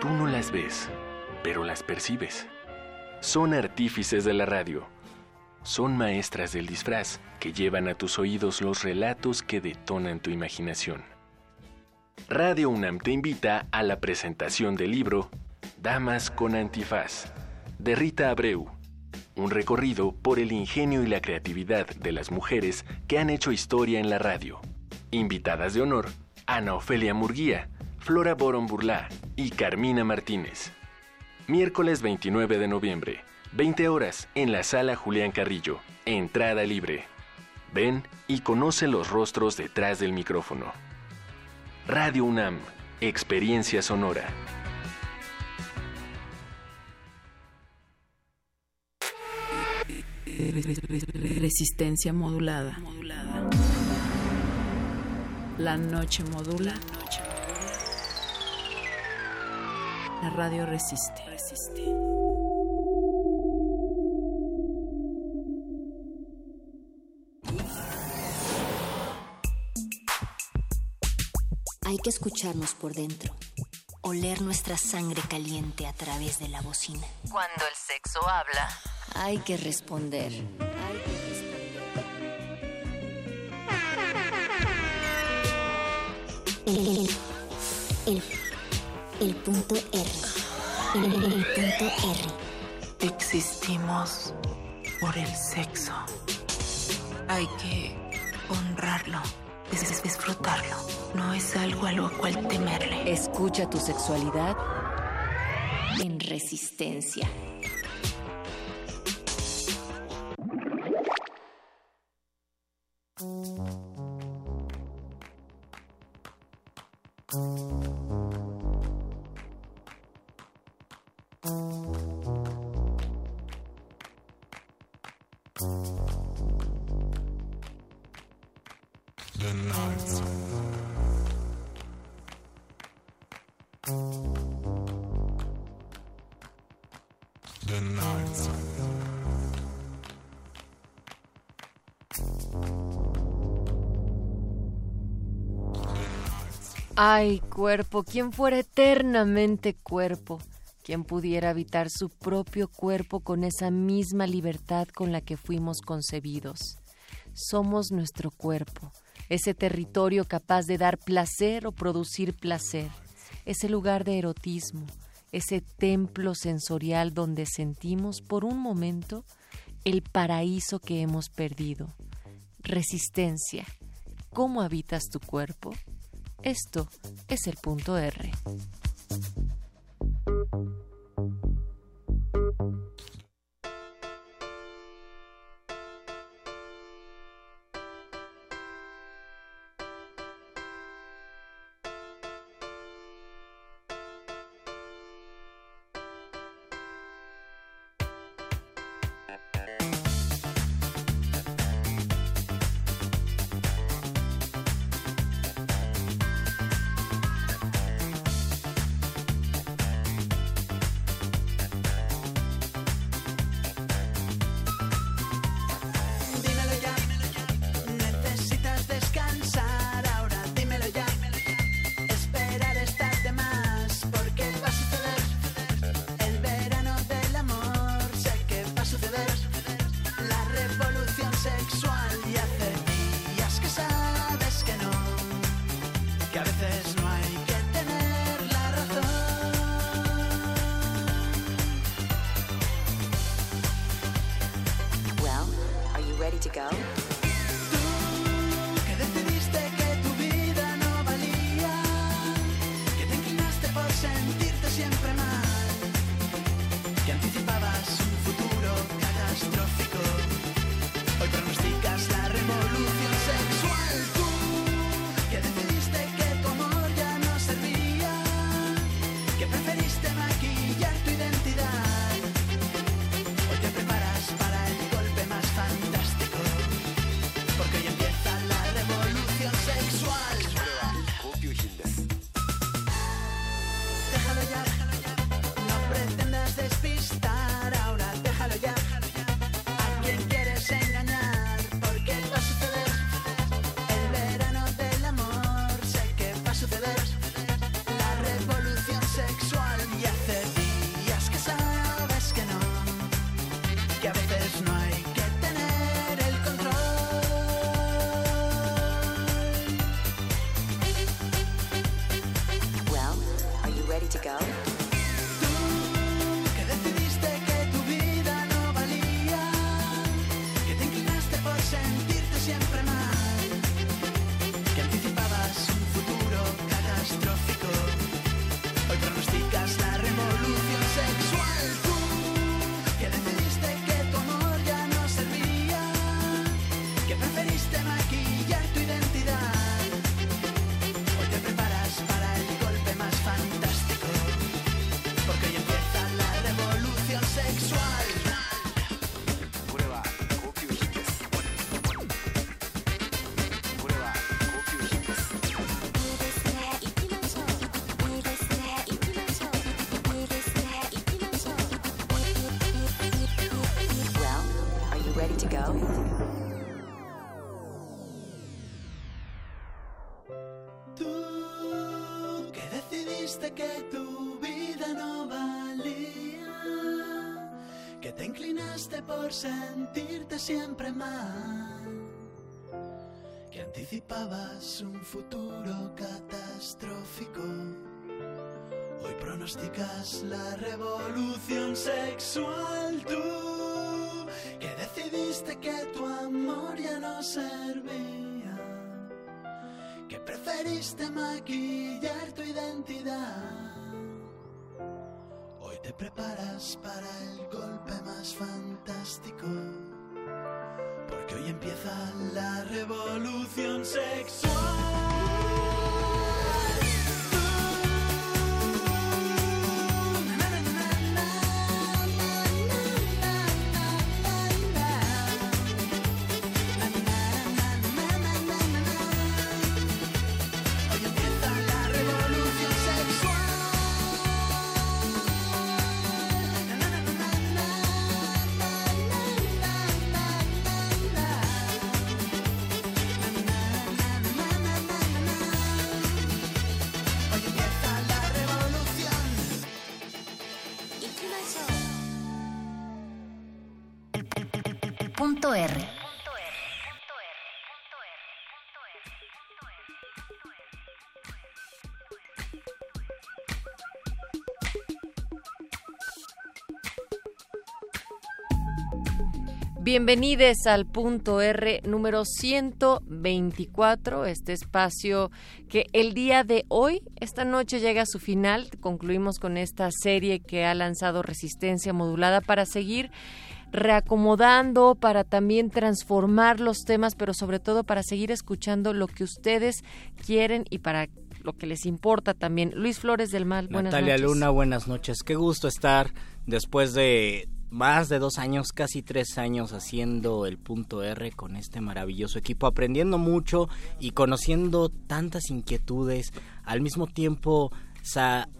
S35: Tú no las ves, pero las percibes. Son artífices de la radio. Son maestras del disfraz que llevan a tus oídos los relatos que detonan tu imaginación. Radio UNAM te invita a la presentación del libro Damas con Antifaz, de Rita Abreu. Un recorrido por el ingenio y la creatividad de las mujeres que han hecho historia en la radio. Invitadas de honor, Ana Ofelia Murguía, Flora Boron Burlá y Carmina Martínez. Miércoles 29 de noviembre, 20 horas, en la sala Julián Carrillo. Entrada libre. Ven y conoce los rostros detrás del micrófono. Radio UNAM, Experiencia Sonora.
S34: Resistencia modulada. La noche modula. La radio resiste.
S2: Hay que escucharnos por dentro, oler nuestra sangre caliente a través de la bocina.
S36: Cuando el sexo habla,
S2: Hay que responder. El, el, el, el punto R. El, el- el punto R.
S37: Existimos por el sexo. Hay que honrarlo, dis- disfrutarlo. No es algo a lo cual temerle.
S2: Escucha tu sexualidad en resistencia.
S3: Ay, cuerpo, quien fuera eternamente cuerpo,
S38: quien pudiera habitar su propio cuerpo con esa misma libertad con la que fuimos concebidos. Somos nuestro cuerpo, ese territorio capaz de dar placer o producir placer, ese lugar de erotismo, ese templo sensorial donde sentimos por un momento el paraíso que hemos perdido. Resistencia. ¿Cómo habitas tu cuerpo? Esto es el punto R.
S6: por sentirte siempre mal, que anticipabas un futuro catastrófico. Hoy pronosticas la revolución sexual. Tú, que decidiste que tu amor ya no servía, que preferiste maquillar tu identidad. Te preparas para el golpe más fantástico. Porque hoy empieza la revolución sexual.
S3: Bienvenidos al punto R número 124, este espacio que el día de hoy, esta noche llega a su final. Concluimos con esta serie que ha lanzado Resistencia Modulada para seguir reacomodando, para también transformar los temas, pero sobre todo para seguir escuchando lo que ustedes quieren y para lo que les importa también. Luis Flores del Mal, buenas
S39: Natalia
S3: noches.
S39: Luna, buenas noches. Qué gusto estar después de más de dos años, casi tres años haciendo el punto R con este maravilloso equipo, aprendiendo mucho y conociendo tantas inquietudes, al mismo tiempo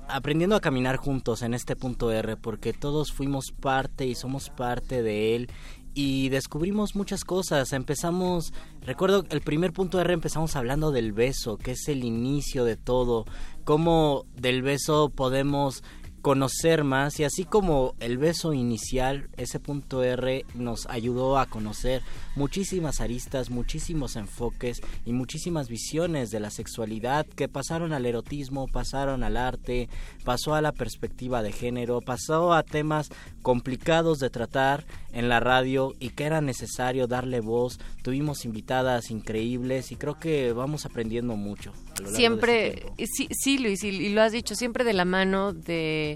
S39: aprendiendo a caminar juntos en este punto R, porque todos fuimos parte y somos parte de él y descubrimos muchas cosas. Empezamos, recuerdo el primer punto R empezamos hablando del beso, que es el inicio de todo, cómo del beso podemos conocer más y así como el beso inicial, ese punto R nos ayudó a conocer muchísimas aristas, muchísimos enfoques y muchísimas visiones de la sexualidad que pasaron al erotismo, pasaron al arte, pasó a la perspectiva de género, pasó a temas complicados de tratar en la radio y que era necesario darle voz. Tuvimos invitadas increíbles y creo que vamos aprendiendo mucho. a lo largo de este
S3: Siempre,
S39: tiempo.
S3: sí, sí, Luis, y, y lo has dicho, siempre de la mano de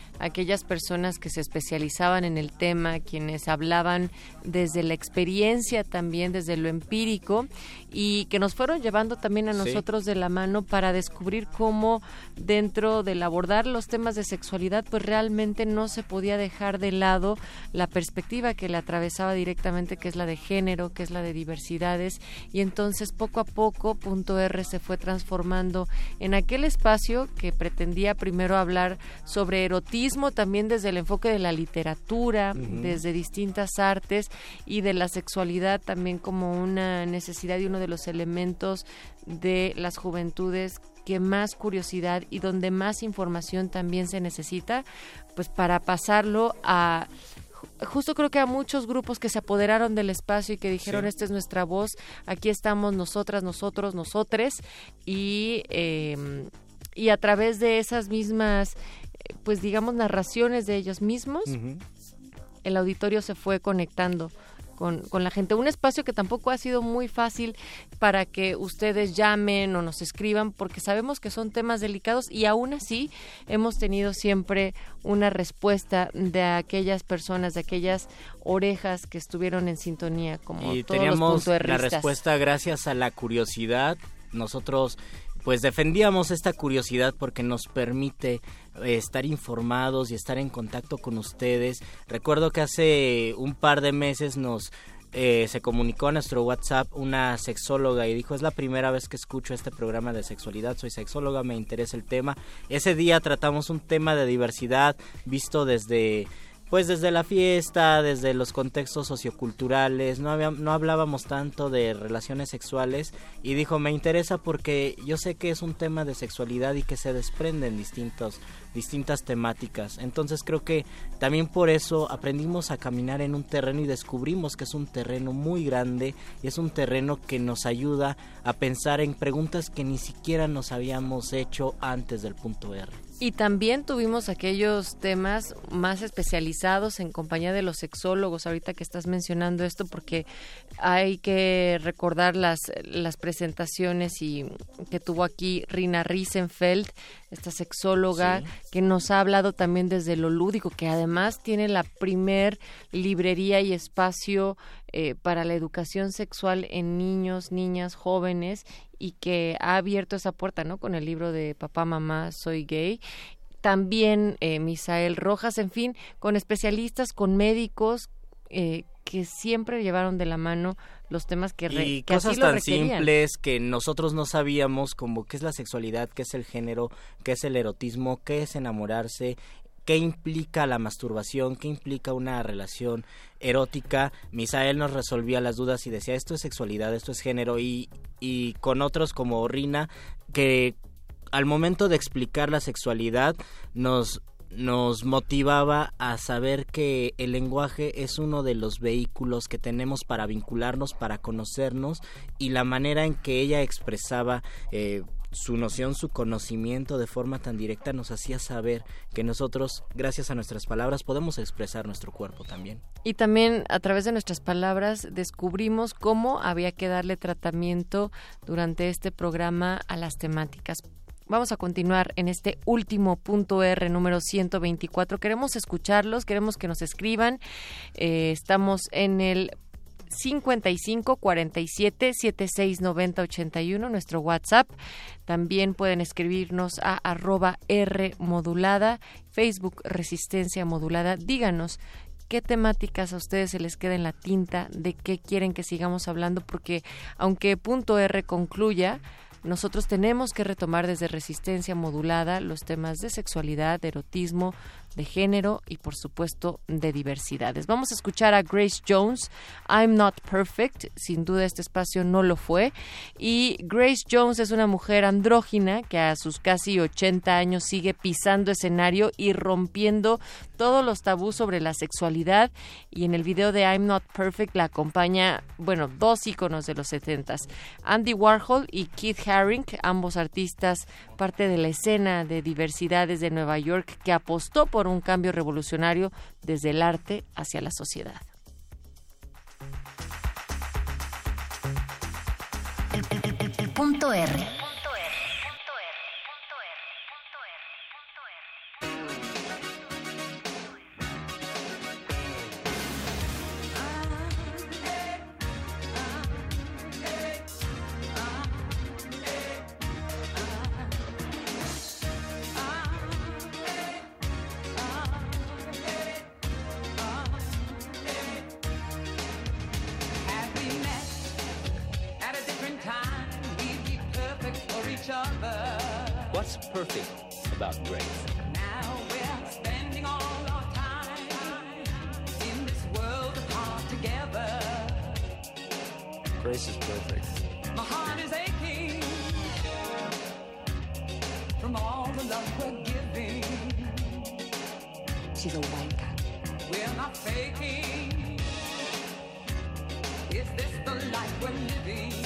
S3: aquellas personas que se especializaban en el tema, quienes hablaban desde la experiencia también, desde lo empírico, y que nos fueron llevando también a
S40: Sí.
S3: nosotros de la mano para descubrir cómo dentro del abordar los temas de sexualidad, pues realmente no se podía dejar de lado la perspectiva que le atravesaba directamente, que es la de género, que es la de diversidades, y entonces poco a poco punto R se fue transformando en aquel espacio que pretendía primero hablar sobre erotismo también desde el enfoque de la literatura, desde distintas artes y de la sexualidad también como una necesidad y uno de los elementos de las juventudes que más curiosidad y donde más información también se necesita, pues para pasarlo a ju- justo creo que a muchos grupos que se apoderaron del espacio y que dijeron
S40: Sí.
S3: esta es nuestra voz, aquí estamos nosotras, nosotros, nosotres y eh, y a través de esas mismas pues digamos narraciones de ellos mismos el auditorio se fue conectando con, con la gente. Un espacio que tampoco ha sido muy fácil para que ustedes llamen o nos escriban, porque sabemos que son temas delicados y aún así hemos tenido siempre una respuesta de aquellas personas, de aquellas orejas que estuvieron en sintonía, como
S39: y
S3: todos
S39: teníamos
S3: los
S39: la respuesta gracias a la curiosidad. Nosotros pues defendíamos esta curiosidad porque nos permite eh, estar informados y estar en contacto con ustedes. Recuerdo que hace un par de meses nos eh, se comunicó a nuestro WhatsApp una sexóloga y dijo es la primera vez que escucho este programa de sexualidad, soy sexóloga, me interesa el tema. Ese día tratamos un tema de diversidad visto desde pues desde la fiesta, desde los contextos socioculturales, no, no hablábamos tanto de relaciones sexuales y dijo, me interesa porque yo sé que es un tema de sexualidad y que se desprenden distintos, distintas temáticas. Entonces creo que también por eso aprendimos a caminar en un terreno y descubrimos que es un terreno muy grande y es un terreno que nos ayuda a pensar en preguntas que ni siquiera nos habíamos hecho antes del punto R.
S3: Y también tuvimos aquellos temas más especializados en compañía de los sexólogos, ahorita que estás mencionando esto, porque hay que recordar las, las presentaciones y que tuvo aquí Rina Riesenfeld, esta sexóloga,
S40: Sí.
S3: que nos ha hablado también desde lo lúdico, que además tiene la primer librería y espacio eh, para la educación sexual en niños, niñas, jóvenes y que ha abierto esa puerta, ¿no? Con el libro de Papá, Mamá, Soy Gay. También eh, Misael Rojas, en fin, con especialistas, con médicos eh, que siempre llevaron de la mano los temas que, re-
S39: y
S3: que así
S39: cosas
S3: lo
S39: tan
S3: requerían.
S39: simples que nosotros no sabíamos como qué es la sexualidad, qué es el género, qué es el erotismo, qué es enamorarse, qué implica la masturbación, qué implica una relación erótica. Misael nos resolvía las dudas y decía esto es sexualidad, esto es género y, y con otros como Rina que al momento de explicar la sexualidad nos nos motivaba a saber que el lenguaje es uno de los vehículos que tenemos para vincularnos, para conocernos y la manera en que ella expresaba eh, su noción, su conocimiento de forma tan directa nos hacía saber que nosotros, gracias a nuestras palabras, podemos expresar nuestro cuerpo también.
S3: Y también a través de nuestras palabras descubrimos cómo había que darle tratamiento durante este programa a las temáticas. Vamos a continuar en este último punto R número 124. Queremos escucharlos, queremos que nos escriban. Eh, estamos en el 55 47 76 90 81, nuestro WhatsApp. También pueden escribirnos a arroba R modulada, Facebook Resistencia Modulada. Díganos qué temáticas a ustedes se les queda en la tinta, de qué quieren que sigamos hablando, porque aunque punto R concluya, nosotros tenemos que retomar desde resistencia modulada los temas de sexualidad, erotismo, de género y por supuesto de diversidades. Vamos a escuchar a Grace Jones, I'm Not Perfect, sin duda este espacio no lo fue, y Grace Jones es una mujer andrógina que a sus casi 80 años sigue pisando escenario y rompiendo todos los tabús sobre la sexualidad. Y en el video de I'm Not Perfect la acompaña, bueno, dos íconos de los 70 Andy Warhol y Keith Haring, ambos artistas parte de la escena de diversidades de Nueva York que apostó por un cambio revolucionario desde el arte hacia la sociedad.
S2: El punto R.
S41: other.
S40: What's perfect about grace?
S41: Now we're spending all our time in this world apart together.
S40: Grace is perfect.
S41: My heart is aching from all the love we're giving.
S42: She's a wanker.
S41: We're not faking. Is this the life we're living?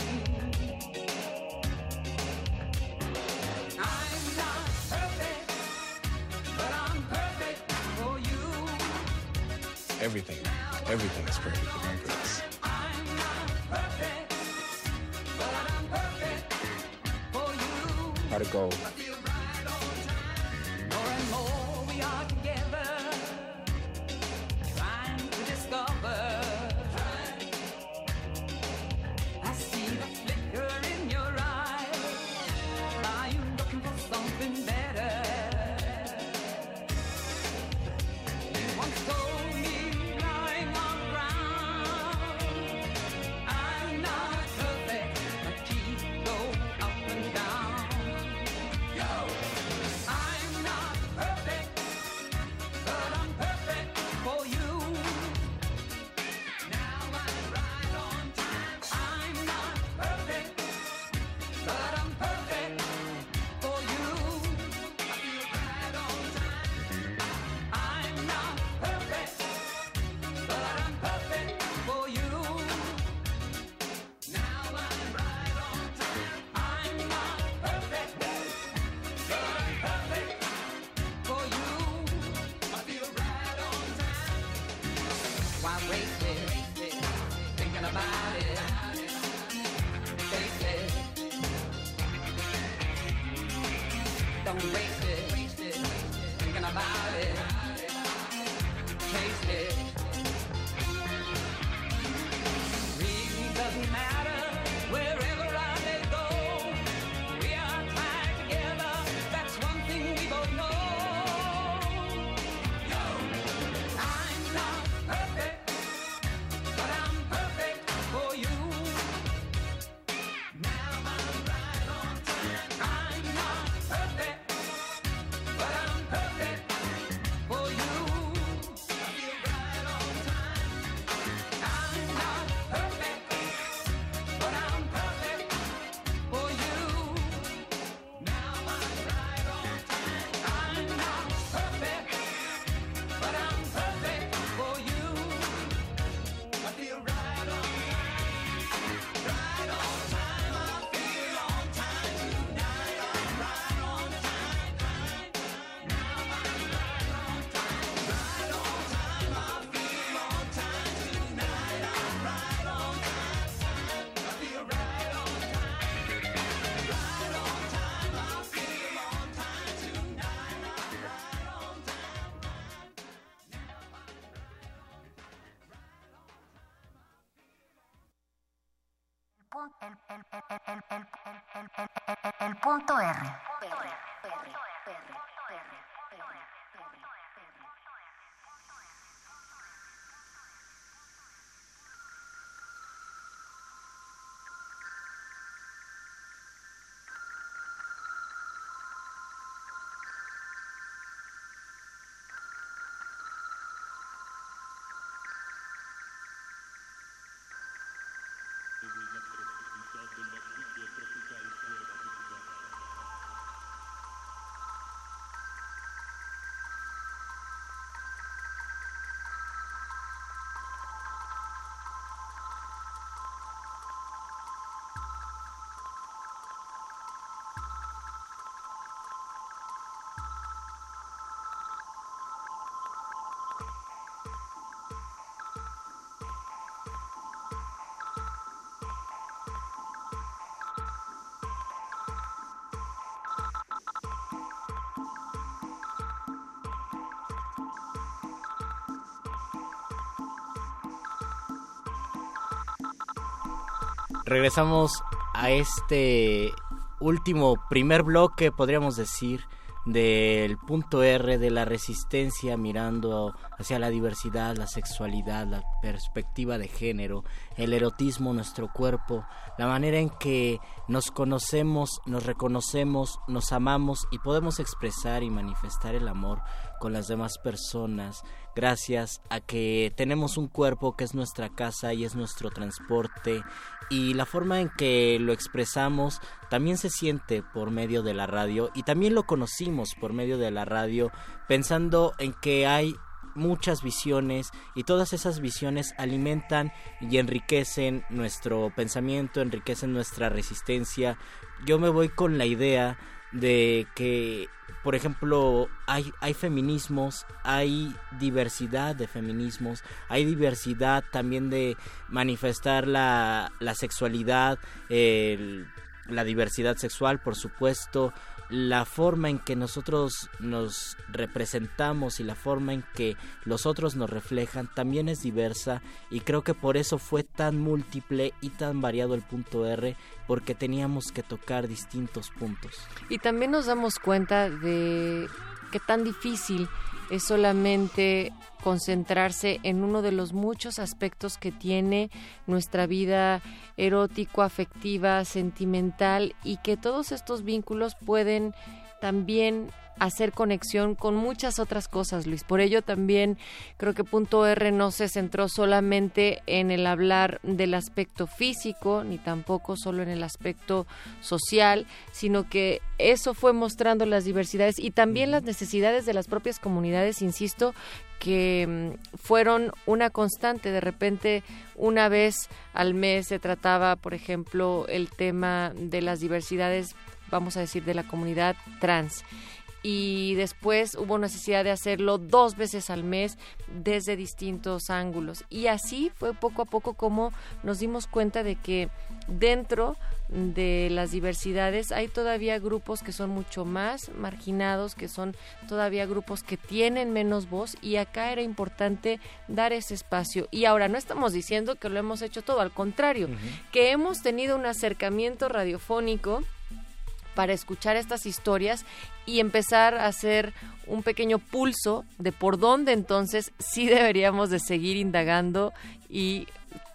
S28: Everything, everything is perfect about grace.
S41: I'm not perfect, but I'm perfect for you.
S36: Punto R.
S39: Regresamos a este último primer bloque, podríamos decir, del punto R de la resistencia mirando hacia la diversidad, la sexualidad, la perspectiva de género, el erotismo, nuestro cuerpo, la manera en que nos conocemos, nos reconocemos, nos amamos y podemos expresar y manifestar el amor con las demás personas gracias a que tenemos un cuerpo que es nuestra casa y es nuestro transporte y la forma en que lo expresamos también se siente por medio de la radio y también lo conocimos por medio de la radio pensando en que hay muchas visiones y todas esas visiones alimentan y enriquecen nuestro pensamiento, enriquecen nuestra resistencia. Yo me voy con la idea de que, por ejemplo, hay, hay feminismos, hay diversidad de feminismos, hay diversidad también de manifestar la, la sexualidad, el- la diversidad sexual, por supuesto, la forma en que nosotros nos representamos y la forma en que los otros nos reflejan también es diversa y creo que por eso fue tan múltiple y tan variado el punto R porque teníamos que tocar distintos puntos.
S3: Y también nos damos cuenta de qué tan difícil es solamente concentrarse en uno de los muchos aspectos que tiene nuestra vida erótico, afectiva, sentimental y que todos estos vínculos pueden también hacer conexión con muchas otras cosas, Luis. Por ello también creo que punto R no se centró solamente en el hablar del aspecto físico, ni tampoco solo en el aspecto social, sino que eso fue mostrando las diversidades y también las necesidades de las propias comunidades, insisto, que mm, fueron una constante. De repente, una vez al mes se trataba, por ejemplo, el tema de las diversidades, vamos a decir, de la comunidad trans y después hubo necesidad de hacerlo dos veces al mes desde distintos ángulos. Y así fue poco a poco como nos dimos cuenta de que dentro de las diversidades hay todavía grupos que son mucho más marginados, que son todavía grupos que tienen menos voz y acá era importante dar ese espacio. Y ahora no estamos diciendo que lo hemos hecho todo, al contrario, que hemos tenido un acercamiento radiofónico para escuchar estas historias y empezar a hacer un pequeño pulso de por dónde entonces sí deberíamos de seguir indagando y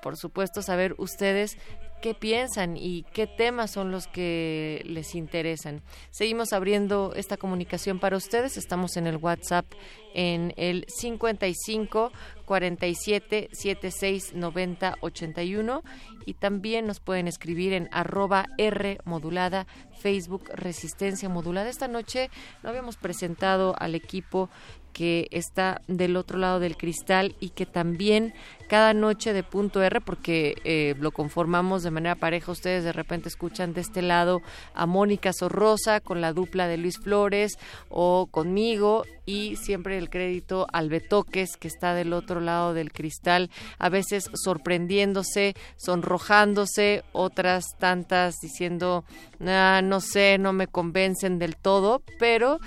S3: por supuesto saber ustedes qué piensan y qué temas son los que les interesan. Seguimos abriendo esta comunicación para ustedes. Estamos en el WhatsApp en el 55 47 76 90 81 y también nos pueden escribir en arroba R modulada Facebook Resistencia Modulada. Esta noche no habíamos presentado al equipo que está del otro lado del cristal y que también cada noche de punto R, porque eh, lo conformamos de manera pareja, ustedes de repente escuchan de este lado a Mónica Sorrosa con la dupla de Luis Flores o conmigo y siempre el crédito al Betoques que está del otro lado del cristal, a veces sorprendiéndose, sonrojándose, otras tantas diciendo, "Ah, no sé, no me convencen del todo, pero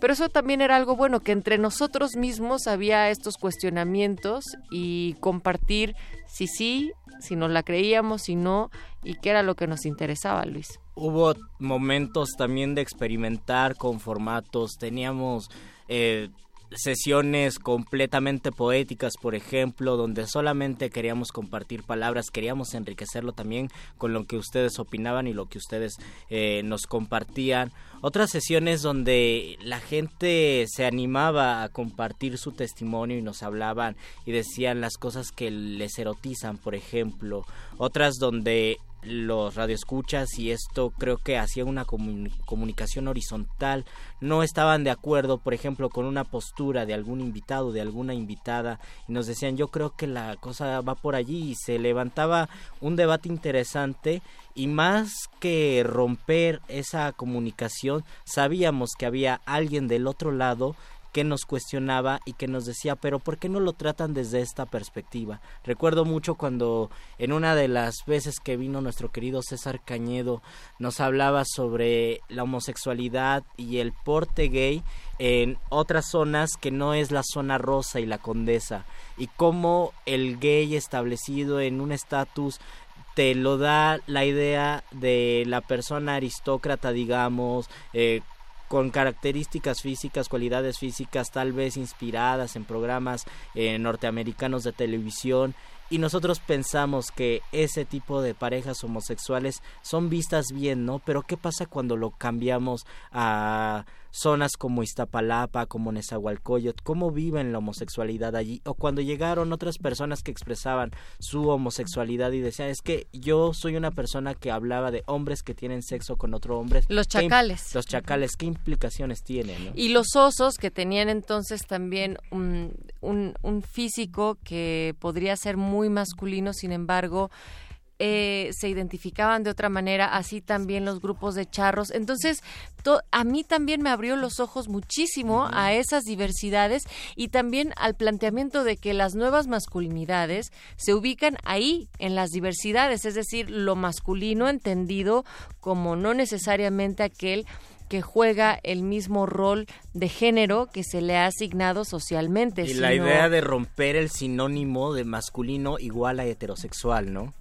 S3: Pero eso también era algo bueno, que entre nosotros mismos había estos cuestionamientos y compartir si sí, si nos la creíamos, si no, y qué era lo que nos interesaba, Luis.
S39: Hubo momentos también de experimentar con formatos, teníamos... Eh, sesiones completamente poéticas, por ejemplo, donde solamente queríamos compartir palabras, queríamos enriquecerlo también con lo que ustedes opinaban y lo que ustedes eh, nos compartían. Otras sesiones donde la gente se animaba a compartir su testimonio y nos hablaban y decían las cosas que les erotizan, por ejemplo. Otras donde los radioescuchas y esto creo que hacía una comunicación horizontal. No estaban de acuerdo por ejemplo con una postura de algún invitado de alguna invitada y nos decían yo creo que la cosa va por allí y se levantaba un debate interesante y más que romper esa comunicación sabíamos que había alguien del otro lado que nos cuestionaba y que nos decía, pero ¿por qué no lo tratan desde esta perspectiva? Recuerdo mucho cuando en una de las veces que vino nuestro querido César Cañedo nos hablaba sobre la homosexualidad y el porte gay en otras zonas que no es la zona rosa y la condesa y cómo el gay establecido en un estatus te lo da la idea de la persona aristócrata, digamos, eh, con características físicas, cualidades físicas tal vez inspiradas en programas eh, norteamericanos de televisión y nosotros pensamos que ese tipo de parejas homosexuales son vistas bien, ¿no? Pero ¿qué pasa cuando lo cambiamos a zonas como Iztapalapa, como Nezahualcóyotl, cómo viven la homosexualidad allí, o cuando llegaron otras personas que expresaban su homosexualidad y decían, es que yo soy una persona que hablaba de hombres que tienen sexo con otro hombre.
S3: Los chacales.
S39: Los chacales, ¿qué implicaciones tienen?
S3: Y los osos que tenían entonces también un, un, un físico que podría ser muy masculino, sin embargo, eh, se identificaban de otra manera, así también los grupos de charros. Entonces, a mí también me abrió los ojos muchísimo a esas diversidades y también al planteamiento de que las nuevas masculinidades se ubican ahí, en las diversidades, es decir, lo masculino entendido como no necesariamente aquel que juega el mismo rol de género que se le ha asignado socialmente.
S39: Y la idea de romper el sinónimo de masculino igual a heterosexual, ¿no?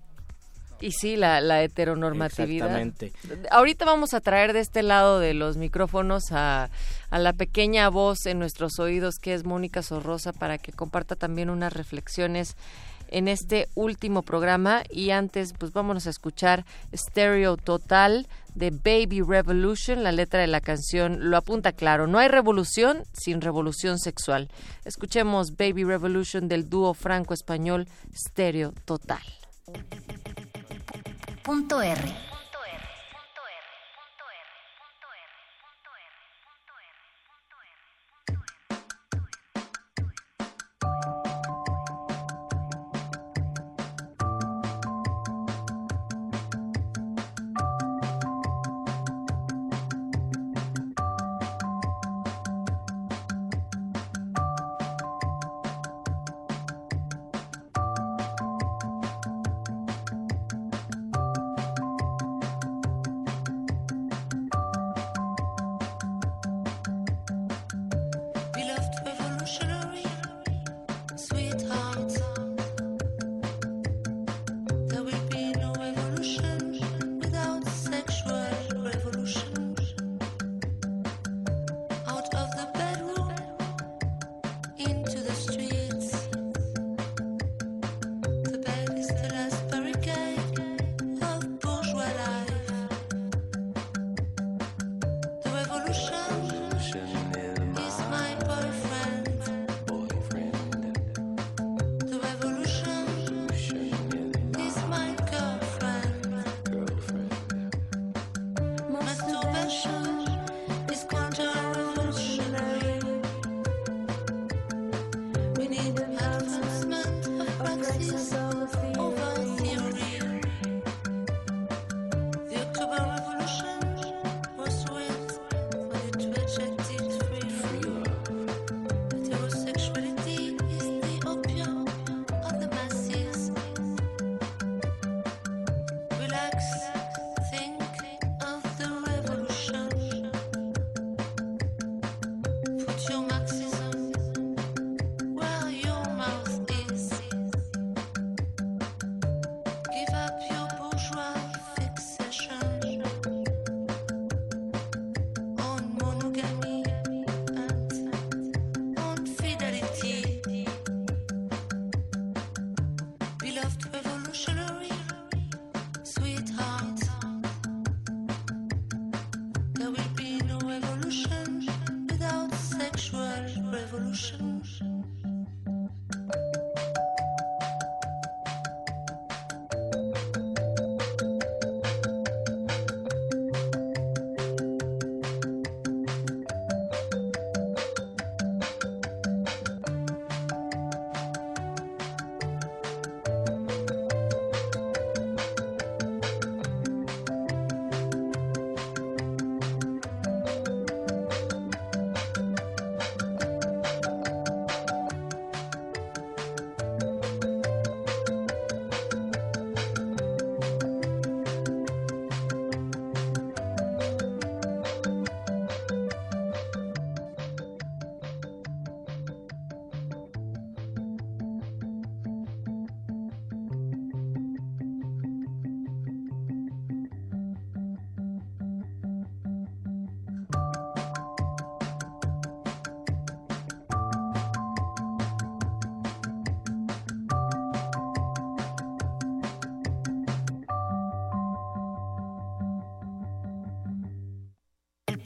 S3: Y sí, la, la heteronormatividad. Exactamente. Ahorita vamos a traer de este lado de los micrófonos a, a la pequeña voz en nuestros oídos que es Mónica Sorrosa para que comparta también unas reflexiones en este último programa y antes pues vámonos a escuchar Stereo Total de Baby Revolution, la letra de la canción lo apunta claro, no hay revolución sin revolución sexual. Escuchemos Baby Revolution del dúo franco-español Stereo Total.
S36: Punto R.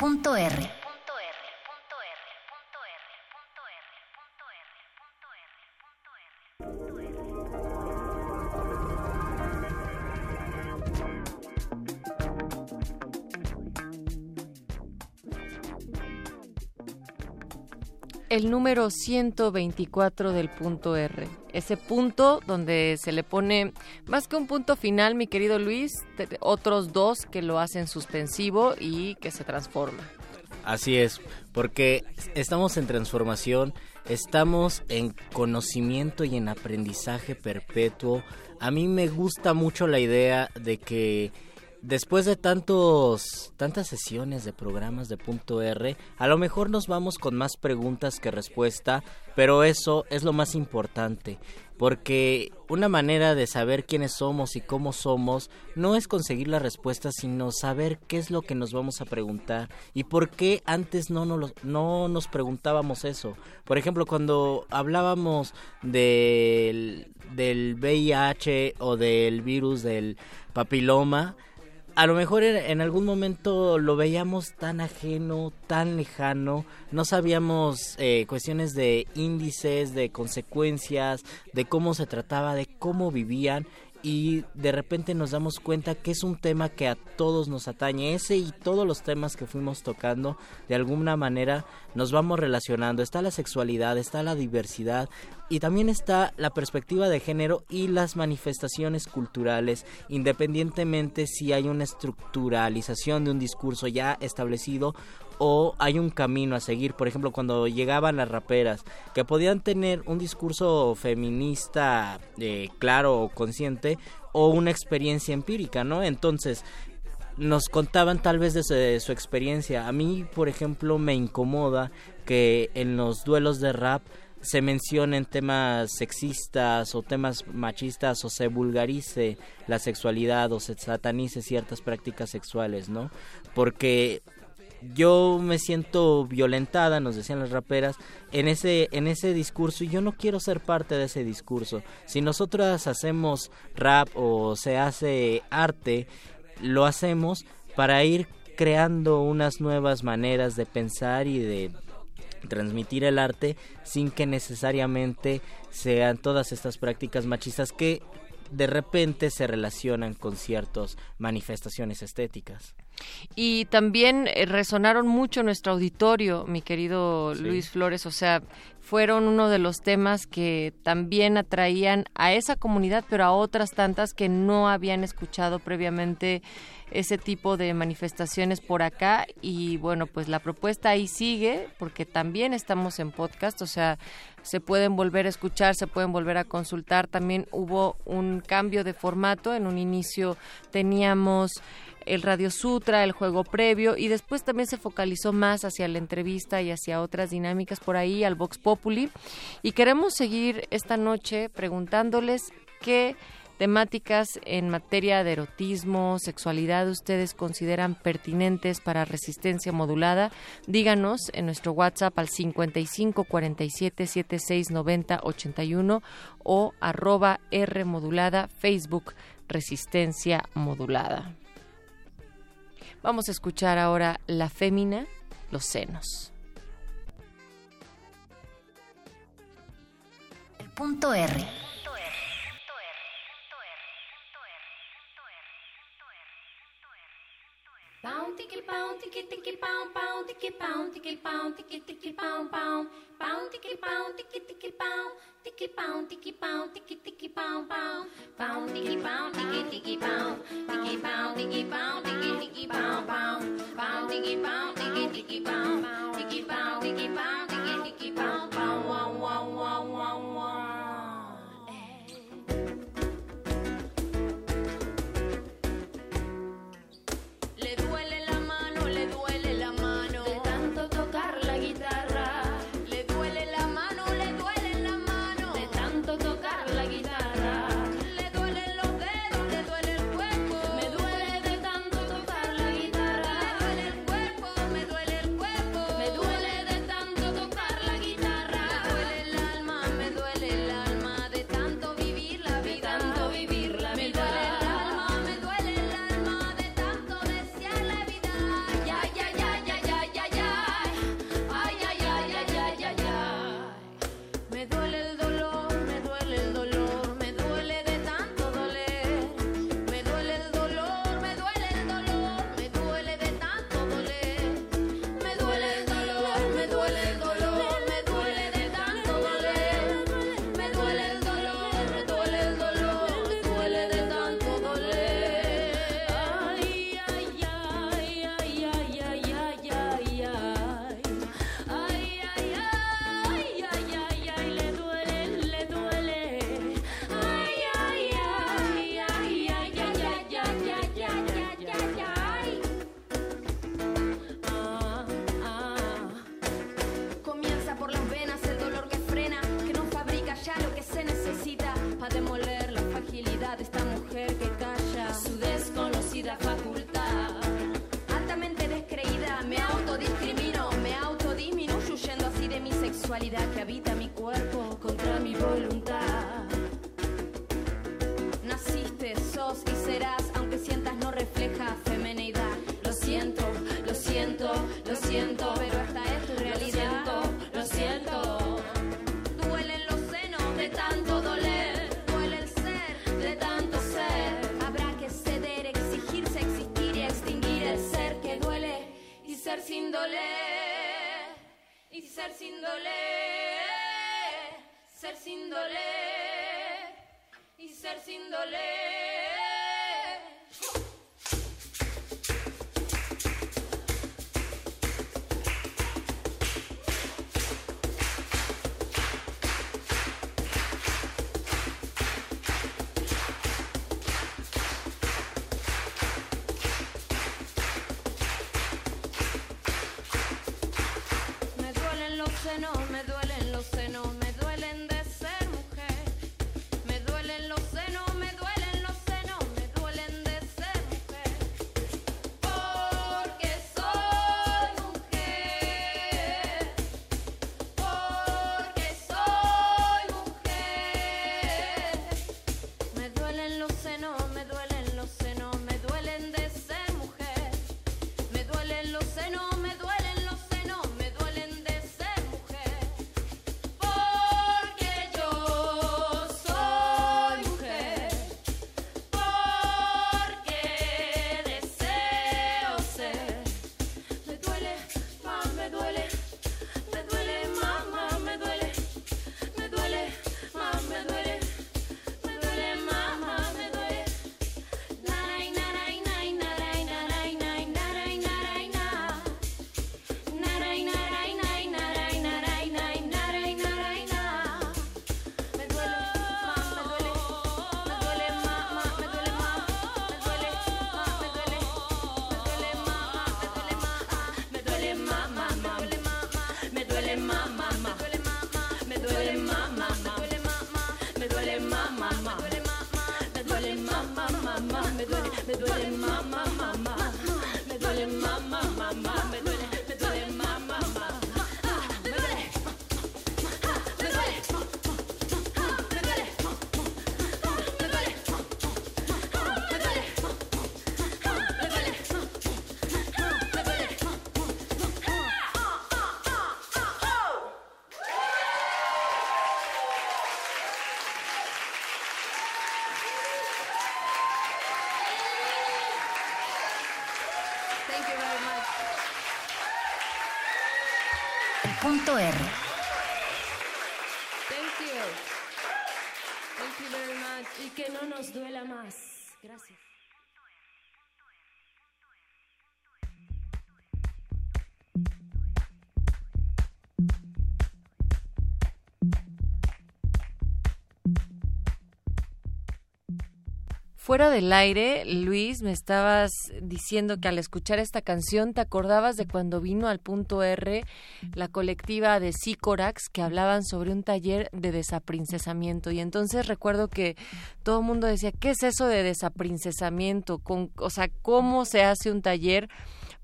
S36: El
S3: El número 124 del punto R. Ese punto donde se le pone, más que un punto final, mi querido Luis, otros dos que lo hacen suspensivo y que se transforma.
S39: Así es, porque estamos en transformación, estamos en conocimiento y en aprendizaje perpetuo. A mí me gusta mucho la idea de que después de tantos tantas sesiones de programas de punto R, a lo mejor nos vamos con más preguntas que respuesta, pero eso es lo más importante, porque una manera de saber quiénes somos y cómo somos no es conseguir la respuesta, sino saber qué es lo que nos vamos a preguntar y por qué antes no nos, no nos preguntábamos eso. Por ejemplo, cuando hablábamos del, del VIH o del virus del papiloma, a lo mejor en, algún momento lo veíamos tan ajeno, tan lejano, no sabíamos eh, cuestiones de índices, de consecuencias, de cómo se trataba, de cómo vivían y de repente nos damos cuenta que es un tema que a todos nos atañe. Ese y todos los temas que fuimos tocando, de alguna manera nos vamos relacionando. Está la sexualidad, está la diversidad y también está la perspectiva de género y las manifestaciones culturales, independientemente si hay una estructuralización de un discurso ya establecido o hay un camino a seguir. Por ejemplo, cuando llegaban las raperas, que podían tener un discurso feminista eh, claro o consciente o una experiencia empírica, ¿no? Entonces, nos contaban tal vez de su, de su experiencia. A mí, por ejemplo, me incomoda que en los duelos de rap se mencionen temas sexistas o temas machistas o se vulgarice la sexualidad o se satanice ciertas prácticas sexuales, ¿no? Porque yo me siento violentada, nos decían las raperas, en ese, en ese discurso y yo no quiero ser parte de ese discurso. Si nosotras hacemos rap o se hace arte, lo hacemos para ir creando unas nuevas maneras de pensar y de transmitir el arte sin que necesariamente sean todas estas prácticas machistas que de repente se relacionan con ciertas manifestaciones estéticas.
S3: Y también eh, resonaron mucho nuestro auditorio, mi querido
S39: Sí.
S3: Luis Flores, o sea, fueron uno de los temas que también atraían a esa comunidad, pero a otras tantas que no habían escuchado previamente ese tipo de manifestaciones por acá y bueno, pues la propuesta ahí sigue porque también estamos en podcast, o sea, se pueden volver a escuchar, se pueden volver a consultar. También hubo un cambio de formato, en un inicio teníamos el Radio Sutra, el juego previo y después también se focalizó más hacia la entrevista y hacia otras dinámicas por ahí al Vox Populi y queremos seguir esta noche preguntándoles qué temáticas en materia de erotismo, sexualidad, ustedes consideran pertinentes para resistencia modulada, díganos en nuestro WhatsApp al 55 47 76 90 81 o arroba R modulada Facebook Resistencia Modulada. Vamos a escuchar ahora La Fémina, Los Senos.
S36: El punto R.
S42: Pound ticky pound ticky ticky pound pound ticky pound ticky pound ticky ticky pound pound pound ticky pound ticky ticky pound ticky pound ticky pound ticky ticky pound pound pound ticky pound ticky ticky pound ticky pound ticky pound ticky ticky pound pound pound ticky pound wow wow wow wow
S36: Thank you.
S42: Thank you very much. Y que no nos duela más. Gracias.
S3: Fuera del aire, Luis, me estabas diciendo que al escuchar esta canción te acordabas de cuando vino al punto R la colectiva de Sicorax que hablaban sobre un taller de desaprincesamiento. Y entonces recuerdo que todo el mundo decía, ¿qué es eso de desaprincesamiento? Con, o sea, ¿cómo se hace un taller?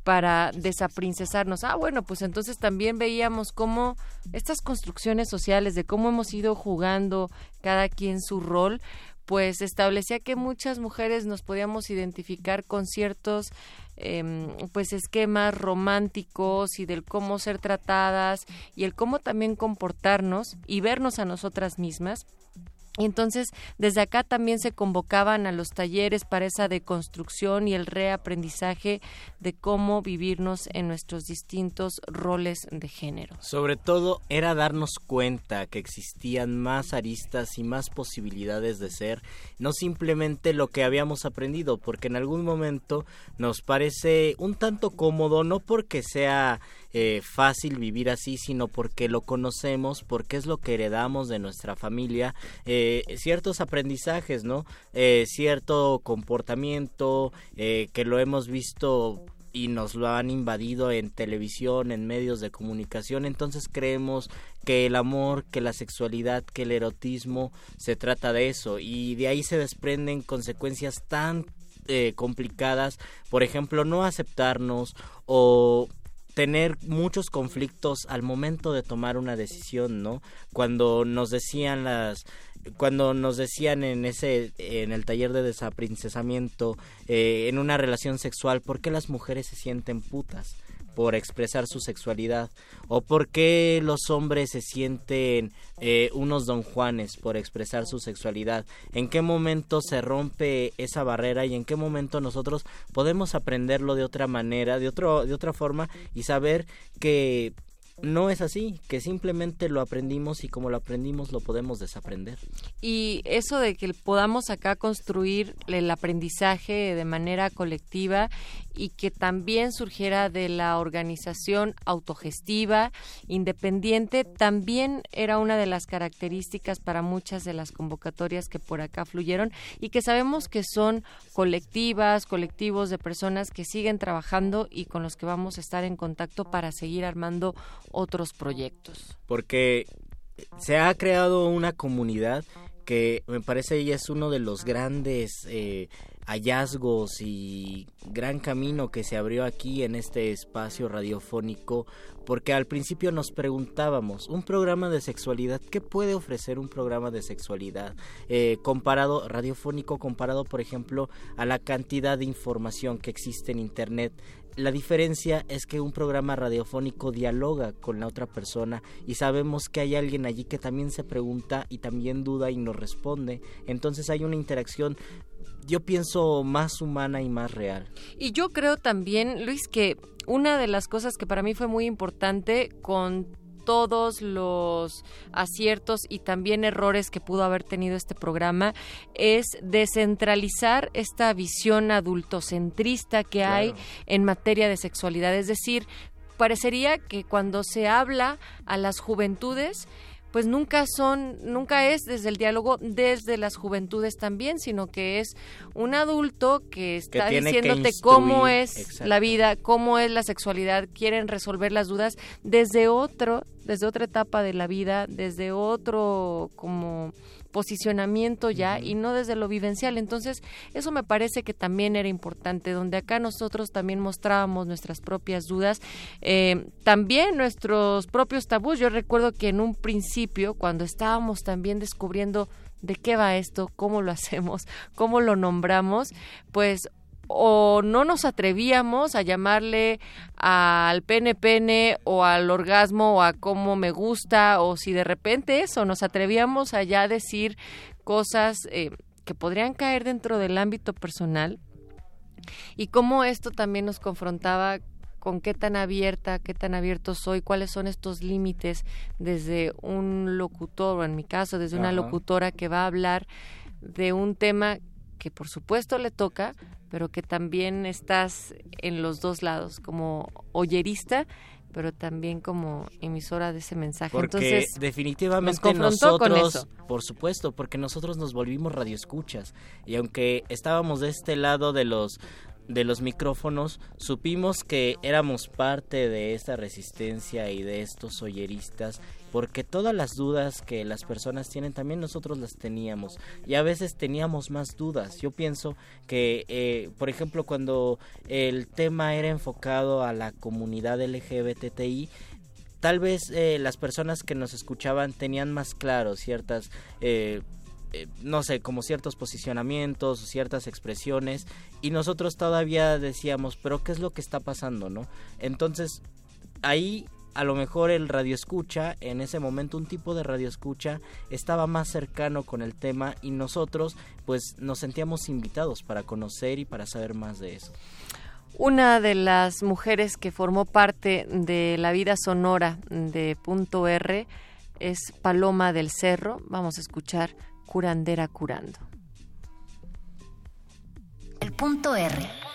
S3: para desaprincesarnos. Ah, bueno, pues entonces también veíamos cómo estas construcciones sociales de cómo hemos ido jugando cada quien su rol, pues establecía que muchas mujeres nos podíamos identificar con ciertos em, pues esquemas románticos y del cómo ser tratadas y el cómo también comportarnos y vernos a nosotras mismas. Y entonces, desde acá también se convocaban a los talleres para esa deconstrucción y el reaprendizaje de cómo vivirnos en nuestros distintos roles de género.
S39: Sobre todo era darnos cuenta que existían más aristas y más posibilidades de ser, no simplemente lo que habíamos aprendido, porque en algún momento nos parece un tanto cómodo, no porque sea eh, fácil vivir así, sino porque lo conocemos, porque es lo que heredamos de nuestra familia, eh, ciertos aprendizajes, ¿no? Eh, cierto comportamiento eh, que lo hemos visto y nos lo han invadido en televisión, en medios de comunicación, entonces creemos que el amor, que la sexualidad, que el erotismo se trata de eso. Y de ahí se desprenden consecuencias tan eh, complicadas, por ejemplo, no aceptarnos o tener muchos conflictos al momento de tomar una decisión, ¿no? Cuando nos decían las cuando nos decían en ese en el taller de desaprincesamiento eh, en una relación sexual por qué las mujeres se sienten putas por expresar su sexualidad o por qué los hombres se sienten eh, unos don Juanes por expresar su sexualidad en qué momento se rompe esa barrera y en qué momento nosotros podemos aprenderlo de otra manera de otro de otra forma y saber que no es así, que simplemente lo aprendimos y como lo aprendimos lo podemos desaprender.
S3: Y eso de que podamos acá construir el aprendizaje de manera colectiva y que también surgiera de la organización autogestiva, independiente, también era una de las características para muchas de las convocatorias que por acá fluyeron y que sabemos que son colectivas, colectivos de personas que siguen trabajando y con los que vamos a estar en contacto para seguir armando otros proyectos.
S39: Porque se ha creado una comunidad que me parece ella es uno de los grandes eh, hallazgos y gran camino que se abrió aquí en este espacio radiofónico porque al principio nos preguntábamos un programa de sexualidad qué puede ofrecer un programa de sexualidad eh, comparado radiofónico comparado por ejemplo a la cantidad de información que existe en internet la diferencia es que un programa radiofónico dialoga con la otra persona y sabemos que hay alguien allí que también se pregunta y también duda y nos responde. Entonces hay una interacción, yo pienso, más humana y más real.
S3: Y yo creo también, Luis, que una de las cosas que para mí fue muy importante con todos los aciertos y también errores que pudo haber tenido este programa es descentralizar esta visión adultocentrista que hay en materia de sexualidad. Es decir, parecería que cuando se habla a las juventudes, pues nunca son, nunca es desde el diálogo desde las juventudes también, sino que es un adulto que está
S39: que
S3: diciéndote cómo es
S39: exacto.
S3: la vida, cómo es la sexualidad, quieren resolver las dudas desde otro, desde otra etapa de la vida, desde otro como posicionamiento ya y no desde lo vivencial. Entonces, eso me parece que también era importante, donde acá nosotros también mostrábamos nuestras propias dudas, eh, también nuestros propios tabús. Yo recuerdo que en un principio, cuando estábamos también descubriendo de qué va esto, cómo lo hacemos, cómo lo nombramos, pues o no nos atrevíamos a llamarle al pene pene o al orgasmo o a cómo me gusta o si de repente eso nos atrevíamos a ya decir cosas eh, que podrían caer dentro del ámbito personal y cómo esto también nos confrontaba con qué tan abierta, qué tan abierto soy, cuáles son estos límites desde un locutor, o en mi caso, desde una locutora que va a hablar de un tema que por supuesto le toca, pero que también estás en los dos lados, como oyerista, pero también como emisora de ese mensaje.
S39: Porque
S3: Entonces,
S39: definitivamente
S3: nos
S39: nosotros, por supuesto, porque nosotros nos volvimos radioescuchas y aunque estábamos de este lado de los de los micrófonos, supimos que éramos parte de esta resistencia y de estos oyeristas, porque todas las dudas que las personas tienen también nosotros las teníamos y a veces teníamos más dudas. Yo pienso que, eh, por ejemplo, cuando el tema era enfocado a la comunidad LGBTI, tal vez eh, las personas que nos escuchaban tenían más claro ciertas eh, eh, no sé, como ciertos posicionamientos, ciertas expresiones, y nosotros todavía decíamos, pero ¿qué es lo que está pasando, no? Entonces, ahí a lo mejor el radioescucha, en ese momento un tipo de radioescucha estaba más cercano con el tema y nosotros pues nos sentíamos invitados para conocer y para saber más de eso.
S3: Una de las mujeres que formó parte de la vida sonora de Punto R es Paloma del Cerro. Vamos a escuchar Curandera Curando.
S36: El punto R.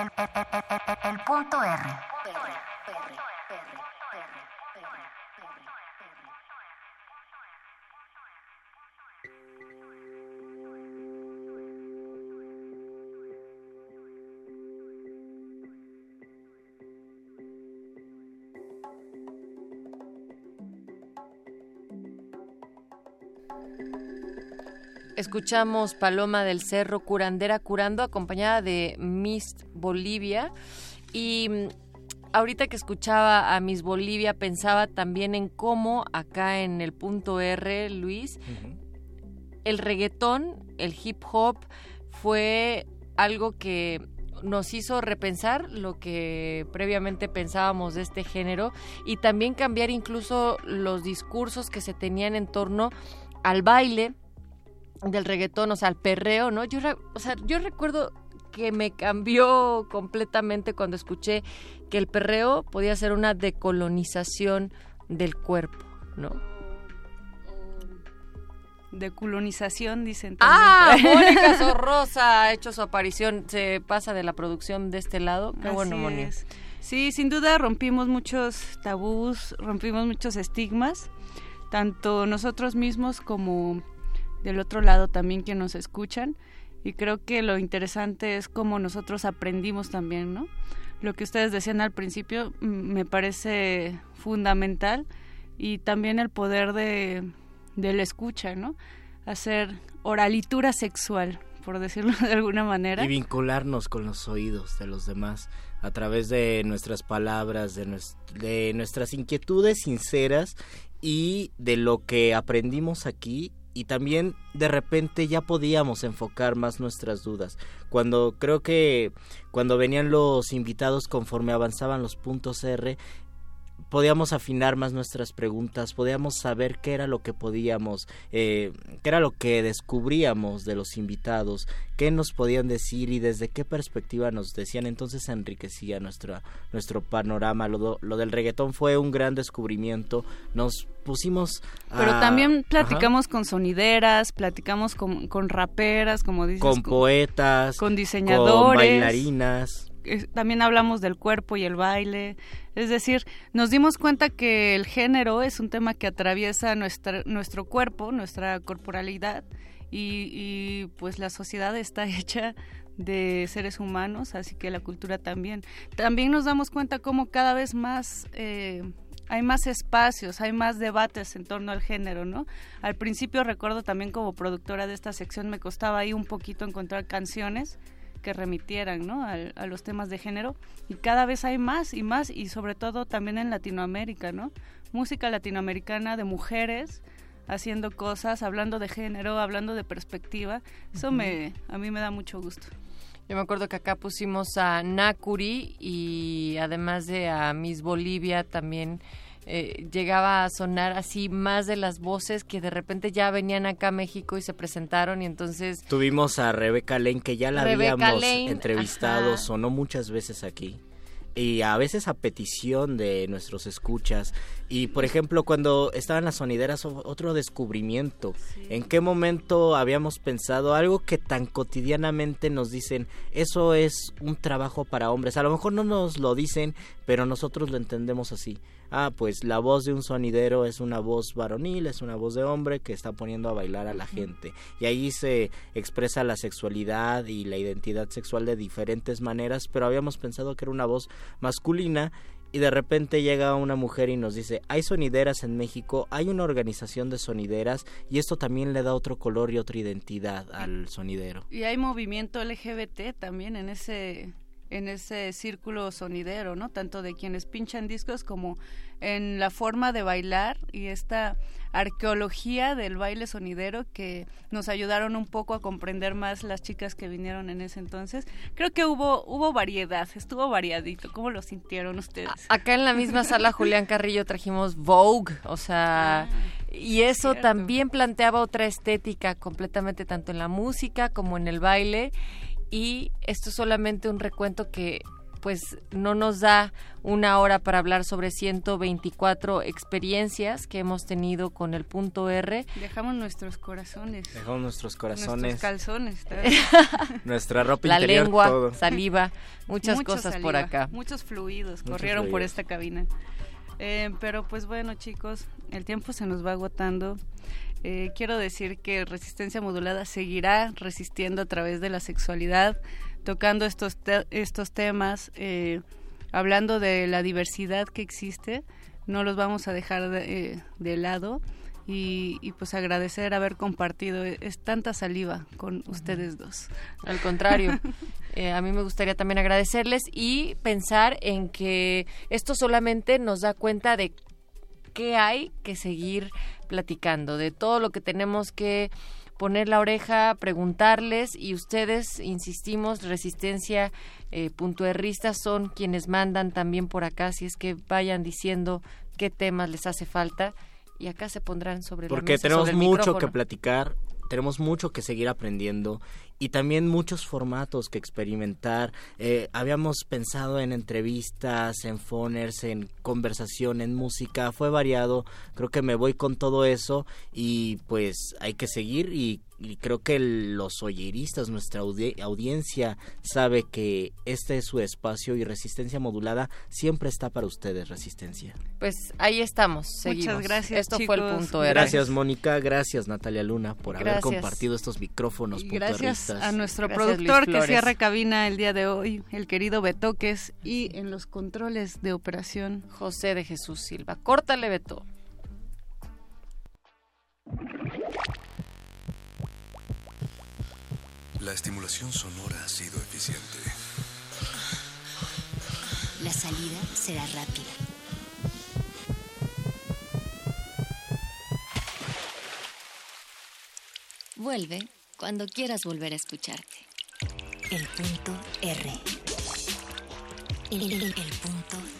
S42: El, el- el- el-
S2: punto R.
S3: Escuchamos Paloma del Cerro Curandera Curando acompañada de Miss Bolivia. Y mm, ahorita que escuchaba a Miss Bolivia pensaba también en cómo acá en el punto R, Luis, el reggaetón, el hip hop fue algo que nos hizo repensar lo que previamente pensábamos de este género y también cambiar incluso los discursos que se tenían en torno al baile del reggaetón, o sea, al perreo, ¿no? Yo, o sea, yo recuerdo que me cambió completamente cuando escuché que el perreo podía ser una decolonización del cuerpo, ¿no?
S4: De colonización, dicen
S3: Ah,
S4: también.
S3: Mónica Sorrosa ha hecho su aparición, se pasa de la producción de este lado. Qué bueno,
S4: Así es. Sí, sin duda rompimos muchos tabús, rompimos muchos estigmas, tanto nosotros mismos como del otro lado también que nos escuchan. Y creo que lo interesante es cómo nosotros aprendimos también, ¿no? Lo que ustedes decían al principio me parece fundamental y también el poder de, de la escucha, ¿no? Hacer oralitura sexual, por decirlo de alguna manera.
S39: Y vincularnos con los oídos de los demás a través de nuestras palabras, de, de nuestras inquietudes sinceras y de lo que aprendimos aquí y también de repente ya podíamos enfocar más nuestras dudas. Cuando creo que cuando venían los invitados conforme avanzaban los puntos R, podíamos afinar más nuestras preguntas, podíamos saber qué era lo que podíamos, eh, qué era lo que descubríamos de los invitados, qué nos podían decir y desde qué perspectiva nos decían. Entonces enriquecía nuestra, nuestro panorama. Lo, lo del reggaetón fue un gran descubrimiento. Nos pusimos a-
S4: Pero también
S39: Ajá.
S4: platicamos con sonideras, platicamos con, con raperas, como dices.
S39: con poetas,
S4: con
S39: con
S4: diseñadores.
S39: bailarinas.
S4: También hablamos del cuerpo y el baile. Es decir, nos dimos cuenta que el género es un tema que atraviesa nuestra, nuestro cuerpo, nuestra corporalidad, y, y, pues la sociedad está hecha de seres humanos, así que la cultura también. También nos damos cuenta cómo cada vez más eh, hay más espacios, hay más debates en torno al género, ¿no? Al principio recuerdo también como productora de esta sección me costaba ahí un poquito encontrar canciones que remitieran ¿no? Al- a, los temas de género y cada vez hay más y más y sobre todo también en Latinoamérica, ¿no? Música latinoamericana de mujeres haciendo cosas, hablando de género, hablando de perspectiva. Eso me a mí me da mucho gusto.
S3: Yo me acuerdo que acá pusimos a Nakuri y además de a Miss Bolivia también eh, llegaba a sonar así más de las voces que de repente ya venían acá a México y se presentaron y entonces
S39: Tuvimos a Rebeca Lane, que ya la habíamos
S3: Lane,
S39: entrevistado,
S3: ajá.
S39: sonó muchas veces aquí. Y a veces a petición de nuestros escuchas. Y por ejemplo, cuando estaban las sonideras, otro descubrimiento. ¿En qué momento habíamos pensado algo que tan cotidianamente nos dicen, eso es un trabajo para hombres? A lo mejor no nos lo dicen, pero nosotros lo entendemos así. Ah, pues la voz de un sonidero es una voz varonil, es una voz de hombre que está poniendo a bailar a la gente. Y ahí se expresa la sexualidad y la identidad sexual de diferentes maneras, pero habíamos pensado que era una voz masculina y de repente llega una mujer y nos dice, hay sonideras en México, hay una organización de sonideras y esto también le da otro color y otra identidad al sonidero.
S4: Y hay movimiento LGBT también en ese en ese círculo sonidero, ¿no? Tanto de quienes pinchan discos como en la forma de bailar y esta arqueología del baile sonidero que nos ayudaron un poco a comprender más las chicas que vinieron en ese entonces. Creo que hubo hubo variedad, estuvo variadito. ¿Cómo lo sintieron ustedes?
S3: acá en la misma sala Julián Carrillo trajimos Vogue, o sea, y eso también planteaba otra estética completamente tanto en la música como en el baile y esto es solamente un recuento que pues no nos da una hora para hablar sobre 124 experiencias que hemos tenido con el punto R.
S4: Dejamos nuestros corazones.
S39: Dejamos nuestros corazones,
S4: Nuestros calzones.
S39: nuestra ropa
S3: La
S39: interior,
S3: lengua,
S39: todo.
S3: saliva, muchas
S4: Mucha
S3: cosas por acá.
S4: Muchos fluidos
S39: Muchos
S4: corrieron por esta cabina. Eh, pero pues bueno, chicos, el tiempo se nos va agotando. Eh, quiero decir que Resistencia Modulada seguirá resistiendo a través de la sexualidad, tocando estos, te- estos temas, eh, hablando de la diversidad que existe. No los vamos a dejar de, eh, de lado. Y, y, pues agradecer haber compartido eh, es tanta saliva con ustedes dos.
S3: Al contrario, eh, a mí me gustaría también agradecerles y pensar en que esto solamente nos da cuenta de qué hay que seguir platicando, de todo lo que tenemos que poner la oreja, preguntarles y ustedes, insistimos, resistencia eh, son quienes mandan también por acá, si es que vayan diciendo qué temas les hace falta y acá se pondrán sobre
S39: Porque
S3: la mesa.
S39: tenemos
S3: sobre el
S39: mucho que platicar, tenemos mucho que seguir aprendiendo y también muchos formatos que experimentar. Eh, habíamos pensado en entrevistas, en phoners, en conversación, en música, fue variado. Creo que me voy con todo eso y pues hay que seguir y, y creo que los oyeristas, nuestra audi- audiencia sabe que este es su espacio y resistencia modulada siempre está para ustedes, resistencia.
S3: Pues ahí estamos, seguimos.
S4: gracias,
S3: Esto fue el punto R.
S39: Gracias Mónica, gracias Natalia Luna por haber compartido estos micrófonos
S4: Y gracias a nuestro
S3: Gracias,
S4: productor que cierra cabina el día de hoy, el querido Betoques, y en los controles de operación.
S3: José de Jesús Silva. Córtale, Beto.
S1: La estimulación sonora ha sido eficiente.
S2: La salida será rápida. Vuelve cuando quieras volver a escucharte. El punto R. El, el- el punto R.